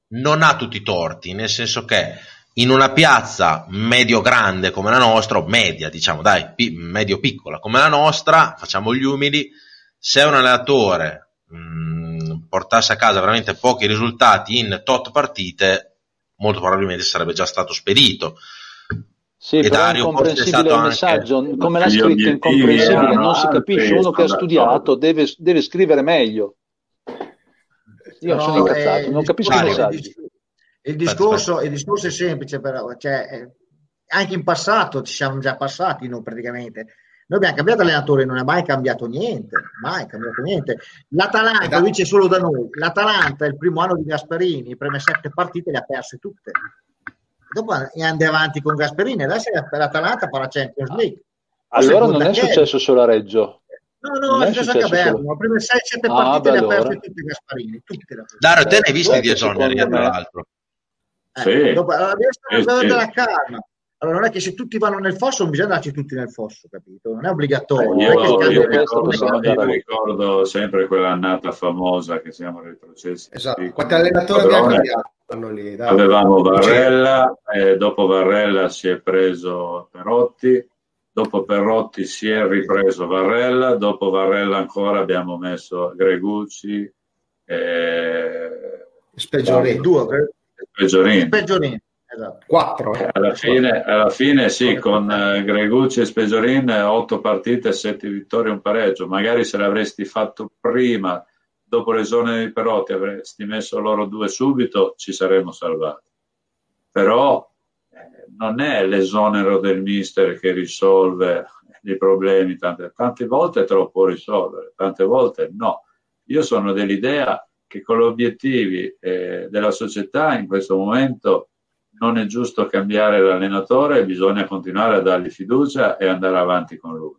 non ha tutti i torti, nel senso che in una piazza medio-grande come la nostra, o media diciamo, dai, pi- medio-piccola come la nostra, facciamo gli umili, se un allenatore mh, portasse a casa veramente pochi risultati in tot partite, molto probabilmente sarebbe già stato spedito. Sì, e però Dario è incomprensibile il messaggio, come l'ha scritto incomprensibile, non si capisce, uno che ha studiato deve, deve scrivere meglio. Io no, sono incazzato, eh, non capisco i messaggi. Il discorso, il discorso, è semplice, però, cioè, eh, anche in passato ci siamo già passati noi praticamente. Noi abbiamo cambiato allenatore, non è mai cambiato niente, mai cambiato niente. L'Atalanta, lo dice solo da noi, l'Atalanta il primo anno di Gasperini, le prime sette partite le ha perse tutte. Dopo andiamo avanti con Gasperini, adesso l'Atalanta farà Champions League. Allora non è successo solo a Reggio. No, no, è successo anche a Bergamo. Le prime 6-7 ah, partite le ha perse tutte Gasparini. Tutte le Dario, te ne hai visti di esoneri, tra l'altro. Eh, sì. Dopo, allora, deve stare sì, della calma. Allora, non è che se tutti vanno nel fosso, non bisogna darci tutti nel fosso, capito? Non è obbligatorio. Eh, io, io, io, ricordo, io ricordo sempre quell'annata famosa che siamo retrocessi. Esatto. Quanti allenatori abbiamo cambiato? Lì, Avevamo Varrella, e dopo Varrella si è preso Perotti, dopo Perrotti si è ripreso Varrella, dopo Varrella ancora abbiamo messo Gregucci e Speggiorini. Due. Speggiorini. Esatto. Quattro. Eh. Alla, fine, alla fine sì, con eh, Gregucci e Speggiorin otto partite, sette vittorie un pareggio. Magari se l'avresti fatto prima, dopo le zone di Perotti, avresti messo loro due subito, ci saremmo salvati. Però non è l'esonero del mister che risolve i problemi, tante, tante volte te lo può risolvere, tante volte no. Io sono dell'idea che con gli obiettivi eh, della società in questo momento non è giusto cambiare l'allenatore, bisogna continuare a dargli fiducia e andare avanti con lui.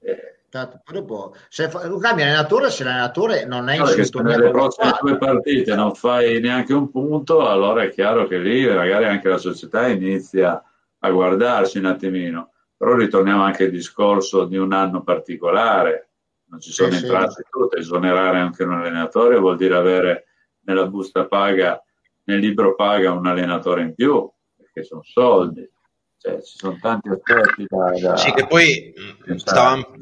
Eh, Certo, dopo, se fa, cambia allenatore, se l'allenatore non è in sintonia nelle prossime due partite non fai neanche un punto, allora è chiaro che lì magari anche la società inizia a guardarsi un attimino. Però ritorniamo anche al discorso di un anno particolare, non ci sono sì, entrate sì. tutte, esonerare anche un allenatore vuol dire avere nella busta paga, nel libro paga un allenatore in più, perché sono soldi. Cioè, ci sono tanti aspetti da, da... Sì, che poi stavamo,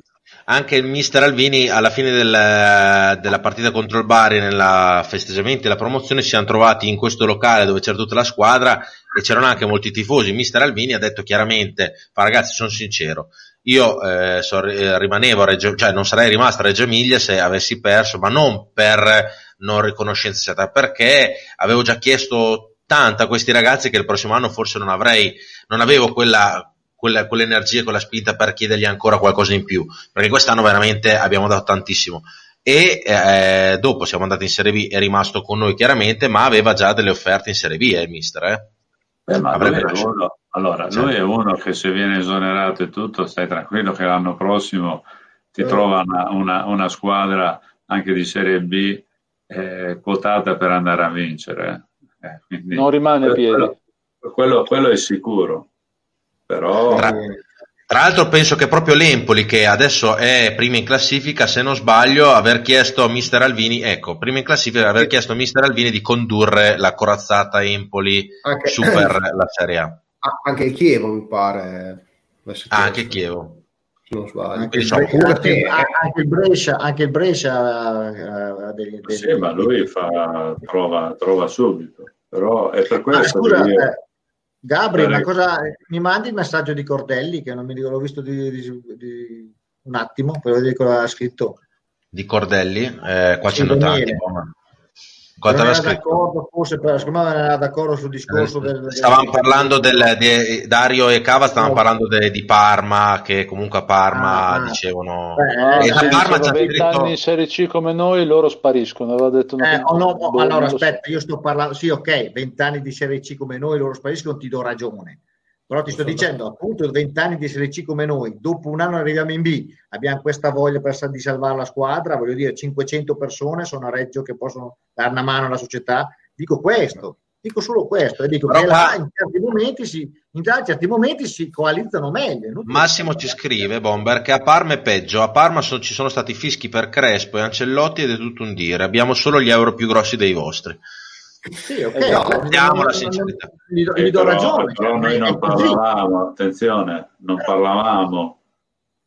anche il mister Alvini alla fine del, della partita contro il Bari nella festeggiamenti e la promozione si siamo trovati in questo locale dove c'era tutta la squadra e c'erano anche molti tifosi. Il mister Alvini ha detto chiaramente fa ragazzi sono sincero io eh, so, eh, rimanevo a Reggio, cioè non sarei rimasto a Reggio Emilia se avessi perso ma non per non riconoscenza perché avevo già chiesto tanto a questi ragazzi che il prossimo anno forse non avrei non avevo quella quella, quell'energia e quella spinta per chiedergli ancora qualcosa in più, perché quest'anno veramente abbiamo dato tantissimo. E eh, dopo siamo andati in Serie B, è rimasto con noi chiaramente, ma aveva già delle offerte in Serie B, eh, mister. Eh? Eh, ma lui è, uno, allora, cioè. lui è uno che se viene esonerato e tutto, stai tranquillo che l'anno prossimo ti eh. trova una, una, una, squadra anche di Serie B eh, quotata per andare a vincere. Eh, quindi, non rimane a piedi. Quello, quello, quello, è sicuro. Però... Tra, tra, l'altro penso che proprio l'Empoli, che adesso è prima in classifica, se non sbaglio, aver chiesto a Mister Alvini, ecco, prima in classifica, aver chiesto a Mister Alvini di condurre la corazzata Empoli anche, su per la Serie A. Anche il Chievo, mi pare. Ah, anche il Chievo. Non sbaglio. Anche, il, anche, anche, il Brescia, anche il Brescia uh, dei, dei, sì, dei, ma lui fa, trova, trova, subito. Però è per questo ah, scusa, che io... eh, Gabri, ma cosa, mi mandi il messaggio di Cordelli che non mi dico, l'ho visto di, di, di un attimo, poi vedere cosa ha scritto. Di Cordelli? Eh, qua c'è tanti. Quanto aveva scritto? Forse, per, secondo me era d'accordo sul discorso eh, del, stavamo del... parlando del, di Dario e Cava stavano no. parlando de, di Parma che comunque a Parma ah, dicevano eh, e da Parma c'è scritto... in Serie C come noi loro spariscono aveva detto una eh, oh no, boh, allora aspetta io sto parlando sì ok 20 anni di Serie C come noi loro spariscono ti do ragione però ti sto dicendo, appunto, 20 anni di Serie C come noi, dopo un anno arriviamo in B, abbiamo questa voglia per, di salvare la squadra, voglio dire, 500 persone sono a Reggio che possono dare una mano alla società. Dico questo, dico solo questo, e dico Però che là, in, certi momenti si, in certi momenti si coalizzano meglio. Massimo ci scrive, Bomber, che a Parma è peggio, a Parma so, ci sono stati fischi per Crespo e Ancellotti ed è tutto un dire, abbiamo solo gli euro più grossi dei vostri. Sì, ok, no, la sincerità. Gli do, gli do però, ragione. Però noi non parlavamo, attenzione, non parlavamo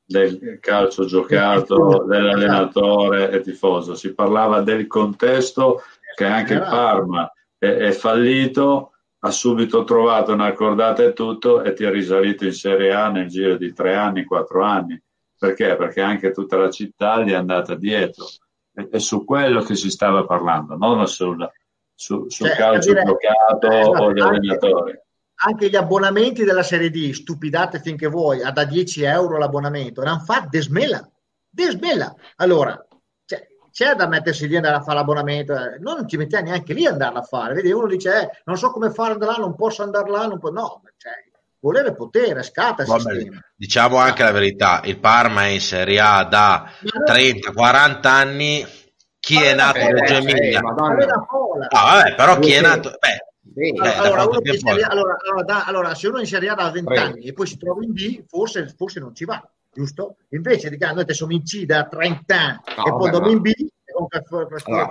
del calcio giocato, dell'allenatore e tifoso, si parlava del contesto che anche il Parma è, è fallito, ha subito trovato una cordata e tutto e ti ha risalito in Serie A nel giro di tre anni, quattro anni. Perché? Perché anche tutta la città gli è andata dietro. È su quello che si stava parlando, non sulla, su, sul cioè, calcio dire, giocato eh, o gli allenatori. Anche gli abbonamenti della Serie D, stupidate finché vuoi, a da 10 euro l'abbonamento, non fa desmela, desmela. Allora, cioè, c'è da mettersi lì e andare a fare l'abbonamento, eh, non ci mettiamo neanche lì ad andarla a fare. Vedi, uno dice, eh, non so come fare andare là, non posso andare là, non po-". no, cioè, volere potere, scatta il Vabbè, sistema. Diciamo anche la verità, il Parma è in Serie A da 30-40 anni chi è nato a Reggio Emilia? Ah, vabbè, però chi è nato... Beh, allora, allora, allora, da, allora, se uno in Serie A da 20 anni e poi si trova in B, forse, forse non ci va, giusto? Invece di che noi siamo in C da 30 anni no, e poi andiamo in B.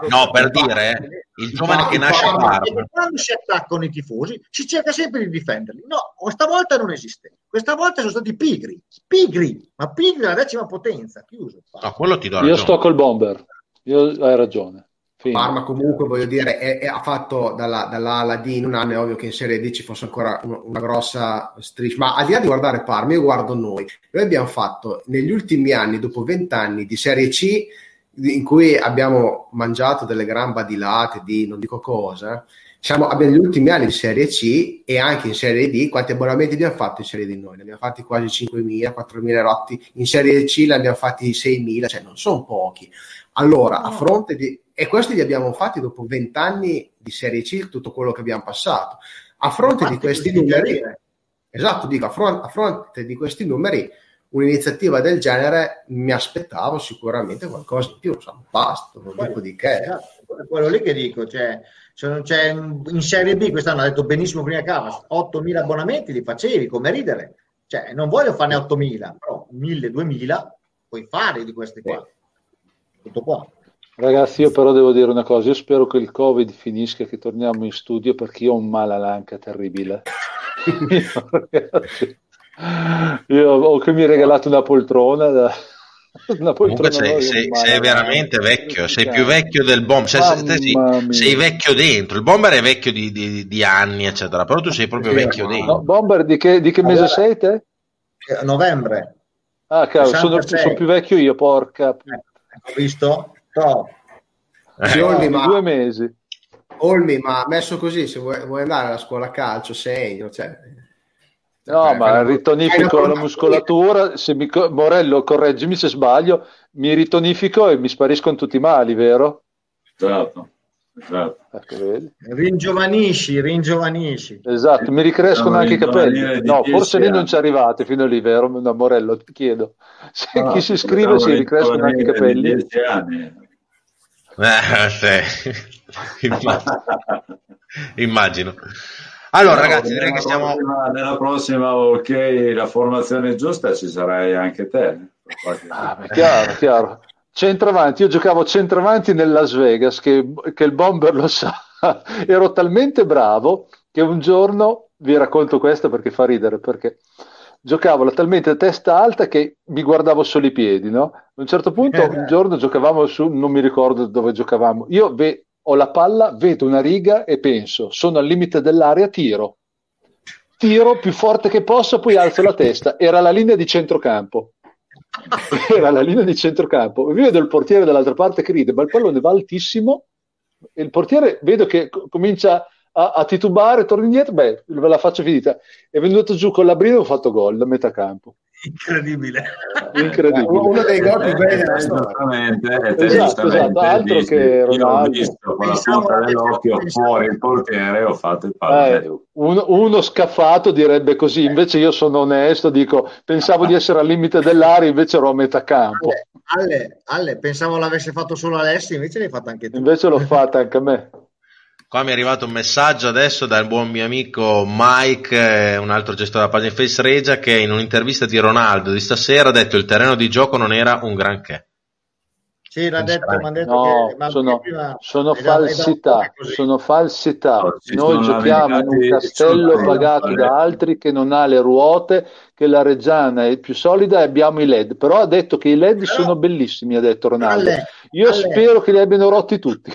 No, per dire, il giovane no, che nasce a Parma. Quando si attaccano i tifosi, si cerca sempre di difenderli. No, questa volta non esiste. Questa volta sono stati pigri, pigri, ma pigri la decima potenza. Chiuso. No, quello ti do Io sto col bomber. Io, hai ragione. Fine. Parma comunque voglio dire è, è, ha fatto dalla, dalla alla D in un anno è ovvio che in Serie D ci fosse ancora una, una grossa striscia ma al di là di guardare Parma io guardo noi noi abbiamo fatto negli ultimi anni dopo vent'anni di Serie C in cui abbiamo mangiato delle gran badilate di non dico cosa siamo, abbiamo gli ultimi anni di Serie C e anche in Serie D quanti abbonamenti abbiamo fatto in Serie D noi? Ne abbiamo fatti quasi 5.000, 4.000 rotti in Serie C ne abbiamo fatti 6.000 cioè non sono pochi allora, a fronte di... E questi li abbiamo fatti dopo vent'anni di Serie C, tutto quello che abbiamo passato. A fronte Infatti, di questi numeri... Esatto, dico, a fronte, a fronte di questi numeri, un'iniziativa del genere mi aspettavo sicuramente qualcosa in più, insomma, basta, non dico di che. Esatto, quello lì che dico, cioè, se non c'è in Serie B, quest'anno ha detto benissimo prima Cava, 8.000 abbonamenti li facevi, come ridere. Cioè, non voglio farne 8.000, però 1.000, 2.000 puoi fare di questi qua. Tutto qua. Ragazzi, io però devo dire una cosa, io spero che il Covid finisca, che torniamo in studio perché io ho un male all'anca terribile. Io ho che mi hai regalato una poltrona da... Una Comunque sei, sei, sei veramente vecchio, sei più vecchio del bomber, cioè, sei, sei, vecchio dentro, il bomber è vecchio di, di, di anni, eccetera, però tu sei proprio sì, vecchio no, dentro. No, bomber di che, di che mese allora, sei te? Eh, novembre. Ah, cavolo, sono, sono, più vecchio io, porca. Eh, ho visto? No. Eh. Olmi, ma... Due mesi. Olmi, ma messo così, se vuoi, vuoi andare alla scuola calcio, sei, cioè, No, eh, ma ritonifico la muscolatura, se mi, Morello, correggimi se sbaglio, mi ritonifico e mi spariscono tutti i mali, vero? Esatto. Esatto. Ecco, ringiovanisci, ringiovanisci. Esatto, mi ricrescono no, anche i capelli. No, forse lì non ci arrivate fino lì, vero? No, Morello, ti chiedo. Se ah, chi si iscrive si ricrescono anche i capelli. Eh, sì. Immagino. Allora, ragazzi, direi che siamo. Prossima, nella prossima, ok, la formazione giusta ci sarai anche te. Ah, chiaro, chiaro. Centravanti, io giocavo centravanti nel Las Vegas, che, che il bomber lo sa. Ero talmente bravo che un giorno vi racconto questo perché fa ridere, perché giocavo talmente a testa alta che mi guardavo solo i piedi, no? A un certo punto, un giorno giocavamo su, non mi ricordo dove giocavamo. Io ve, ho la palla, vedo una riga e penso, sono al limite dell'area, tiro. Tiro più forte che posso, poi alzo la testa. Era la linea di centrocampo. Era la linea di centrocampo. Vi vedo il portiere dall'altra parte che ride, ma il pallone va altissimo. E il portiere vedo che comincia a, a, titubare, torna indietro, beh, ve la faccio finita. È venuto giù con la brina e ho fatto gol da metà campo. Incredibile. Incredibile. Uno dei gol più belli della storia. Esatto, esatto, altro che Ronaldo. Io ho visto con la punta dell'occhio fuori il portiere ho fatto il pallone. Eh, uno, uno, scaffato direbbe così, invece io sono onesto, dico, pensavo di essere al limite dell'area, invece ero a metà campo. Alle, alle, pensavo l'avesse fatto solo Alessio, invece l'hai fatto anche tu. Invece l'ho fatta anche a me. Qua mi è arrivato un messaggio adesso dal buon mio amico Mike, eh, un altro gestore della pagina Face Regia, che in un'intervista di Ronaldo di stasera ha detto che il terreno di gioco non era un granché. Sì, l'ha detto, ma detto no, che, sono, prima, sono falsità, sono falsità. No, Noi giochiamo in un castello pagato da altri che non ha le ruote, che la Reggiana è più solida e abbiamo i LED. Però ha detto che i LED Però, sono bellissimi, ha detto Ronaldo. Alle, Io alle, spero che li abbiano rotti tutti.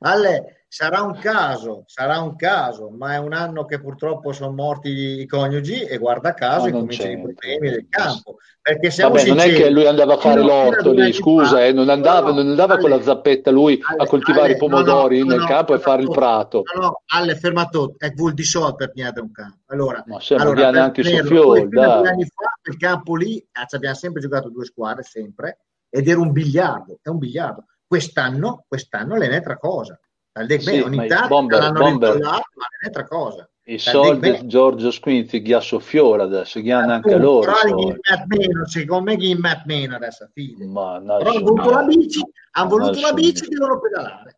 Ale, Sarà un caso, sarà un caso, ma è un anno che purtroppo sono morti i coniugi e guarda caso no, incominciano i problemi del campo. Perché siamo Vabbè, non è che lui andava a fare l'orto lì, scusa, eh, non andava, non andava alle, con la zappetta lui alle, a coltivare alle, i pomodori no, no, nel campo e fare il prato. No, no, alle fermato, è vuol di solito per pigliare un campo. Allora, ma se allora, neanche su fiore, due anni fa il campo lì eh, abbiamo sempre giocato due squadre, sempre, ed era un biliardo, è un biliardo. Quest'anno, quest'anno è un'altra cosa al sì, ogni tanto bomber, l'hanno bomber. ma è un'altra cosa. I soldi di Giorgio Squinzi ghiaccio fiore adesso, ghiano anche loro. Meno, secondo me chi met meno adesso, figli. Ma Però hanno voluto la bici, hanno voluto la bici e devono pedalare.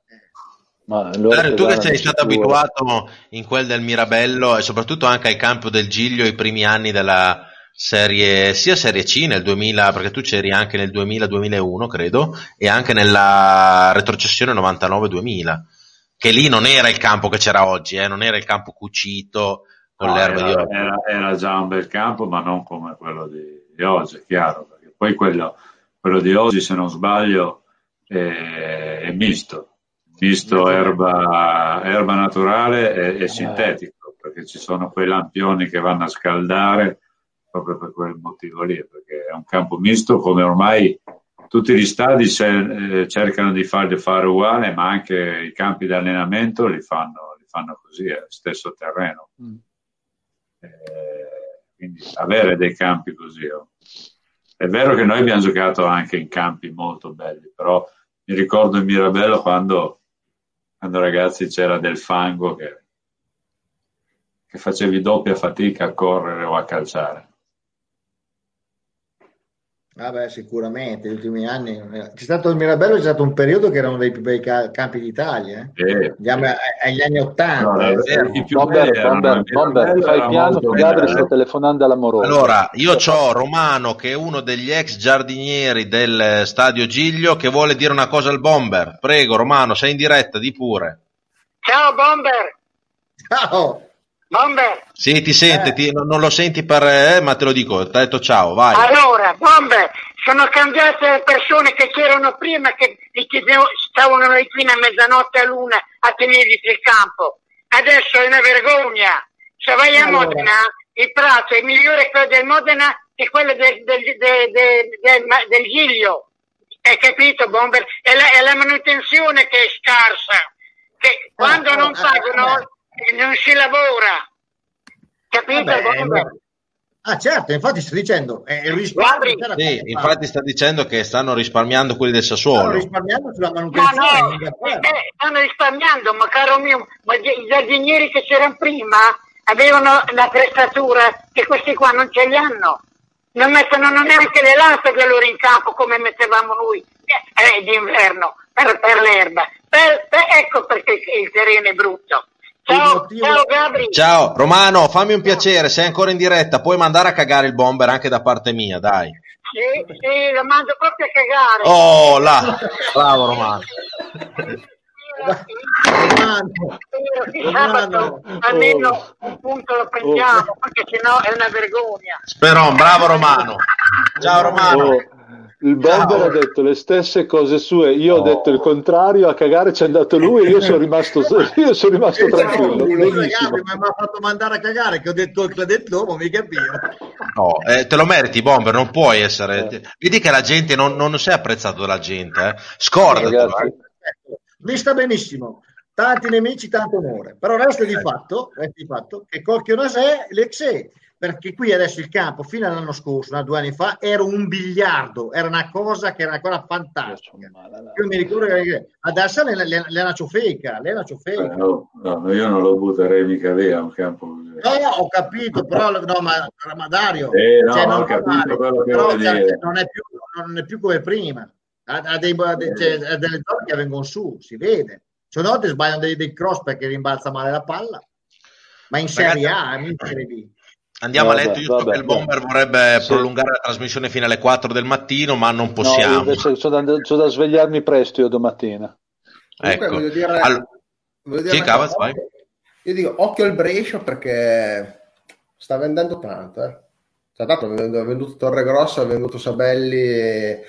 Ma allora, tu che sei stato abituato in quel del Mirabello e soprattutto anche al campo del Giglio i primi anni della serie, sia Serie C nel 2000, perché tu c'eri anche nel 2000-2001 credo, e anche nella retrocessione 99-2000 che lì non era il campo che c'era oggi, eh, non era il campo cucito con no, l'erba era, di oggi. Era, era, già un bel campo, ma non come quello di, di oggi, è chiaro, perché poi quello, quello, di oggi, se non sbaglio, è, è misto, misto erba, erba naturale e, e, sintetico, perché ci sono quei lampioni che vanno a scaldare proprio per quel motivo lì, perché è un campo misto come ormai tutti gli stadi eh, cercano di farli fare uguale, ma anche i campi di allenamento li fanno, li fanno così, è lo stesso terreno. Mm. Eh, quindi avere dei campi così. Oh. È vero che noi abbiamo giocato anche in campi molto belli, però mi ricordo in Mirabello quando, quando ragazzi c'era del fango che, che facevi doppia fatica a correre o a calciare. Ah beh, sicuramente, negli ultimi anni. C'è stato il Mirabello, c'è stato un periodo che era uno dei più bei ca- campi d'Italia. Eh? Eh. Andiamo agli anni Ottanta. No, eh. Bomber, Bomber, Bomber, fai piano che Gabri sta telefonando all'amoroso. Allora, io ho Romano, che è uno degli ex giardinieri del Stadio Giglio, che vuole dire una cosa al Bomber. Prego, Romano, sei in diretta, di pure. Ciao Bomber! Ciao! Bomber. Sì, ti sente, eh. ti, non, non, lo senti per, eh, ma te lo dico, ti ha detto ciao, vai. Allora, Bomber, sono cambiate le persone che c'erano prima che stavano noi qui a mezzanotte a luna a tenerli sul campo. Adesso è una vergogna. Se vai a allora. Modena, il prato è migliore quello del Modena che quello del, del, del, del, del Giglio. Hai capito, Bomber? È la, è la manutenzione che è scarsa. Che quando non pagano non si lavora. Capito? Vabbè, Ah certo, infatti sto dicendo, eh, il risparmio sì, infatti sta dicendo che stanno risparmiando quelli del Sassuolo. Stanno risparmiando sulla manutenzione. No, no, eh, stanno risparmiando, ma caro mio, ma i giardinieri che c'erano prima avevano la prestatura che questi qua non ce li hanno. Non mettono neanche le lastre loro in campo come mettevamo noi eh, d'inverno per, per l'erba. Per, per, ecco perché il terreno è brutto. Ciao, ciao Gabri. Ciao Romano, fammi un piacere, sei ancora in diretta, puoi mandare a cagare il bomber anche da parte mia, dai. Sì, sì, lo mando proprio a cagare. Oh, là, bravo Romano. Sabato almeno un punto lo prendiamo perché sennò è una vergogna. Spero, bravo Romano. Ciao Romano. Il Bomber ha detto le stesse cose sue, io oh. ho detto il contrario, a cagare c'è andato lui e io sono rimasto, io sono rimasto tranquillo. mi ha fatto mandare a cagare che ho detto il detto ma mi capivo. No, eh, te lo meriti Bomber, non puoi essere... Eh. Vedi che la gente non, non sei apprezzato dalla gente, eh? scordatelo. Eh. Mi sta benissimo, tanti nemici, tanto onore, però resta di fatto, resta di fatto che Cocchio Nasè, l'exe perché qui adesso il campo fino all'anno scorso, no, due anni fa, era un biliardo, era una cosa che era ancora fantastica. Io mi ricordo che adesso è l'ena ciofeca, l'ena ciofeca. Eh, no, no, io non lo butterei mica via un campo. No, no, ho capito, però no, ma, ma Dario, eh, no, cioè, non, capito però, cioè, non, è più, non è più come prima. Ha, ha, dei, ha, cioè, ha delle zone che vengono su, si vede. Cioè, notte sbagliano dei, dei cross perché rimbalza male la palla, ma in Serie A, in Serie B. Andiamo vabbè, a letto, io so vabbè, che il Bomber vorrebbe sì. prolungare la trasmissione fino alle 4 del mattino, ma non possiamo. No, c'ho, da, svegliarmi presto io domattina. Ecco. Voglio dire, All... voglio dire sì, Cavaz, vai. Io dico occhio al Brescia perché sta vendendo tanto. Eh. Cioè, tanto ha venduto Torre Grossa, ha venduto Sabelli, è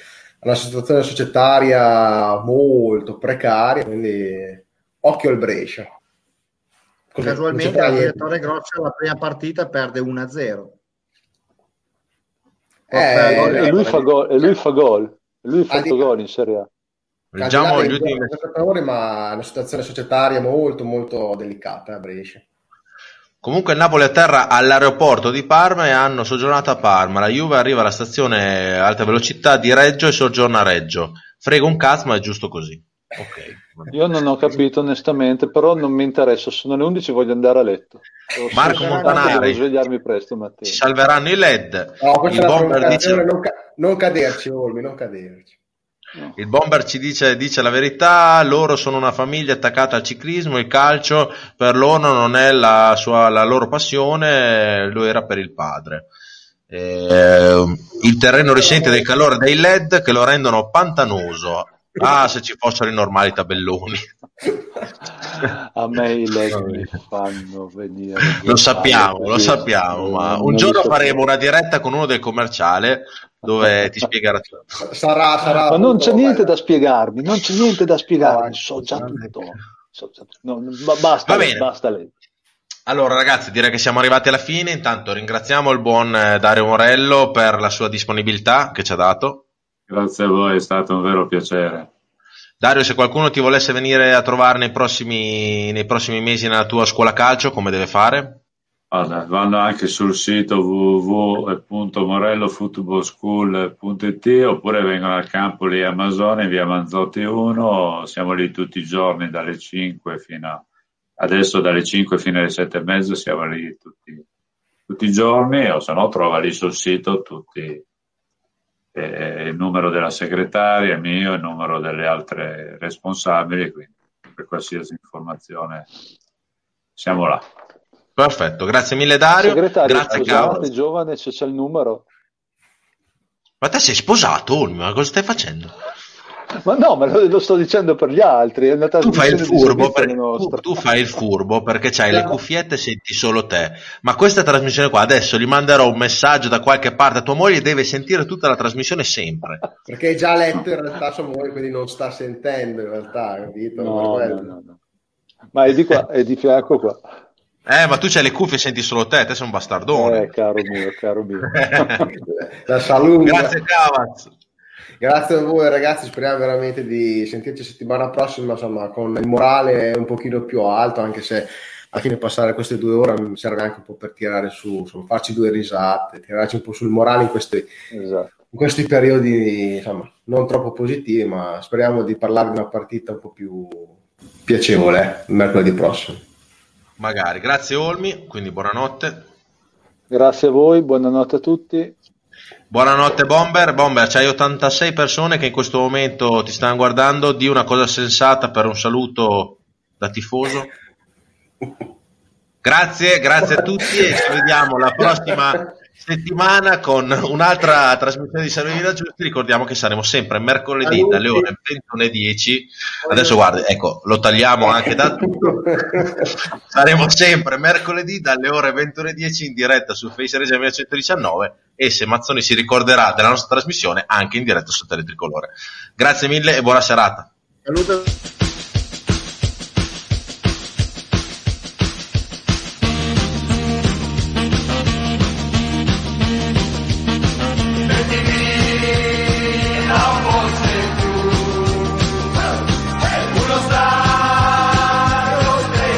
una situazione societaria molto precaria, quindi occhio al Brescia. Così, Casualmente il direttore Grossa la prima partita perde 1-0. Eh, e, lui fa gol, e lui fa gol, lui fa gol in Serie A. Leggiamo gli ultimi ma è una situazione societaria molto molto delicata a Brescia. Comunque il Napoli atterra all'aeroporto di Parma e hanno soggiornato a Parma. La Juve arriva alla stazione alta velocità di Reggio e soggiorna a Reggio. Frega un cazzo, ma è giusto così. Okay. Io non ho capito onestamente, però non mi interessa. Sono le 11 voglio andare a letto. Marco Montanari, devo svegliarmi presto mattina. Ci salveranno i LED. No, il bomber dice... non, ca- non, caderci, Olmi, non caderci. No. Il bomber ci dice, dice, la verità, loro sono una famiglia attaccata al ciclismo, il calcio per loro non è la, sua, la loro passione, lo era per il padre. Eh, il terreno risente del calore dei LED che lo rendono pantanoso Ah, se ci fossero i normali tabelloni. A me i leg mi fanno venire. Lo sappiamo, lo sappiamo, ma un giorno faremo una diretta con uno del commerciale dove ti spiegherà tutto. Sarà, sarà ma non c'è niente da spiegarmi, non c'è niente da spiegarmi, so già tutto. So già tutto. No, basta, Va bene. basta lei. Allora ragazzi direi che siamo arrivati alla fine, intanto ringraziamo il buon eh, Dario Morello per la sua disponibilità che ci ha dato. Grazie a voi, è stato un vero piacere. Dario, se qualcuno ti volesse venire a trovare nei prossimi, nei prossimi mesi nella tua scuola calcio, come deve fare? Allora, vanno anche sul sito www.morellofootballschool.it oppure vengono al campo lì a Amazone, via Manzotti 1, siamo lì tutti i giorni dalle 5 fino a adesso dalle 5 fino alle 7 e mezzo siamo lì tutti, tutti i giorni o se no trova lì sul sito tutti eh, il numero della segretaria, il mio, il numero delle altre responsabili, quindi per qualsiasi informazione siamo là. Perfetto, grazie mille Dario. Segretario, grazie scusate, giovane, se c'è il numero. Ma te sei sposato, Olmi, ma cosa stai facendo? Ma no, ma lo, lo, sto dicendo per gli altri. tu fai il furbo, per, tu, tu, fai il furbo perché c'hai le cuffiette e senti solo te. Ma questa trasmissione qua, adesso gli manderò un messaggio da qualche parte. Tua moglie deve sentire tutta la trasmissione sempre. Perché hai già letto in realtà sua moglie, quindi non sta sentendo in realtà, capito? No, no, no, Ma è di qua, è di fianco qua. Eh, ma tu c'hai le cuffie e senti solo te, te sei un bastardone. Eh, caro mio, caro mio. La saluto. Grazie Cavaz. Grazie a voi ragazzi, speriamo veramente di sentirci settimana prossima, insomma, con il morale un pochino più alto, anche se alla fine passare queste due ore mi serve anche un po' per tirare su, insomma, farci due risate, tirarci un po' sul morale in questi, esatto. in questi periodi, insomma, non troppo positivi, ma speriamo di parlare di una partita un po' più piacevole eh, mercoledì prossimo. Magari, grazie Olmi, quindi buonanotte. Grazie a voi, buonanotte a tutti. Buonanotte Bomber, Bomber, c'hai 86 persone che in questo momento ti stanno guardando, di una cosa sensata per un saluto da tifoso. Grazie, grazie a tutti e ci vediamo la prossima settimana con un'altra trasmissione di Salve Vita Giusti. Ricordiamo che saremo sempre mercoledì dalle ore 21.10. Adesso guarda, ecco, lo tagliamo anche da tutto. saremo sempre mercoledì dalle ore 21.10 in diretta su Face Regia 1119 e se Mazzoni si ricorderà della nostra trasmissione anche in diretta su Teletricolore. Grazie mille e buona serata. Saluto.